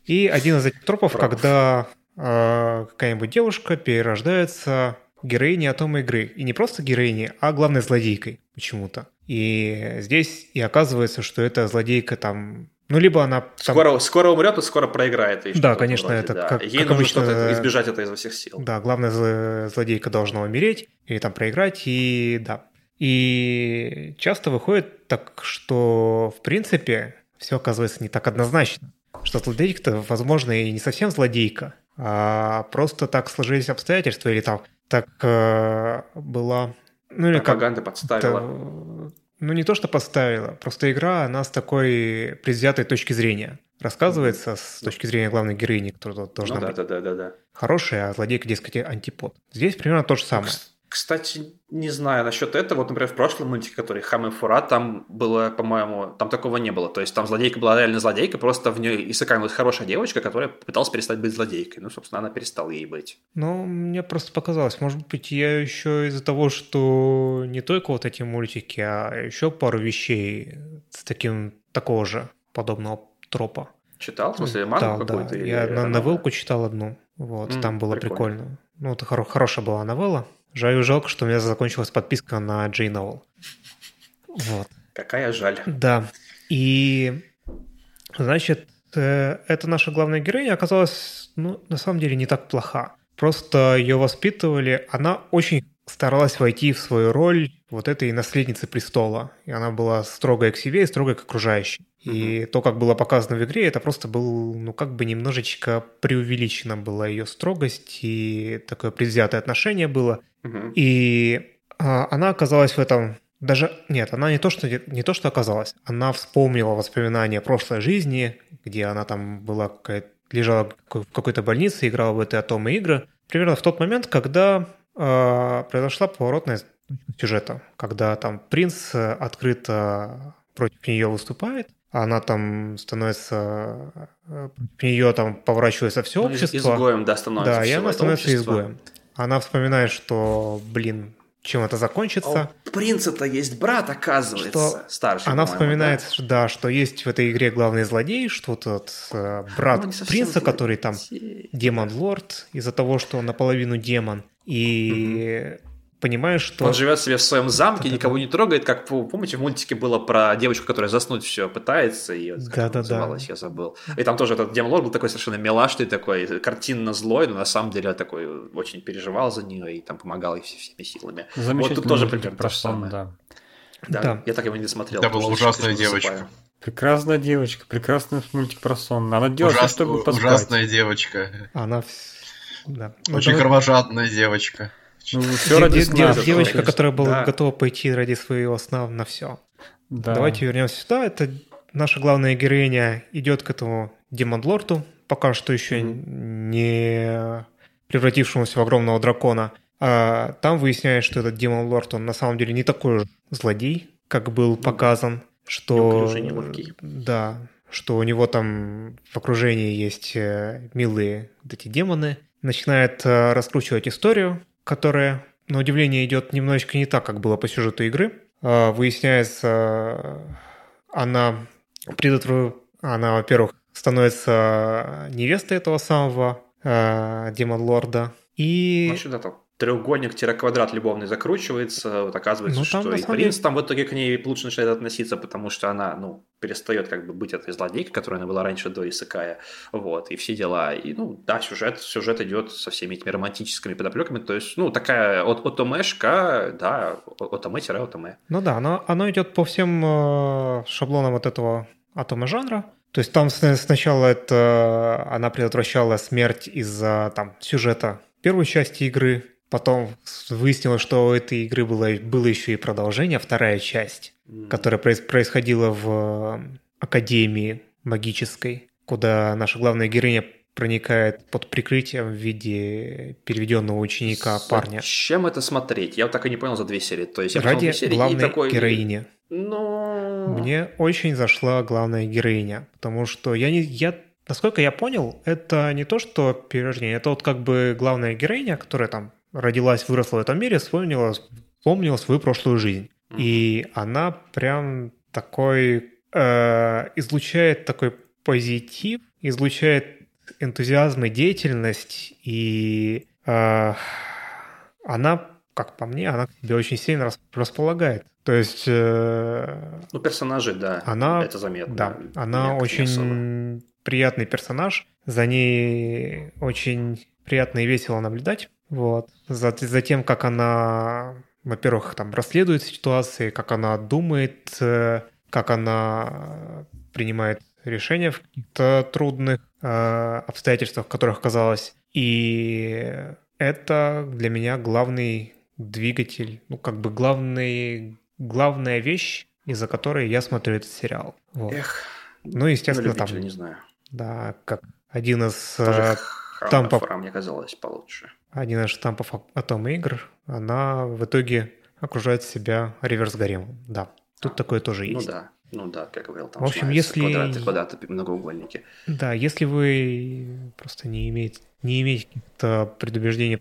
И один из этих тропов, тропов. когда э, какая-нибудь девушка перерождается героиней атома игры. И не просто героиней, а главной злодейкой почему-то. И здесь и оказывается, что эта злодейка там ну, либо она... Там... Скоро, скоро умрет и скоро проиграет. И да, конечно, вроде, это да. как, Ей как нужно обычно... что-то избежать это изо всех сил. Да, главная злодейка должна умереть или там проиграть, и да. И часто выходит так, что, в принципе, все оказывается не так однозначно. Что злодейка-то, возможно, и не совсем злодейка, а просто так сложились обстоятельства, или там так э, была... Ну, или Пропаганда как, подставила. Ну, не то, что поставила, просто игра, она с такой предвзятой точки зрения рассказывается с точки зрения главной героини, которая должна ну, да, быть да, да, да, да. хорошая, а злодейка, дескать, антипод. Здесь примерно то же самое. Кстати, не знаю насчет этого. Вот, например, в прошлом мультике, который Хам и Фура, там было, по-моему, там такого не было. То есть там злодейка была реально злодейка, просто в ней исыканулась хорошая девочка, которая пыталась перестать быть злодейкой. Ну, собственно, она перестала ей быть. Ну, мне просто показалось. Может быть, я еще из-за того, что не только вот эти мультики, а еще пару вещей с таким, такого же подобного тропа. Читал? В смысле, мангу да, какую-то? Да. Я на новелку читал одну. Вот, mm, там было прикольно. прикольно. Ну, это хоро- хорошая была новелла. Жаль, жалко, что у меня закончилась подписка на Новел. Вот. Какая жаль. Да. И, значит, э, эта наша главная героиня оказалась, ну, на самом деле, не так плоха. Просто ее воспитывали. Она очень старалась войти в свою роль вот этой наследницы престола. И она была строгая к себе и строгая к окружающим. И то, как было показано в игре, это просто был, ну, как бы немножечко преувеличена была ее строгость и такое предвзятое отношение было. Uh-huh. И а, она оказалась в этом даже нет, она не то что не то что оказалась, она вспомнила воспоминания прошлой жизни, где она там была какая лежала в какой-то больнице, играла в этой атомы игры. Примерно в тот момент, когда э, произошла поворотная сюжета, когда там принц открыто против нее выступает, она там становится, э, против нее там поворачивается все ну, общество. Изгоем, да, становится. Да, и она становится общество. изгоем. Она вспоминает, что, блин, чем это закончится. А у принца-то есть брат, оказывается, что старший. Она вспоминает, да? да, что есть в этой игре главный злодей, что тот э, брат ну, принца, злодей. который там демон-лорд, из-за того, что он наполовину демон. И понимаешь, что... Он живет себе в своем замке, никого не трогает, как, помните, в мультике было про девочку, которая заснуть все пытается, и да, да, называлась, да. я забыл. И там тоже этот Демлор был такой совершенно милашный такой, картинно злой, но на самом деле такой очень переживал за нее и там помогал ей всеми силами. Вот тут тоже примерно то же самое. Да. Да, да, я так его не досмотрел. Это была ужасная девочка. Засыпаю. Прекрасная девочка, прекрасный мультик про сон. Она делает, Ужас... чтобы поспать. Ужасная девочка. Она Да. Ну, Очень кровожадная девочка. Ну, все ради сна. Девочка, которая была готова пойти ради своего сна на все. Давайте вернемся сюда. Это наша главная героиня идет к этому демон-лорду, пока что еще не превратившемуся в огромного дракона. А там выясняется, что этот демон-лорд, он на самом деле не такой уж злодей, как был ну показан, что... Да, что у него там в окружении есть э, милые вот эти демоны. Начинает э, раскручивать историю, которая, на удивление, идет немножечко не так, как было по сюжету игры. А, выясняется, она предотвратила... Она, во-первых, становится невестой этого самого э, демон-лорда. И... Ну, сюда там треугольник-квадрат любовный закручивается, вот оказывается, ну, там, что и принц деле... там в итоге к ней лучше начинает относиться, потому что она, ну, перестает как бы быть этой злодейкой, которой она была раньше до Исакая, вот, и все дела. И, ну, да, сюжет, сюжет идет со всеми этими романтическими подоплеками, то есть, ну, такая от отомешка, да, отоме-отоме. Ну да, оно, оно идет по всем э, шаблонам вот этого атома жанра, то есть там сначала это она предотвращала смерть из-за там сюжета первой части игры, Потом выяснилось, что у этой игры было, было еще и продолжение, вторая часть, mm. которая проис, происходила в э, Академии магической, куда наша главная героиня проникает под прикрытием в виде переведенного ученика Зачем парня. Чем это смотреть? Я вот так и не понял за две серии. То есть я Ради серии главной такой... героини. Но... Мне очень зашла главная героиня, потому что я не... Я Насколько я понял, это не то, что перерождение, это вот как бы главная героиня, которая там родилась, выросла в этом мире, вспомнила, вспомнила свою прошлую жизнь. Mm-hmm. И она прям такой э, излучает такой позитив, излучает энтузиазм и деятельность, и э, она, как по мне, она тебе очень сильно располагает. То есть... Э, ну, персонажи, да, она, это заметно. Да, она очень особо. приятный персонаж, за ней очень приятно и весело наблюдать. Вот. За, за тем, как она, во-первых, там расследует ситуации, как она думает, э, как она принимает решения в каких-то трудных э, обстоятельствах, в которых оказалась. И это для меня главный двигатель, ну, как бы главный, главная вещь, из-за которой я смотрю этот сериал. Вот. Эх, ну, естественно, там... не знаю. Да, как один из... Тоже там по... мне казалось получше один из штампов Atom игр, она в итоге окружает себя реверс-гаремом. Да, тут такое тоже ну есть. Ну да, ну да, как говорил, там в общем, если... квадраты, квадраты, многоугольники. Да, если вы просто не имеете, не имеете каких-то предубеждений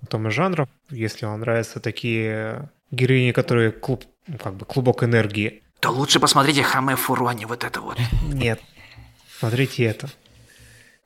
потом жанров, если вам нравятся такие героини, которые клуб, ну, как бы клубок энергии, то лучше посмотрите Хаме Фуруани, вот это вот. Нет, смотрите это.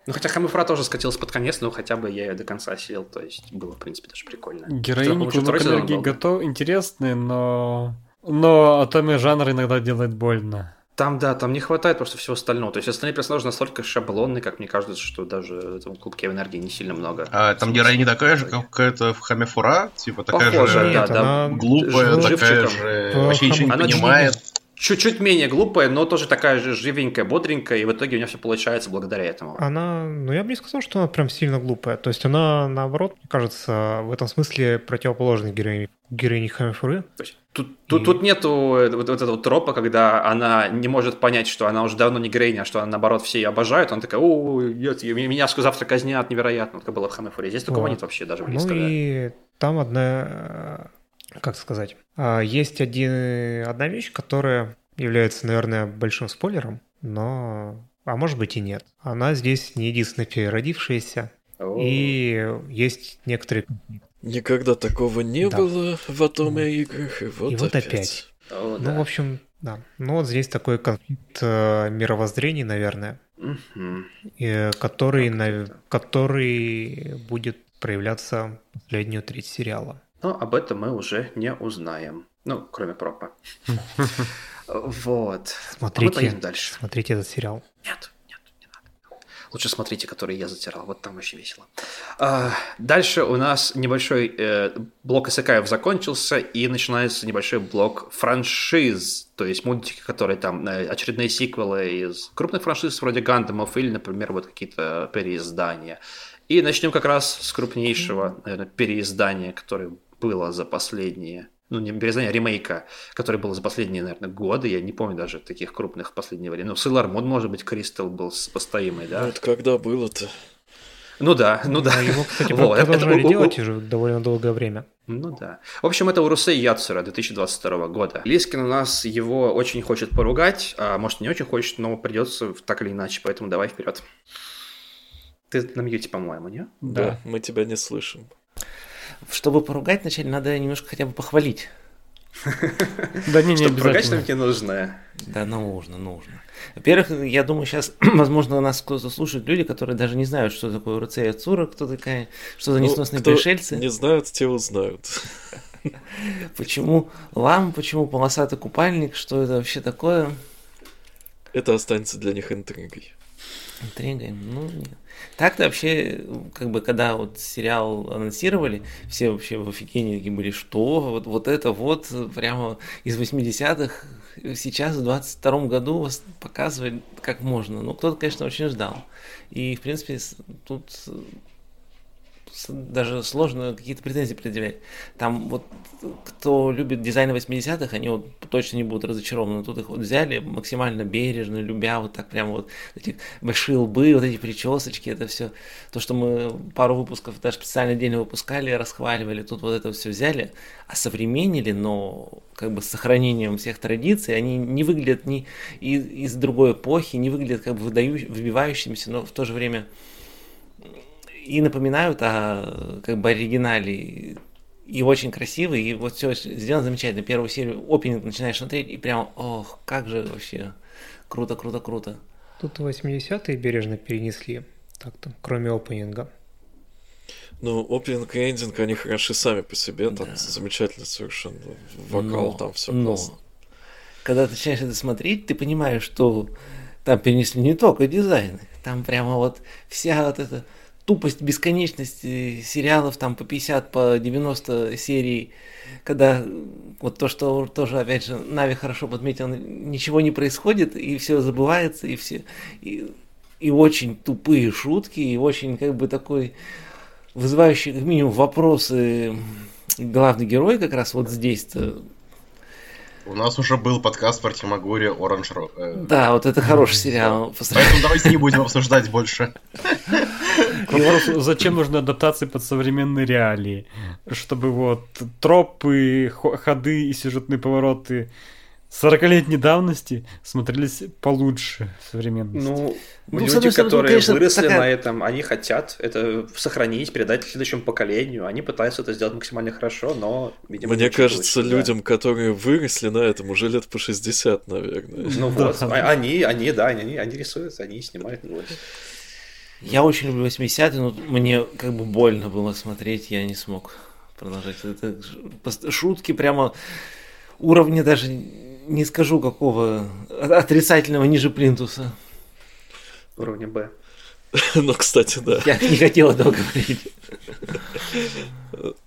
Ну, хотя Хамифра тоже скатилась под конец, но хотя бы я ее до конца сидел, то есть было, в принципе, даже прикольно. Героини Клубок энергии готов... интересные, но... Но атоме жанр иногда делает больно. Там, да, там не хватает просто всего остального. То есть остальные персонажи настолько шаблонные, как мне кажется, что даже в клубке энергии не сильно много. А там героиня не такая же, как это в Хамефура? Типа такая Похоже, же да, да. глупая, такая же, вообще ничего не понимает чуть-чуть менее глупая, но тоже такая же живенькая, бодренькая, и в итоге у нее все получается благодаря этому. Она, ну я бы не сказал, что она прям сильно глупая. То есть она, наоборот, мне кажется, в этом смысле противоположной героине, героине Хамифуры. То есть тут, и... тут, тут нету вот, вот этого тропа, когда она не может понять, что она уже давно не героиня, а что она, наоборот, все ее обожают. Она такая, о, нет, меня завтра казнят невероятно, как было в Хамифуре. Здесь такого вот. нет вообще даже близко. Ну и там одна как сказать, а, есть один, одна вещь, которая является, наверное, большим спойлером, но, а может быть и нет. Она здесь не единственная переродившаяся, и есть некоторые Никогда такого не да. было в Атоме играх, и вот, и вот опять. опять. О, ну, да. в общем, да. Ну, вот здесь такой конфликт э, мировоззрений, наверное, угу. и, который, на, который будет проявляться последнюю треть сериала. Но об этом мы уже не узнаем. Ну, кроме пропа. Вот. Смотрите, а дальше. Смотрите этот сериал. Нет, нет, не надо. Лучше смотрите, который я затирал. Вот там очень весело. А, дальше у нас небольшой э, блок Исакаев закончился, и начинается небольшой блок франшиз. То есть мультики, которые там, э, очередные сиквелы из крупных франшиз, вроде Гандамов, или, например, вот какие-то переиздания. И начнем как раз с крупнейшего, наверное, переиздания, которое было за последние ну, не переиздание, а ремейка, который был за последние, наверное, годы, я не помню даже таких крупных в последнее время. Ну, Sailor Moon, может быть, Кристал был постоимый, да? Ну, это когда было-то? Ну да, ну да. его, кстати, вот, продолжали это, делать уже довольно долгое время. Ну да. В общем, это Урусей Яцура 2022 года. Лискин у нас его очень хочет поругать, а может не очень хочет, но придется так или иначе, поэтому давай вперед. Ты на мьюте, по-моему, не? Да, да, мы тебя не слышим. Чтобы поругать вначале, надо немножко хотя бы похвалить. Да не, не Чтобы поругать, что тебе нужно. Да, нужно, нужно. Во-первых, я думаю, сейчас, возможно, у нас кто-то слушает люди, которые даже не знают, что такое РЦ и Ацура, кто такая, что за ну, несносные ну, пришельцы. не знают, те узнают. Почему лам, почему полосатый купальник, что это вообще такое? Это останется для них интригой. Интригой? Ну, нет. Так-то вообще, как бы, когда вот сериал анонсировали, все вообще в офигении такие были, что вот, вот это вот прямо из 80-х сейчас в 22 году показывали как можно. Ну, кто-то, конечно, очень ждал. И, в принципе, тут даже сложно какие-то претензии предъявлять. Там вот кто любит дизайн 80-х, они вот точно не будут разочарованы. Тут их вот взяли максимально бережно, любя вот так прямо вот эти большие лбы, вот эти причесочки, это все то, что мы пару выпусков даже специально отдельно выпускали, расхваливали, тут вот это все взяли, современнили, но как бы с сохранением всех традиций, они не выглядят ни из, из другой эпохи, не выглядят как бы выдаю, выбивающимися, но в то же время и напоминают о как бы оригинале и очень красивый, и вот все сделано замечательно. Первую серию опенинг начинаешь смотреть, и прям, ох, как же вообще круто, круто, круто. Тут 80-е бережно перенесли, так-то, кроме опенинга. Ну, опенинг и эндинг, они хороши сами по себе, там да. замечательно совершенно. Вокал, но, там все классно. Когда ты начинаешь это смотреть, ты понимаешь, что там перенесли не только дизайн, там прямо вот вся вот эта тупость бесконечности сериалов там по 50, по 90 серий, когда вот то, что тоже, опять же, Нави хорошо подметил, ничего не происходит, и все забывается, и все... И, и очень тупые шутки, и очень как бы такой вызывающий как минимум вопросы главный герой как раз вот здесь-то у нас уже был подкаст про Тимагури Оранж э, Да, вот это хороший сериал. Поэтому давайте не будем обсуждать больше. зачем нужны адаптации под современные реалии? Чтобы вот тропы, ходы и сюжетные повороты 40-летней давности смотрелись получше современности. Ну, ну люди, стороны, которые конечно, выросли такая... на этом, они хотят это сохранить, передать следующему поколению. Они пытаются это сделать максимально хорошо, но, видимо, Мне кажется, получится, людям, да. которые выросли на этом, уже лет по 60, наверное. Ну вот, а, они, они, да, они, они рисуют, они снимают. Вот. Я очень люблю 80-е, но мне как бы больно было смотреть, я не смог продолжать. Это шутки прямо уровня даже не скажу какого отрицательного ниже плинтуса. Уровня Б. Ну, кстати, да. Я не хотел этого говорить.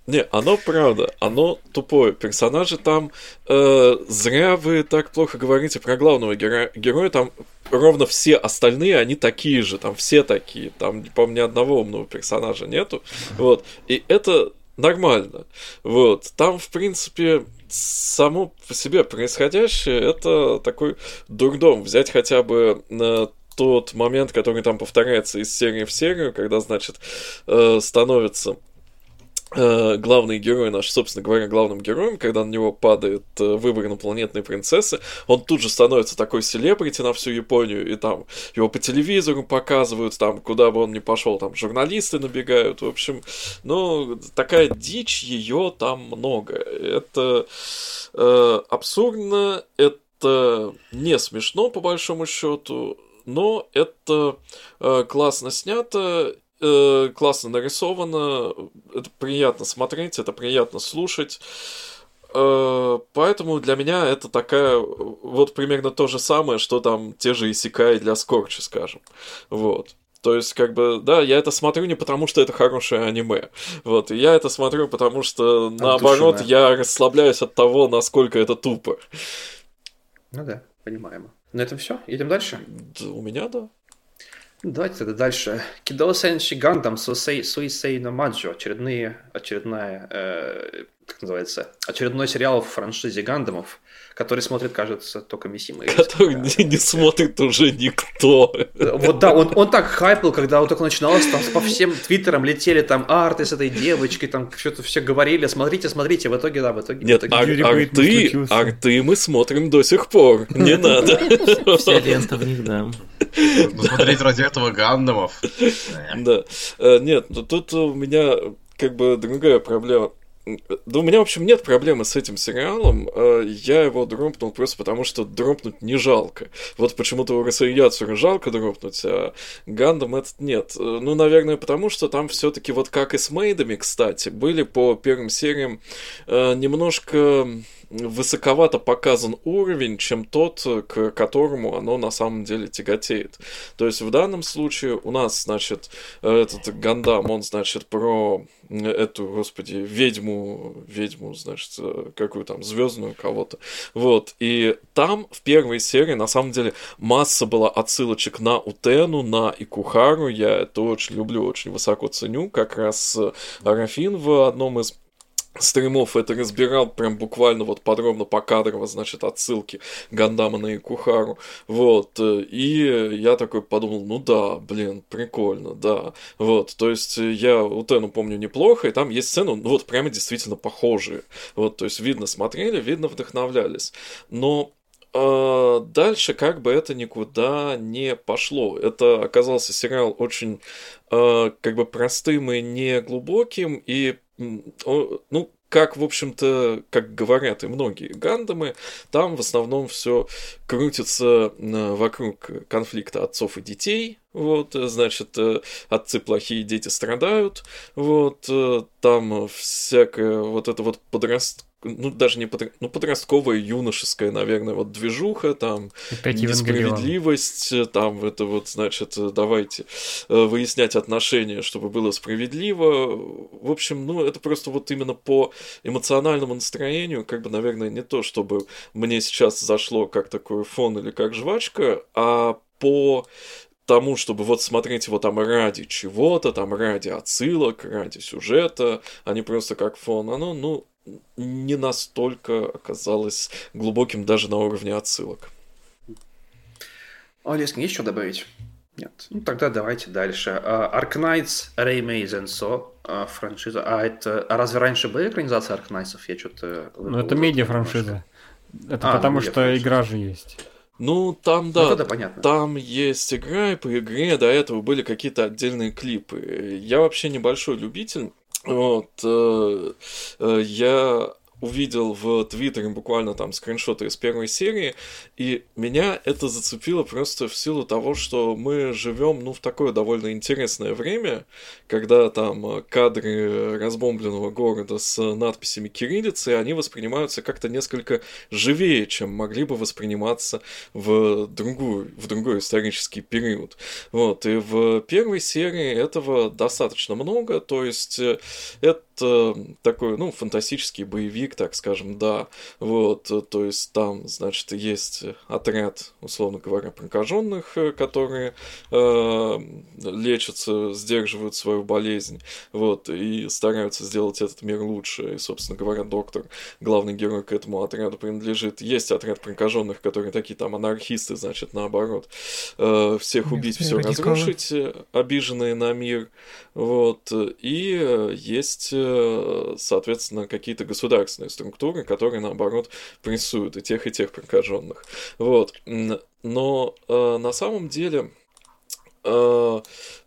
Не, оно правда, оно тупое. Персонажи там э, зря вы так плохо говорите про главного героя. Героя там ровно все остальные, они такие же, там все такие. Там, по-моему, ни одного умного персонажа нету. Вот. И это нормально. Вот. Там, в принципе, само по себе происходящее это такой дурдом. Взять хотя бы тот момент, который там повторяется из серии в серию, когда, значит, э, становится главный герой наш, собственно говоря, главным героем, когда на него падает э, выбор инопланетной принцессы, он тут же становится такой селебрити на всю Японию, и там его по телевизору показывают, там, куда бы он ни пошел, там журналисты набегают, в общем, ну, такая дичь, ее там много. Это э, абсурдно, это не смешно, по большому счету, но это э, классно снято, э, классно нарисовано, это приятно смотреть, это приятно слушать. Э, поэтому для меня это такая вот примерно то же самое, что там те же Исикай для Скорча, скажем. Вот. То есть, как бы, да, я это смотрю не потому, что это хорошее аниме. Вот, я это смотрю, потому что, от наоборот, души, да. я расслабляюсь от того, насколько это тупо. Ну да, понимаемо. На этом все. Едем дальше? Да, у меня да. Давайте тогда дальше. Кидо Сенши Гандам Суисей no Маджо. Очередные, очередная, э, как называется, очередной сериал в франшизе Гандамов который смотрит, кажется, только Мисима. Который не, не смотрит уже никто. Вот да, он, он так хайпил, когда он только начиналось, там по всем твиттерам летели там арты с этой девочкой, там что-то все говорили, смотрите, смотрите, в итоге, да, в итоге... Нет, в итоге... Ар- арты, арты мы смотрим до сих пор, не надо. Вся лента в них, да. Посмотреть ради этого Гандамов. Да. Э, нет, тут у меня как бы другая проблема. Да у меня, в общем, нет проблемы с этим сериалом. Э, я его дропнул просто потому, что дропнуть не жалко. Вот почему-то у Росояцера жалко дропнуть, а Гандам этот нет. Э, ну, наверное, потому что там все таки вот как и с Мейдами, кстати, были по первым сериям э, немножко высоковато показан уровень, чем тот, к которому оно на самом деле тяготеет. То есть в данном случае у нас, значит, этот Гандам, он, значит, про эту, господи, ведьму, ведьму, значит, какую там, звездную кого-то. Вот. И там в первой серии, на самом деле, масса была отсылочек на Утену, на Икухару. Я это очень люблю, очень высоко ценю. Как раз Арафин в одном из стримов это разбирал прям буквально вот подробно покадрово, значит, отсылки Гандама на Икухару, вот, и я такой подумал, ну да, блин, прикольно, да, вот, то есть я Утену помню неплохо, и там есть сцены, ну вот прямо действительно похожие, вот, то есть видно смотрели, видно вдохновлялись, но а, дальше как бы это никуда не пошло. Это оказался сериал очень как бы простым и не глубоким, и ну, как, в общем-то, как говорят и многие гандамы, там в основном все крутится вокруг конфликта отцов и детей, вот, значит, э, отцы плохие, дети страдают, вот, э, там всякое вот это вот подраст ну, даже не подр... ну, подростковая, юношеская, наверное, вот движуха, там, Опять несправедливость, там, это вот, значит, давайте э, выяснять отношения, чтобы было справедливо. В общем, ну, это просто вот именно по эмоциональному настроению, как бы, наверное, не то, чтобы мне сейчас зашло как такой фон или как жвачка, а по тому, чтобы вот смотреть его там ради чего-то, там ради отсылок, ради сюжета, а не просто как фон. Оно, ну, не настолько оказалось глубоким даже на уровне отсылок. Олескин, есть что добавить? Нет. Ну, тогда давайте дальше. Arknights, Raymaze and So, франшиза. А это... А разве раньше были экранизации Arknights? Я что-то... Ну, это медиа-франшиза. Это а, потому что игра же есть. Ну, там, да, ну, понятно. там есть игра, и по игре до этого были какие-то отдельные клипы. Я вообще небольшой любитель вот, э, э, я увидел в Твиттере буквально там скриншоты из первой серии, и меня это зацепило просто в силу того, что мы живем, ну, в такое довольно интересное время, когда там кадры разбомбленного города с надписями кириллицы, они воспринимаются как-то несколько живее, чем могли бы восприниматься в другую, в другой исторический период. Вот, и в первой серии этого достаточно много, то есть это такой, ну, фантастический боевик, так скажем, да. Вот, то есть там, значит, есть отряд, условно говоря, прокаженных, э, которые э, лечатся, сдерживают свою болезнь, вот, и стараются сделать этот мир лучше. И, собственно говоря, доктор, главный герой к этому отряду принадлежит. Есть отряд прокаженных, которые такие там анархисты, значит, наоборот, э, всех убить, все разрушить, э, обиженные на мир, вот, и э, есть соответственно, какие-то государственные структуры, которые, наоборот, прессуют и тех, и тех прокаженных. Вот. Но э, на самом деле э,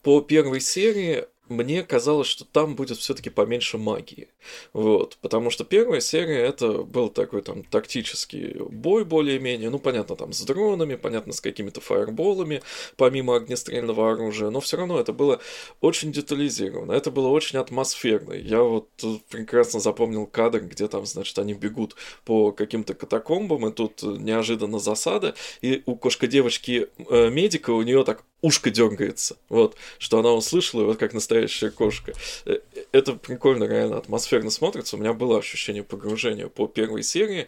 по первой серии мне казалось, что там будет все-таки поменьше магии. Вот. Потому что первая серия это был такой там тактический бой более-менее. Ну, понятно, там с дронами, понятно, с какими-то фаерболами, помимо огнестрельного оружия. Но все равно это было очень детализировано. Это было очень атмосферно. Я вот прекрасно запомнил кадр, где там, значит, они бегут по каким-то катакомбам, и тут неожиданно засада, и у кошка-девочки э, медика у нее так ушко дергается. Вот, что она услышала, вот как настоящая кошка. Э, это прикольно, реально атмосферно смотрится. У меня было ощущение погружения по первой серии.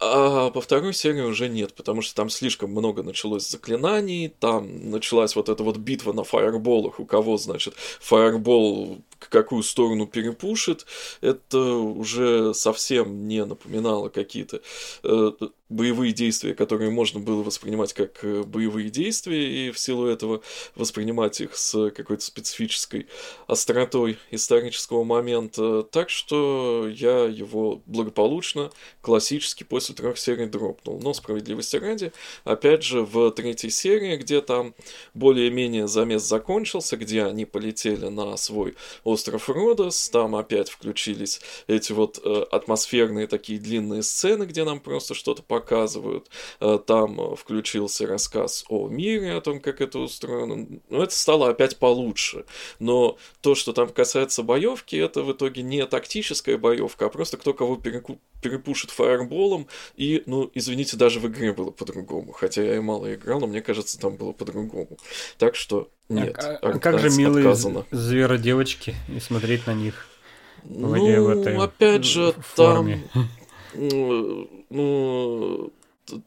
А по второй серии уже нет, потому что там слишком много началось заклинаний, там началась вот эта вот битва на фаерболах, у кого, значит, фаербол какую сторону перепушит, это уже совсем не напоминало какие-то э, боевые действия, которые можно было воспринимать как э, боевые действия, и в силу этого воспринимать их с какой-то специфической остротой исторического момента. Так что я его благополучно, классически после трех серий дропнул. Но справедливости ради, опять же, в третьей серии, где там более-менее замес закончился, где они полетели на свой остров Родос, там опять включились эти вот э, атмосферные такие длинные сцены, где нам просто что-то показывают. Э, там э, включился рассказ о мире, о том, как это устроено. Ну, это стало опять получше. Но то, что там касается боевки, это в итоге не тактическая боевка, а просто кто кого переку... перепушит фаерболом. И, ну, извините, даже в игре было по-другому. Хотя я и мало играл, но мне кажется, там было по-другому. Так что нет. А, а как же милые зверодевочки и смотреть на них? Ну, в этой опять же, форме. там ну,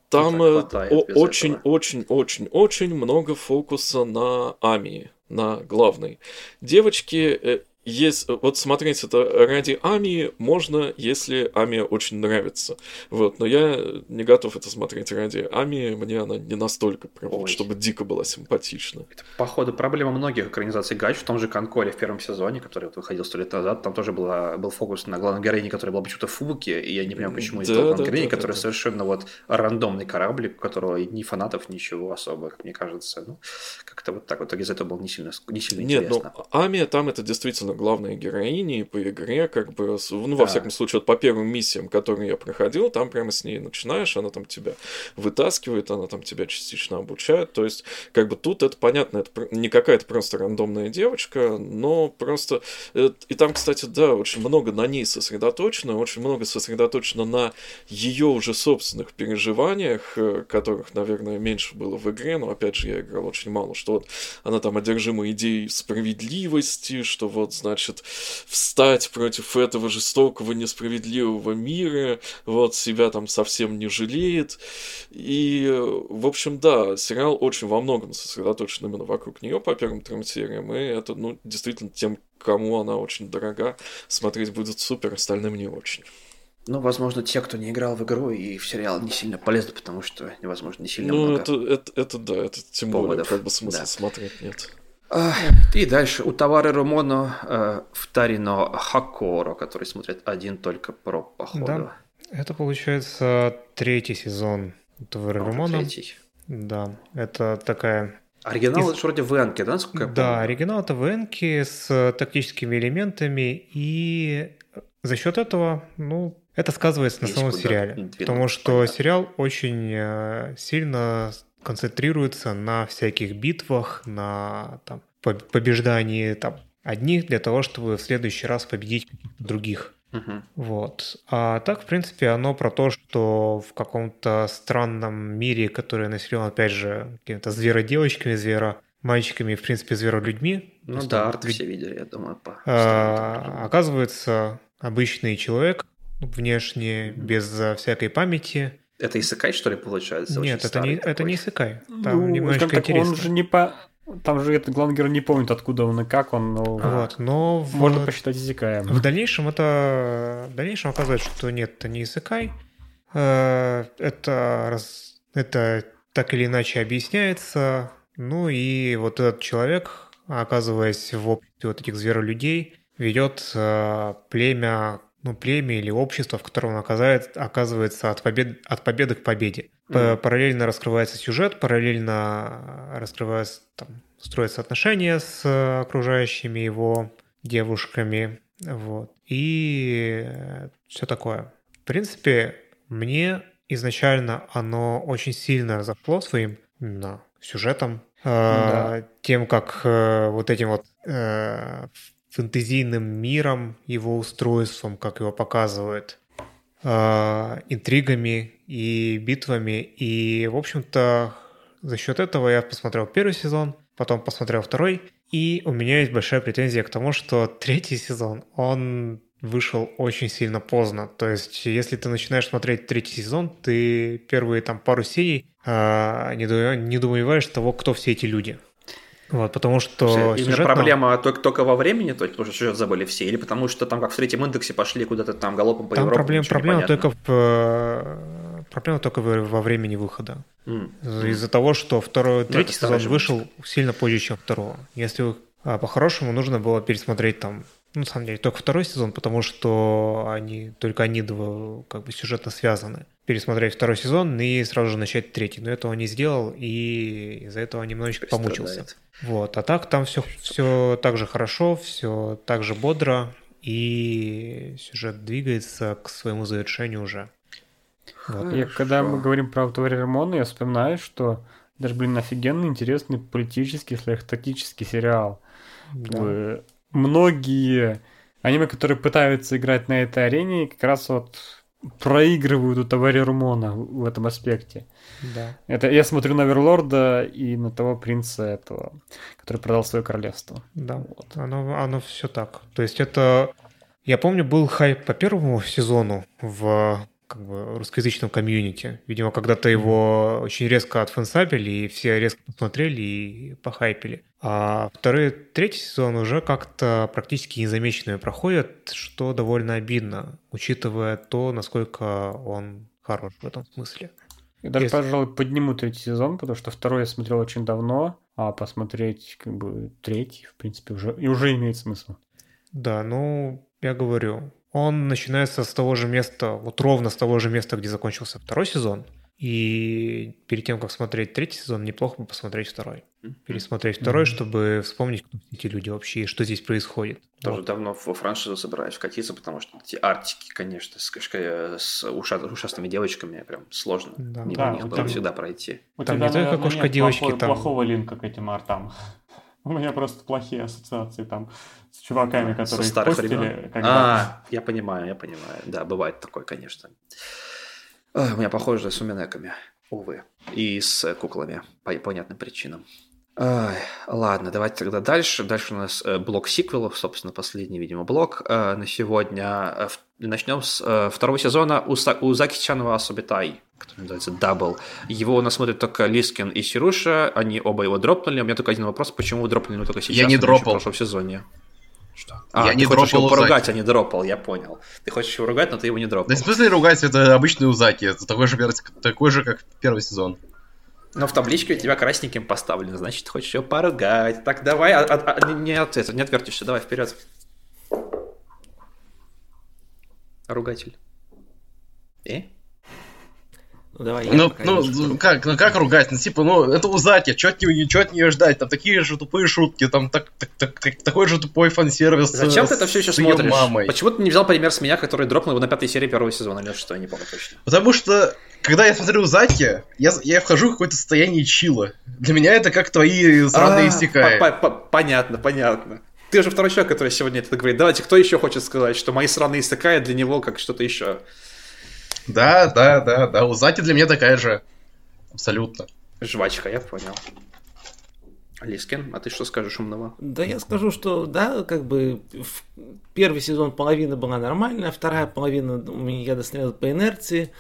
там очень-очень-очень-очень много фокуса на Ами, на главной. Девочки э, есть, вот смотреть это ради Ами можно, если Ами очень нравится. Вот, но я не готов это смотреть ради Ами, мне она не настолько, прям, чтобы дико была симпатична. Это, походу, проблема многих экранизаций Гач, в том же Конколе в первом сезоне, который вот выходил сто лет назад, там тоже была, был фокус на главной героине, которая была почему-то Фуки, и я не понимаю, почему да, главной да, героини, да, которая да, совершенно вот рандомный кораблик, у которого ни фанатов, ничего особо, мне кажется. Ну, как-то вот так вот из этого было не сильно, не сильно Нет, ну, интересно. Нет, ну, Ами там это действительно главной героини по игре, как бы, ну, во да. всяком случае, вот по первым миссиям, которые я проходил, там прямо с ней начинаешь, она там тебя вытаскивает, она там тебя частично обучает, то есть, как бы, тут это понятно, это не какая-то просто рандомная девочка, но просто, и там, кстати, да, очень много на ней сосредоточено, очень много сосредоточено на ее уже собственных переживаниях, э, которых, наверное, меньше было в игре, но, опять же, я играл очень мало, что вот она там одержима идеей справедливости, что вот, значит, встать против этого жестокого, несправедливого мира, вот, себя там совсем не жалеет. И, в общем, да, сериал очень во многом сосредоточен именно вокруг нее по первым трем сериям, и это, ну, действительно тем, кому она очень дорога, смотреть будет супер, остальным не очень. Ну, возможно, те, кто не играл в игру и в сериал, не сильно полезны, потому что, невозможно, не сильно ну, много. это, это, это да, это тем поводов. более, как бы смысла да. смотреть нет. И дальше у товары Ромоно э, Втарино Хакоро, который смотрит один только про походу. Да. Это получается третий сезон Товары Ромоно. Третий. Да, это такая Оригинал Из... это вроде ВНК, да, насколько я помню? Да, оригинал это ВНК с тактическими элементами, и за счет этого, ну, это сказывается Есть на самом сериале. Двинуть, потому что понятно. сериал очень э, сильно концентрируется на всяких битвах, на там, побеждании там, одних для того, чтобы в следующий раз победить других. Uh-huh. Вот. А так, в принципе, оно про то, что в каком-то странном мире, который населен, опять же, какими-то зверодевочками, зверо мальчиками, в принципе, зверолюдьми. Ну да, арт все видели, я думаю. По а, оказывается, обычный человек, внешне, без всякой памяти, это Исакай, что ли, получается? Нет, это не, это не Исакай. Там ну, немножко так, интересно. Он же не по... Там же этот главный герой не помнит, откуда он и как он, но... Вот, но... В... Можно посчитать Исакаем. В дальнейшем это... В дальнейшем оказывается, что нет, это не Исакай. Э, это... Раз... Это так или иначе объясняется. Ну и вот этот человек, оказываясь в обществе вот этих зверолюдей, ведет э, племя ну, племя или общество, в котором он оказывается, оказывается от, побед, от победы к победе. Mm-hmm. Параллельно раскрывается сюжет, параллельно раскрывается, там, строятся отношения с окружающими его девушками, вот, и все такое. В принципе, мне изначально оно очень сильно зашло своим именно сюжетом, да. тем, как э, вот этим вот э, фэнтезийным миром, его устройством, как его показывают, э, интригами и битвами. И, в общем-то, за счет этого я посмотрел первый сезон, потом посмотрел второй, и у меня есть большая претензия к тому, что третий сезон, он вышел очень сильно поздно. То есть, если ты начинаешь смотреть третий сезон, ты первые там пару серий а, недоумеваешь того, кто все эти люди. Вот, потому что Именно сюжетно... проблема только, только во времени, то есть потому что сюжет забыли все, или потому что там как в третьем индексе пошли куда-то там галопом по там Европе? Проблем, проблема только в, э, проблема только во времени выхода. Mm. Из-за того, что второй, третий сезон вышел сильно позже, чем второго. Если а, по-хорошему нужно было пересмотреть там ну, на самом деле, только второй сезон, потому что они, только они два как бы сюжетно связаны. Пересмотреть второй сезон и сразу же начать третий. Но этого не сделал, и из-за этого немножечко помучился. Вот. А так там все, все так же хорошо, все так же бодро, и сюжет двигается к своему завершению уже. Вот. И когда мы говорим про Автовари Рамона, я вспоминаю, что даже, блин, офигенный, интересный политический, слегка тактический сериал. Да многие аниме, которые пытаются играть на этой арене, как раз вот проигрывают у товарища Румона в этом аспекте. Да. Это я смотрю на Верлорда и на того принца этого, который продал свое королевство. Да, вот. оно, оно все так. То есть это... Я помню, был хайп по первому сезону в как бы русскоязычном комьюнити. Видимо, когда-то его очень резко отфансабили, и все резко посмотрели и похайпили. А второй, третий сезон уже как-то практически незамеченными проходят, что довольно обидно, учитывая то, насколько он хорош в этом смысле. Я даже, Если... пожалуй, подниму третий сезон, потому что второй я смотрел очень давно, а посмотреть как бы третий, в принципе, уже, и уже имеет смысл. Да, ну, я говорю, он начинается с того же места, вот ровно с того же места, где закончился второй сезон. И перед тем, как смотреть третий сезон, неплохо бы посмотреть второй. Пересмотреть второй, mm-hmm. чтобы вспомнить, кто эти люди вообще и что здесь происходит. Тоже вот. давно во франшизу собираюсь вкатиться, потому что эти артики, конечно, с, с уша, ушастыми девочками прям сложно. Да, Мимо да, них было всегда пройти. У там тебя, не только кошка девочки, плохого, там... плохого линка к этим артам. У меня просто плохие ассоциации там с чуваками, которые Со старых постили. Когда... А, я понимаю, я понимаю. Да, бывает такое, конечно. У меня похоже с уминеками, увы. И с куклами, по понятным причинам. Ой, ладно, давайте тогда дальше. Дальше у нас э, блок сиквелов, собственно, последний, видимо, блок э, на сегодня. Э, начнем с э, второго сезона у, у Заки Чанова Асубитай который называется Double. Его у нас смотрят только Лискин и Сируша, они оба его дропнули. У меня только один вопрос, почему вы дропнули только сейчас? Я не дропал. В прошлом сезоне. Что? А, я не хочешь его поругать, а не дропал, я понял. Ты хочешь его ругать, но ты его не дропал. Да в смысле ругать, это обычный Узаки, это такой же, такой же как первый сезон. Но в табличке у тебя красненьким поставлено, значит, хочешь его поругать. Так, давай, а, а, а, не, от, это, не отвертишься, давай вперед. Ругатель. И? Ну, давай ну, ну, как, ну как ругать? Ну, типа, ну, это Узаки, что от, нее, от нее ждать? Там такие же тупые шутки, там так, так, так, так, такой же тупой фан-сервис. Зачем ты это все еще смотришь? Мамой. Почему ты не взял пример с меня, который дропнул его на пятой серии первого сезона, или что, я не помню точно. Потому что, когда я смотрю Узаки, я, я вхожу в какое-то состояние чила. Для меня это как твои сраные истекаи. Понятно, понятно. Ты же второй человек, который сегодня это говорит. Давайте, кто еще хочет сказать, что мои сраные истекают для него как что-то еще? Да, да, да, да. У Заки для меня такая же. Абсолютно. Жвачка, я понял. Лискин, а ты что скажешь умного? Да я скажу, что да, как бы первый сезон половина была нормальная, вторая половина у меня я досмотрел по инерции.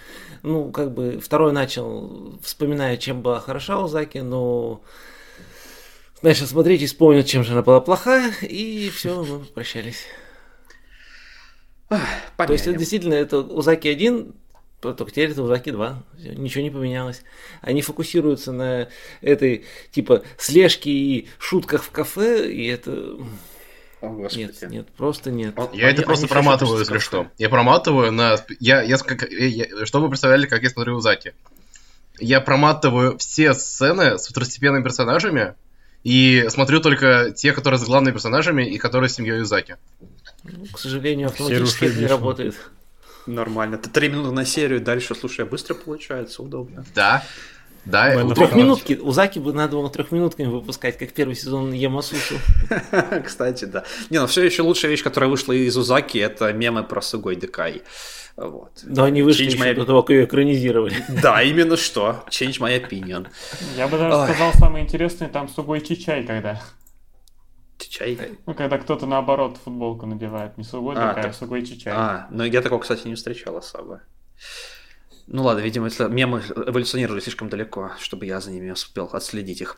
Ну, как бы второй начал, вспоминая, чем была хороша у Заки, но знаешь, смотреть и вспомнил, чем же она была плохая, и все, мы прощались. Понятно. То есть это действительно это Узаки один только теперь это Узаки 2. Ничего не поменялось. Они фокусируются на этой, типа, слежке и шутках в кафе, и это... О, нет, нет, просто нет. Я они, это просто проматываю, если что. Я проматываю на... Я, я, как, я, чтобы вы представляли, как я смотрю Узаки. Я проматываю все сцены с второстепенными персонажами и смотрю только те, которые с главными персонажами и которые с семьей Узаки. Ну, к сожалению, автоматически это не работает. Нормально. Ты три минуты на серию, дальше, слушай, быстро получается, удобно. Да. Да, трехминутки. У Заки бы надо было трехминутками выпускать, как первый сезон Ямасусу. Кстати, да. Не, но ну, все еще лучшая вещь, которая вышла из Узаки, это мемы про Сугой Декай. Вот. Да, они вышли Change my... до того, как ее экранизировали. Да, именно что. Change my opinion. Я бы даже сказал, самое интересное там Сугой Чичай, когда. Чай. Ну, когда кто-то наоборот футболку надевает, не Сугой, а, такая, так... Сугой чай. А, ну я такого, кстати, не встречал особо. Ну ладно, видимо, мемы эволюционировали слишком далеко, чтобы я за ними успел отследить их.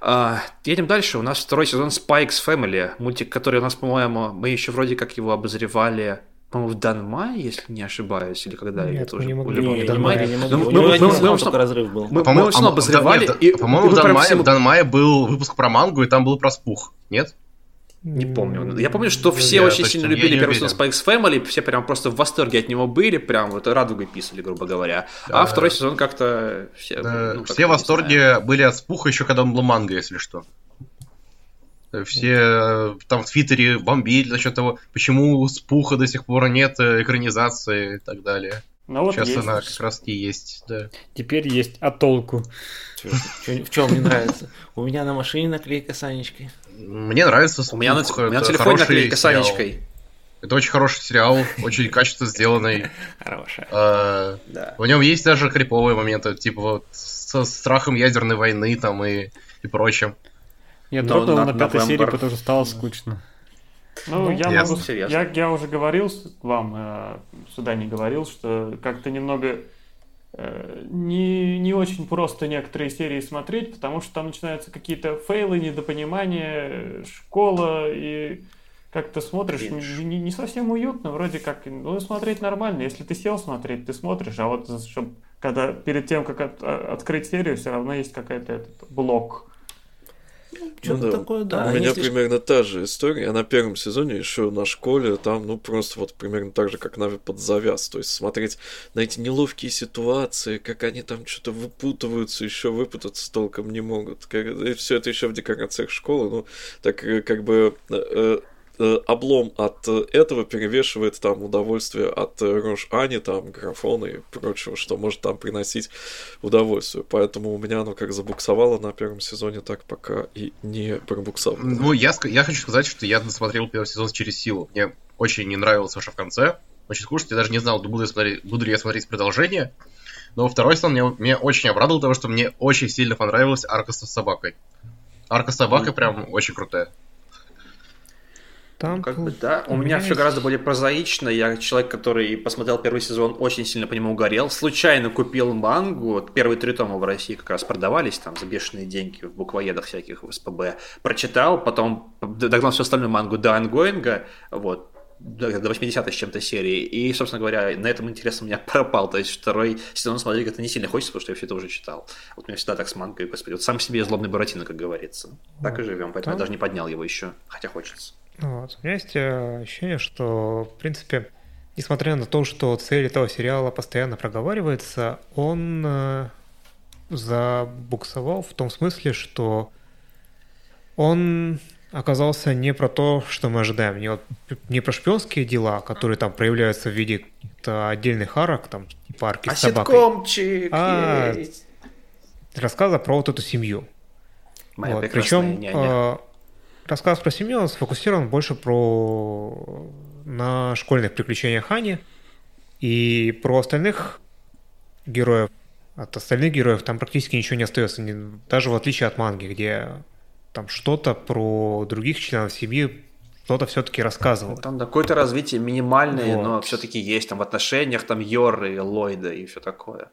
А, едем дальше. У нас второй сезон Spikes Family, мультик, который у нас, по-моему, мы еще вроде как его обозревали по-моему, в Данмае, если не ошибаюсь, или когда Нет, это уже... Не могу, не, Данмай, не могу. Мы, мы, мы, мы, разрыв был. Мы, по-моему, мы обозревали, а, и... По-моему, в Данмае, в Данмае был выпуск про мангу, и там был про спух, нет? Не помню. Я помню, что все я очень сильно любили первый сезон Spikes Family, все прям просто в восторге от него были, прям вот радугой писали, грубо говоря. Да. А второй сезон как-то все... Да. Ну, все в восторге были от спуха еще когда он был манго, если что. Все э, там в Твиттере бомбили насчет того, почему с Пуха до сих пор нет э, экранизации и так далее. Ну, вот Сейчас есть. она как раз таки есть, да. Теперь есть, а толку? В чем мне нравится? У меня на машине наклейка с Анечкой. Мне нравится У меня на телефоне наклейка с Анечкой. Это очень хороший сериал, очень качественно сделанный. Хорошая. А, в нем есть даже криповые моменты, типа вот со страхом ядерной войны там и, и прочим. Я дропнул на, на пятой серии, потому что стало скучно. Ну, ну я могу... Я, я уже говорил вам, э, сюда не говорил, что как-то немного э, не, не очень просто некоторые серии смотреть, потому что там начинаются какие-то фейлы, недопонимания, школа, и как-то смотришь, не, не совсем уютно, вроде как, ну, смотреть нормально. Если ты сел смотреть, ты смотришь, а вот чтобы, когда перед тем, как от, а, открыть серию, все равно есть какой-то этот блок что-то ну, да. такое, да. У меня слишком... примерно та же история. Я на первом сезоне еще на школе, там, ну, просто вот примерно так же, как Нави под завяз. То есть смотреть на эти неловкие ситуации, как они там что-то выпутываются, еще выпутаться толком не могут. И все это еще в декорациях школы, ну, так э, как бы э, Э, облом от этого перевешивает там удовольствие от э, Рош Ани, там, графона и прочего, что может там приносить удовольствие. Поэтому у меня оно как забуксовало на первом сезоне, так пока и не пробуксовало. Ну, я, я хочу сказать, что я досмотрел первый сезон через силу. Мне очень не нравилось уже в конце. Очень скучно, я даже не знал, буду, я смотреть, буду ли я смотреть продолжение. Но второй сезон мне, меня очень обрадовал, потому что мне очень сильно понравилась арка с собакой. Арка с собакой прям очень крутая. Там ну, как бы, да. У, у меня, меня все гораздо более прозаично. Я человек, который посмотрел первый сезон, очень сильно по нему угорел. Случайно купил мангу. Первые три тома в России как раз продавались там за бешеные деньги в буквоедах всяких в СПБ. Прочитал, потом догнал всю остальную мангу до ангоинга. Вот до 80 с чем-то серии. И, собственно говоря, на этом интерес у меня пропал. То есть второй сезон смотреть как-то не сильно хочется, потому что я все это уже читал. Вот у меня всегда так с мангой, господи. Вот сам себе злобный Буратино, как говорится. Так и живем, поэтому Там... я даже не поднял его еще, хотя хочется. Вот. У меня есть э, ощущение, что, в принципе, несмотря на то, что цель этого сериала постоянно проговаривается, он э, забуксовал в том смысле, что он оказался не про то, что мы ожидаем. Не, вот, не про шпионские дела, которые там проявляются в виде отдельных арок, там, типа арки а с собакой. Ситкомчик а есть. рассказа про вот эту семью. Моя вот. Причем няня. Рассказ про семью сфокусирован больше про на школьных приключениях Ани и про остальных героев. От остальных героев там практически ничего не остается, даже в отличие от манги, где там что-то про других членов семьи кто-то все-таки рассказывал. Там какое-то развитие минимальное, вот. но все-таки есть там в отношениях там Йоры, Ллойда и все такое.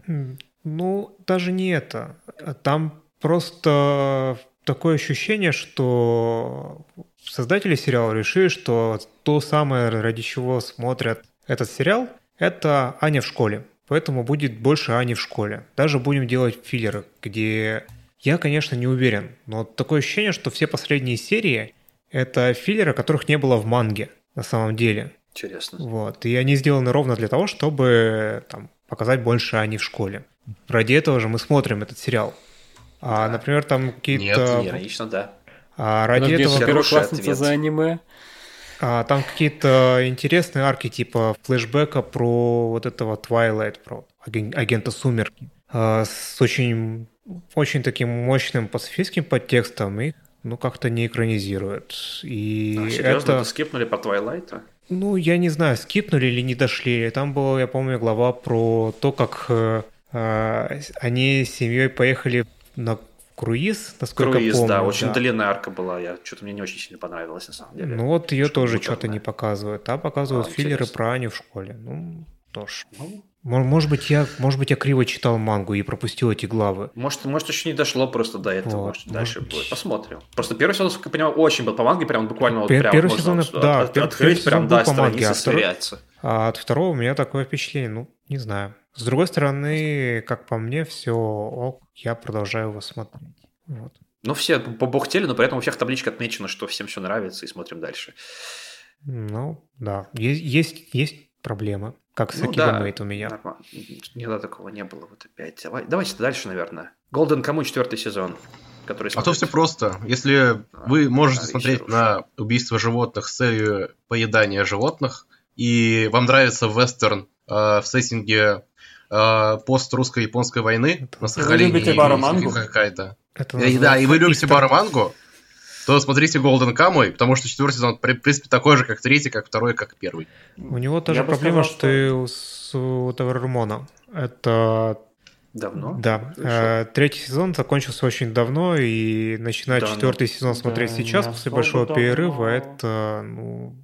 Ну, даже не это. Там просто такое ощущение, что создатели сериала решили, что то самое, ради чего смотрят этот сериал, это Аня в школе. Поэтому будет больше Ани в школе. Даже будем делать филлеры, где я, конечно, не уверен, но такое ощущение, что все последние серии это филлеры, которых не было в манге на самом деле. Интересно. Вот. И они сделаны ровно для того, чтобы там, показать больше Ани в школе. Ради этого же мы смотрим этот сериал. А, да. например, там какие-то... Нет, иронично, да. А ради Подожди, этого... Первоклассница за аниме. А, там какие-то интересные арки, типа флешбека про вот этого Twilight, про агента Сумерки. А, с очень, очень таким мощным пацифистским подтекстом. И ну, как-то не экранизируют. И а, серьезно, это... скипнули по Твайлайту? Ну, я не знаю, скипнули или не дошли. Там была, я помню, глава про то, как э, э они с семьей поехали на круиз, насколько круиз, помню. да, очень да. длинная арка была, я что-то мне не очень сильно понравилось на самом деле. Ну вот ее тоже что-то не показывают, а показывают а, филлеры про Аню в школе. Ну, тоже. Ну, может быть, я, может быть, я криво читал мангу и пропустил эти главы. Может, может еще не дошло просто до этого. Вот, может, дальше может будет. Посмотрим. Просто первый сезон, как я понимаю, очень был по манге, прям буквально Пер- вот прям первый сезон, от, да, от, открыть, первый сезон прям, был да, по манге, а второй, а от второго у меня такое впечатление, ну, не знаю. С другой стороны, как по мне, все ок, я продолжаю его смотреть. Вот. Ну, все побухтели, но при этом у всех табличка отмечена, что всем все нравится, и смотрим дальше. Ну, да. Есть, есть, есть проблемы. Как с ну, да, у меня. Нормально. Никогда такого не было. Вот опять. Давай, давайте дальше, наверное. Голден кому четвертый сезон? Который а то все просто. Если а, вы можете смотреть на убийство животных с целью поедания животных, и вам нравится вестерн э, в сеттинге э, пост-русско-японской войны на Сахалине. Вы любите барамангу? Какая-то. Да, и вы любите барамангу, то смотрите Golden Kamuy, потому что четвертый сезон, в принципе, такой же, как третий, как второй, как первый. У него тоже проблема, сказал, что, что у Тавермона. Это Давно? Да. Э, третий сезон закончился очень давно, и начинать да, четвертый сезон смотреть да, сейчас, после большого давно. перерыва, это, ну,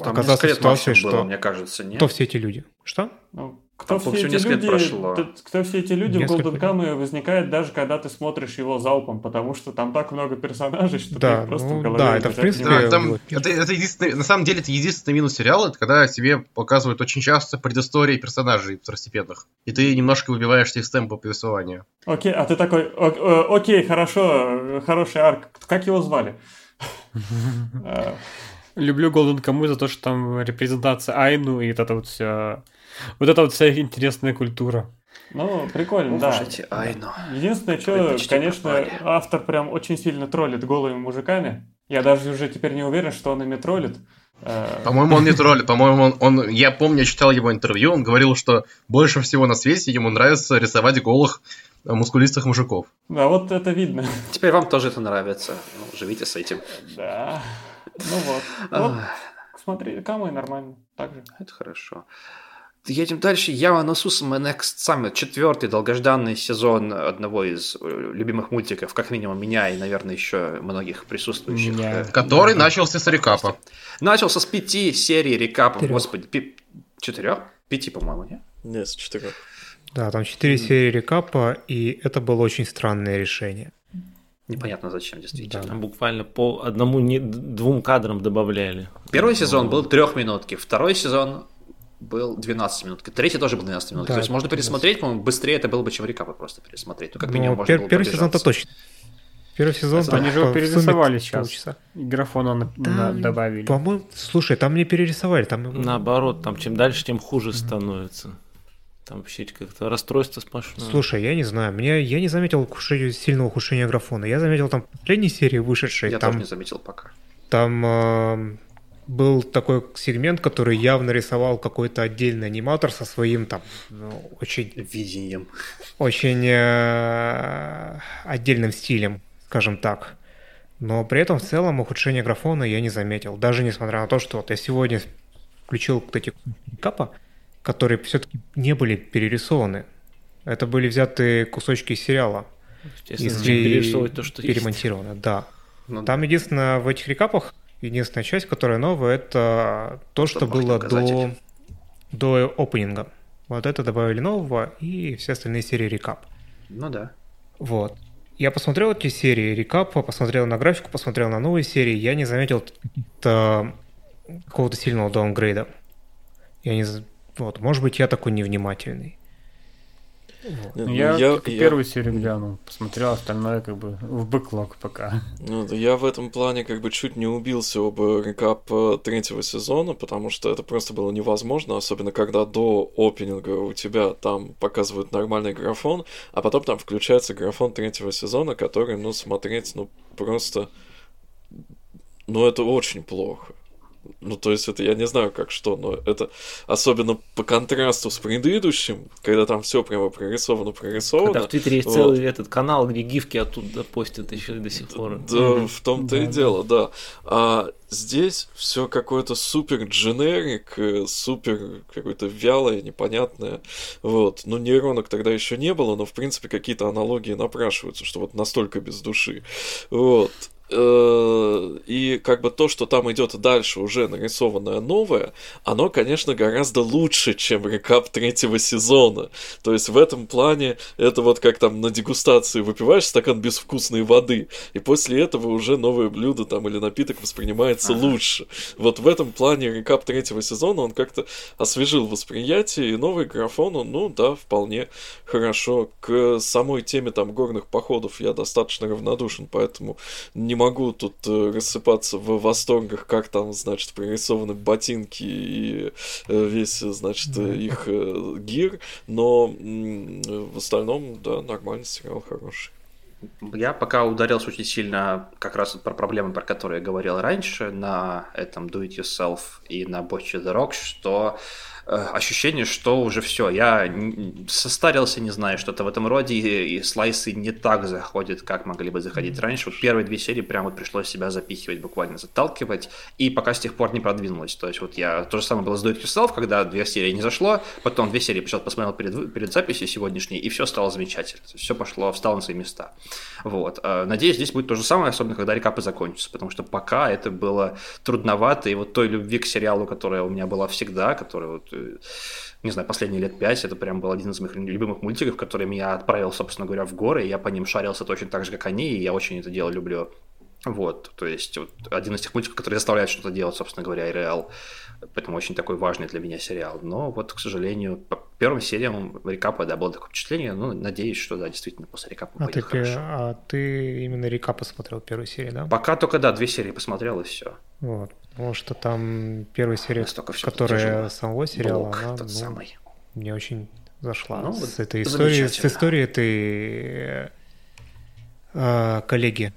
Там оказаться в ситуации, что... Было, мне кажется, нет? Кто все эти люди? Что? Ну, кто, все эти люди, прошло. кто все эти люди несколько... в Golden Kamuy возникает даже когда ты смотришь его залпом, потому что там так много персонажей, что да, ты просто ну, в голове Да, это в принципе... Да, там, это, это единственный, на самом деле это единственный минус сериала, это когда тебе показывают очень часто предыстории персонажей второстепенных, и ты немножко выбиваешься из темпа повествования. Окей, а ты такой, окей, хорошо, хороший арк. Как его звали? Люблю Golden Kamuy за то, что там репрезентация Айну и это вот все вот это вот вся интересная культура. Ну, прикольно, да. Айну. Единственное, что, конечно, попали. автор прям очень сильно троллит голыми мужиками. Я даже уже теперь не уверен, что он ими троллит. Э, по-моему, он не троллит. По-моему, он, он, я помню, я читал его интервью, он говорил, что больше всего на свете ему нравится рисовать голых э, мускулистых мужиков. Да, вот это видно. Теперь вам тоже это нравится. Ну, живите с этим. Да. Ну вот. вот. Смотри, Камой нормально. Так же. Это хорошо. Едем дальше. Ява Насусам Next Summit. Четвертый долгожданный сезон одного из э, любимых мультиков, как минимум меня и, наверное, еще многих присутствующих. Меня. Э, Который начался с рекапа. Начался с пяти серий рекапа. Четырех. Господи, пи... четырех? Пяти, по-моему, нет? Нет, с четырех. Да, там четыре серии рекапа, и это было очень странное решение. Непонятно зачем, действительно. Да, там буквально по одному, двум кадрам добавляли. Первый сезон был трехминутки, второй сезон был 12 минут. Третий тоже был 12 минут. Да, То есть можно пересмотреть, по-моему, быстрее это было бы, чем рекапы просто пересмотреть. Ну, как минимум, ну, можно пер- было Первый сезон-то точно. Первый сезон... А они же его перерисовали сейчас. Полчаса. Графона да, добавили. По-моему, слушай, там не перерисовали. Там... Наоборот, там чем дальше, тем хуже mm-hmm. становится. Там вообще как-то расстройство сплошное. Слушай, я не знаю, мне, я не заметил ухудшения, сильного ухудшения графона. Я заметил там в последней серии вышедшей. Я там, тоже не заметил пока. Там э, был такой сегмент, который явно рисовал какой-то отдельный аниматор со своим там ну, очень... Видением. Очень э, отдельным стилем, скажем так. Но при этом в целом ухудшение графона я не заметил. Даже несмотря на то, что вот я сегодня включил вот эти капа, которые все-таки не были перерисованы. Это были взяты кусочки сериала. Естественно, перерисовывать то, что перемонтировано, есть. да. Ну, Там единственное в этих рекапах Единственная часть, которая новая, это то, что, что было до, до опенинга. Вот это добавили нового и все остальные серии рекап. Ну да. Вот. Я посмотрел эти серии рекапа, посмотрел на графику, посмотрел на новые серии, я не заметил какого-то сильного даунгрейда. Я не... Вот, может быть, я такой невнимательный. Вот. Ну, я, я я... первую серию глянул, посмотрел остальное как бы в бэклог пока. Ну, я в этом плане как бы чуть не убился об рекап э, третьего сезона, потому что это просто было невозможно, особенно когда до опенинга у тебя там показывают нормальный графон, а потом там включается графон третьего сезона, который, ну, смотреть, ну, просто... Ну, это очень плохо. Ну, то есть это я не знаю, как что, но это особенно по контрасту с предыдущим, когда там все прямо прорисовано, прорисовано. Когда в Твиттере есть вот. целый этот канал, где гифки оттуда постят еще до сих пор. Да, mm-hmm. в том-то да, и дело, да. А здесь все какое-то супер дженерик, э, супер какое-то вялое, непонятное. Вот. Ну, нейронок тогда еще не было, но в принципе какие-то аналогии напрашиваются, что вот настолько без души. Вот. Э, и как бы то, что там идет дальше, уже нарисованное новое, оно, конечно, гораздо лучше, чем рекап третьего сезона. То есть в этом плане это вот как там на дегустации выпиваешь стакан безвкусной воды, и после этого уже новое блюдо там или напиток воспринимается ага. лучше. Вот в этом плане рекап третьего сезона он как-то освежил восприятие, и новый графон, он, ну да, вполне хорошо. К самой теме там горных походов я достаточно равнодушен, поэтому не могу тут э, рассыпаться в восторгах, как там, значит, прорисованы ботинки и э, весь, значит, их э, гир, но в остальном, да, нормальный сериал, хороший. Я пока ударился очень сильно как раз про проблемы, про которые я говорил раньше, на этом Do It Yourself и на Botch the Rock, что ощущение, что уже все, я состарился, не знаю, что-то в этом роде, и, слайсы не так заходят, как могли бы заходить раньше. Вот первые две серии прям вот пришлось себя запихивать, буквально заталкивать, и пока с тех пор не продвинулось. То есть вот я, то же самое было с Do It Yourself, когда две серии не зашло, потом две серии пришел, посмотрел перед, перед записью сегодняшней, и все стало замечательно. Все пошло, встало на свои места. Вот. Э, надеюсь, здесь будет то же самое, особенно когда рекапы закончатся, потому что пока это было трудновато, и вот той любви к сериалу, которая у меня была всегда, которая вот не знаю, последние лет пять, это прям был один из моих любимых мультиков, который меня отправил, собственно говоря, в горы, и я по ним шарился точно так же, как они, и я очень это дело люблю. Вот, то есть вот, один из тех мультиков, который заставляет что-то делать, собственно говоря, и реал. Поэтому очень такой важный для меня сериал. Но вот, к сожалению, по первым сериям рекапа, да, было такое впечатление. Ну, надеюсь, что, да, действительно, после рекапа а ты, хорошо. А ты именно рекапы смотрел первую серию, да? Пока только, да, две серии посмотрел, и все. Вот. Потому что там первая серия, которая самого сериала, Блок, она, ну, самый. мне очень зашла. Ну, с этой историей, с историей этой э, коллеги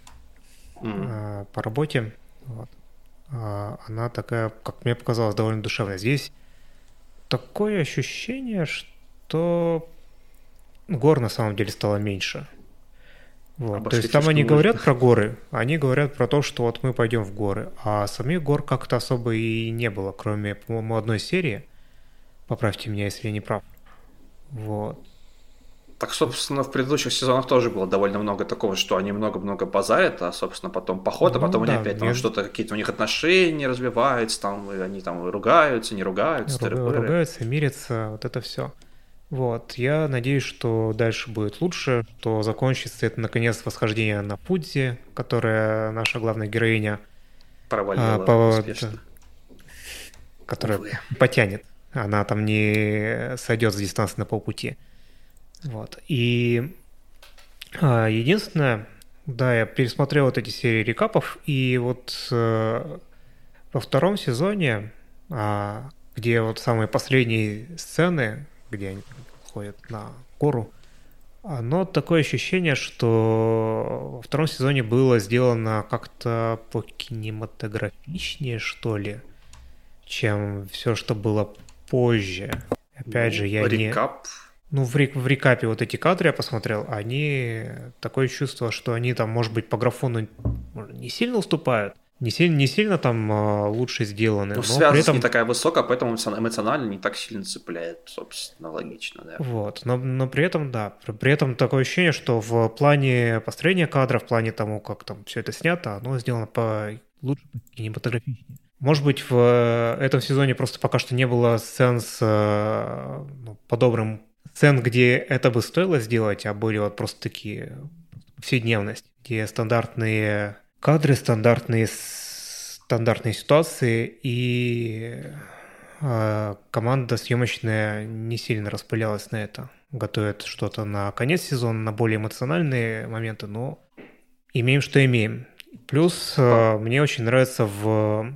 mm. э, по работе. Вот. Э, она такая, как мне показалось, довольно душевная. Здесь такое ощущение, что гор на самом деле стало меньше. Вот. То есть там они говорят про горы, они говорят про то, что вот мы пойдем в горы, а самих гор как-то особо и не было, кроме, по-моему, одной серии. Поправьте меня, если я не прав. Вот. Так, собственно, в предыдущих сезонах тоже было довольно много такого, что они много-много базарят, а, собственно, потом поход, а ну, потом да, они опять там что-то, какие-то у них отношения развиваются, там, они там ругаются, не ругаются, Ру- Ругаются, мирятся, вот это все. Вот, я надеюсь, что дальше будет лучше, что закончится это наконец восхождение на Фудзи, которая наша главная героиня провалила а, по, успешно. которая Увы. потянет. Она там не сойдет с дистанции на полпути. Вот. И а, единственное, да, я пересмотрел вот эти серии рекапов, и вот э, во втором сезоне, а, где вот самые последние сцены, где они ходят на гору. Но такое ощущение, что во втором сезоне было сделано как-то покинематографичнее, что ли, чем все, что было позже. Опять ну, же, я рекап. не... Ну, в, рек... в рекапе вот эти кадры я посмотрел, они... Такое чувство, что они там, может быть, по графону не сильно уступают, не сильно, не сильно там а, лучше сделаны. Ну, но при этом... не такая высокая, поэтому эмоционально не так сильно цепляет, собственно, логично, да. Вот, но, но при этом, да, при, этом такое ощущение, что в плане построения кадра, в плане тому, как там все это снято, оно сделано по лучше, кинематографичнее. Может быть, в э, этом сезоне просто пока что не было сцен с э, ну, по сцен, где это бы стоило сделать, а были вот просто такие повседневность, где стандартные кадры, стандартные, стандартные ситуации, и э, команда съемочная не сильно распылялась на это. Готовят что-то на конец сезона, на более эмоциональные моменты, но имеем, что имеем. Плюс э, мне очень нравится в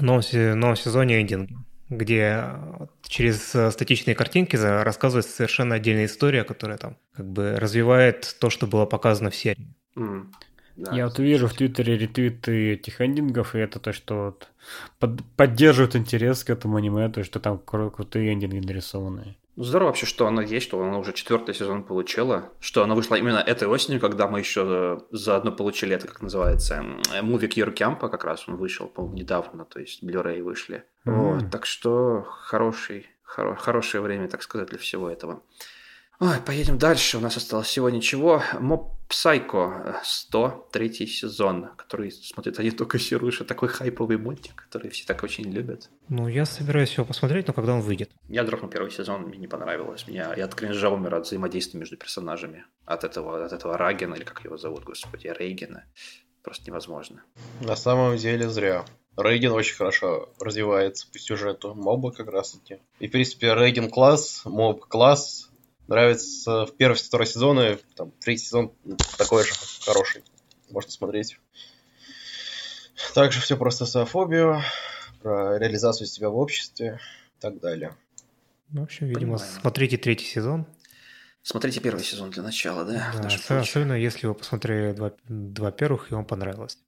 новом, новом сезоне эндинг, где через статичные картинки рассказывается совершенно отдельная история, которая там как бы развивает то, что было показано в серии. Mm. Да, Я вот вижу в Твиттере ретвиты этих эндингов, и это то, что вот под, поддерживает интерес к этому аниме, то, что там кру- крутые эндинги нарисованные. Ну, здорово вообще, что оно есть, что оно уже четвертый сезон получило, что оно вышло именно этой осенью, когда мы еще заодно получили это, как называется, Movie Cure Camp, как раз он вышел, по-моему, недавно, то есть Blu-ray вышли. Mm-hmm. Вот, так что хороший, хоро- хорошее время, так сказать, для всего этого. Ой, поедем дальше. У нас осталось всего ничего. Моб Psycho 103 сезон, который смотрит один только Сируша. Такой хайповый мультик, который все так очень любят. Ну, я собираюсь его посмотреть, но когда он выйдет? Я дропнул первый сезон, мне не понравилось. Меня, я от кринжа умер от взаимодействия между персонажами. От этого, от этого Рагена, или как его зовут, господи, Рейгена. Просто невозможно. На самом деле зря. Рейген очень хорошо развивается по сюжету. Моба как раз таки. И, в принципе, Рейген класс, моб класс нравится в первый, второй сезоны, там, третий сезон такой же хороший, можно смотреть. Также все про социофобию, про реализацию себя в обществе и так далее. Ну, в общем, видимо, Понимаю. смотрите третий сезон. Смотрите первый сезон для начала, да? да особенно если вы посмотрели два, два первых, и вам понравилось.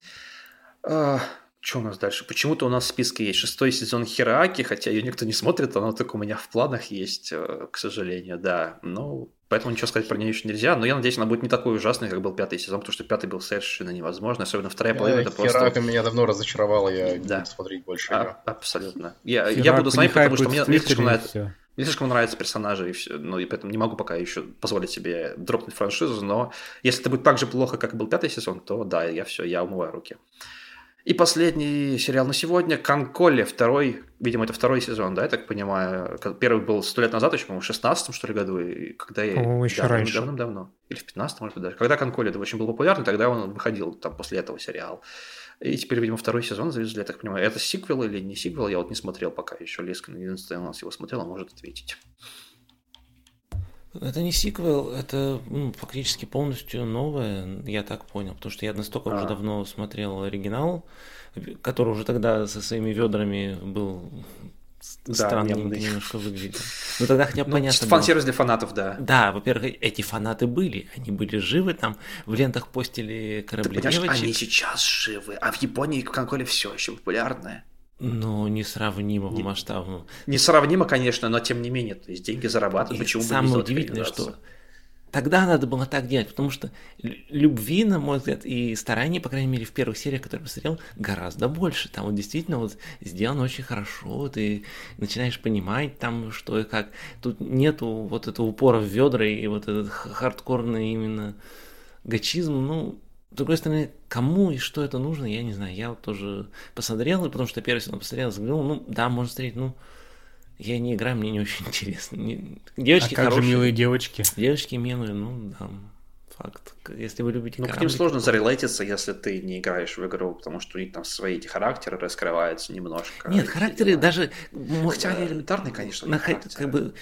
А, что у нас дальше? Почему-то у нас в списке есть шестой сезон Хераки, хотя ее никто не смотрит, она только у меня в планах есть, э, к сожалению, да. Ну, поэтому ничего сказать про нее еще нельзя, но я надеюсь, она будет не такой ужасной, как был пятый сезон, потому что пятый был совершенно невозможно, особенно вторая половина. Это просто... Херака меня давно разочаровала, я да. не буду смотреть больше а, Абсолютно. Я, я буду смотреть, потому что мне, мне слишком нравится... Мне слишком нравятся персонажи, и все, ну и поэтому не могу пока еще позволить себе дропнуть франшизу, но если это будет так же плохо, как был пятый сезон, то да, я все, я умываю руки. И последний сериал на сегодня Конколе, второй, видимо, это второй сезон, да, я так понимаю. Первый был сто лет назад, еще, по-моему, в 16 что ли, году, и когда я... По-моему, еще да, раньше. Давным-давно. Или в 15 может быть, даже. Когда Конколе это очень был популярный, тогда он выходил там после этого сериала. И теперь, видимо, второй сезон завезли, я так понимаю. Это сиквел или не сиквел, я вот не смотрел пока еще. Лескин единственный у нас его смотрел, а может ответить. Это не сиквел, это ну, фактически полностью новое, я так понял, потому что я настолько а. уже давно смотрел оригинал, который уже тогда со своими ведрами был да, странно немножко выглядел. Но тогда хотя бы ну, понятно Фан-сервис для фанатов, да. Да, во-первых, эти фанаты были, они были живы, там в лентах постили корабли Ты девочек. они сейчас живы, а в Японии Конколе все еще популярное. Ну, несравнимо по масштабу. Несравнимо, конечно, но тем не менее, то есть деньги зарабатывать, И почему самое бы не удивительное, что тогда надо было так делать, потому что любви, на мой взгляд, и старания, по крайней мере, в первых сериях, которые посмотрел, гораздо больше. Там вот действительно вот сделано очень хорошо, ты начинаешь понимать там, что и как. Тут нету вот этого упора в ведра и вот этот хардкорный именно гачизм, ну, с другой стороны, кому и что это нужно, я не знаю. Я вот тоже посмотрел, и потому что первый сезон посмотрел, заглянул, ну, да, можно смотреть, ну, я не играю, мне не очень интересно. Девочки а как хорошие. же милые девочки? Девочки милые, ну, да, факт. Если вы любите Ну, к ним сложно то... зарелейтиться, если ты не играешь в игру, потому что у них там свои эти характеры раскрываются немножко. Нет, характеры даже... Хотя они элементарные, конечно, на, как бы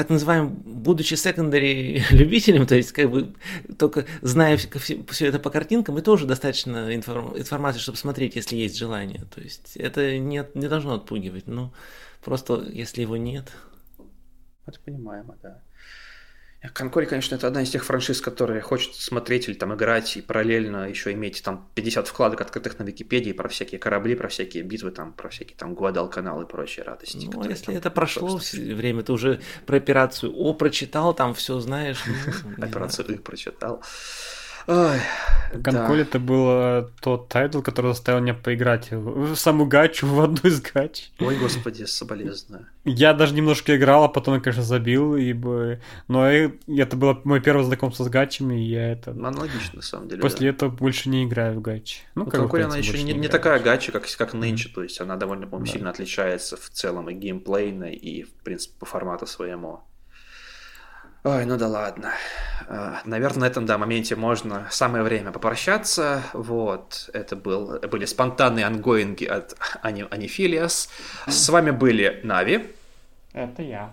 так называемым, будучи секондари любителем, то есть как бы только зная все, все это по картинкам, и тоже достаточно информ, информации, чтобы смотреть, если есть желание. То есть это не, не должно отпугивать, но просто если его нет. Это понимаемо, да. Конкори, конечно, это одна из тех франшиз, которые хочется смотреть или там играть и параллельно еще иметь там 50 вкладок открытых на Википедии про всякие корабли, про всякие битвы, там, про всякие там Гуадал-канал и прочие радости. Ну, если там, это прошло просто... время, ты уже про операцию О прочитал, там все знаешь. Ну, операцию И прочитал. Ой, KanColle да. это был тот тайтл, который заставил меня поиграть в саму гачу, в одну из гач. Ой, господи, соболезную. Я даже немножко играл, а потом я, конечно, забил, ибо... Но это было мое первое знакомство с гачами, и я это... Аналогично, на самом деле, После да. этого больше не играю в гачи. Ну, ну KanColle, она еще не, не, такая гача, как, как нынче, mm-hmm. то есть она довольно, по-моему, да. сильно отличается в целом и геймплейно, и, в принципе, по формату своему. Ой, ну да ладно. А, Наверное, на этом, да, моменте можно самое время попрощаться. Вот, это был, были спонтанные ангоинги от Ани, Анифилиас. С вами были Нави. Это я.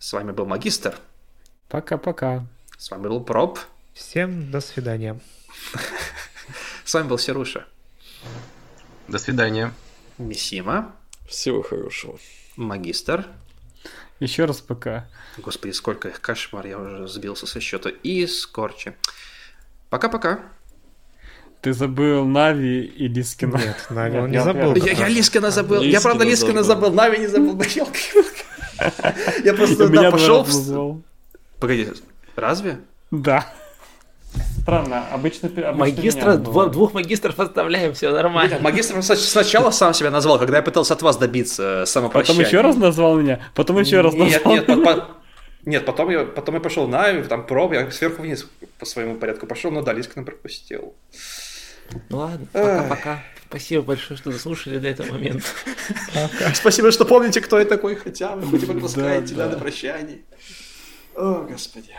С вами был Магистр. Пока-пока. С вами был Проб. Всем до свидания. С вами был Серуша. До свидания. Мисима. Всего хорошего. Магистр. Еще раз пока. Господи, сколько их кошмар, я уже сбился со счета. И скорчи. Пока-пока. Ты забыл Нави и Лискина. Нет, Нави он не забыл. Я, я Лискина забыл. Я, правда, Лискина забыл. Нави не забыл. Я просто да, пошел... Погоди, разве? Да. Странно, обычно... обычно Магистра, дво, двух магистров оставляем, все нормально. Нет, магистр сначала сам себя назвал, когда я пытался от вас добиться самопрощения. Потом еще раз назвал меня, потом еще раз назвал. Нет, нет, по, нет, потом я, потом я пошел на, там проб, я сверху вниз по своему порядку пошел, но да, Лискина пропустил. Ну ладно, пока-пока. Спасибо большое, что дослушали до этого момента. Спасибо, что помните, кто я такой хотя бы, хоть и пропускаете, да, на прощание. О, господи.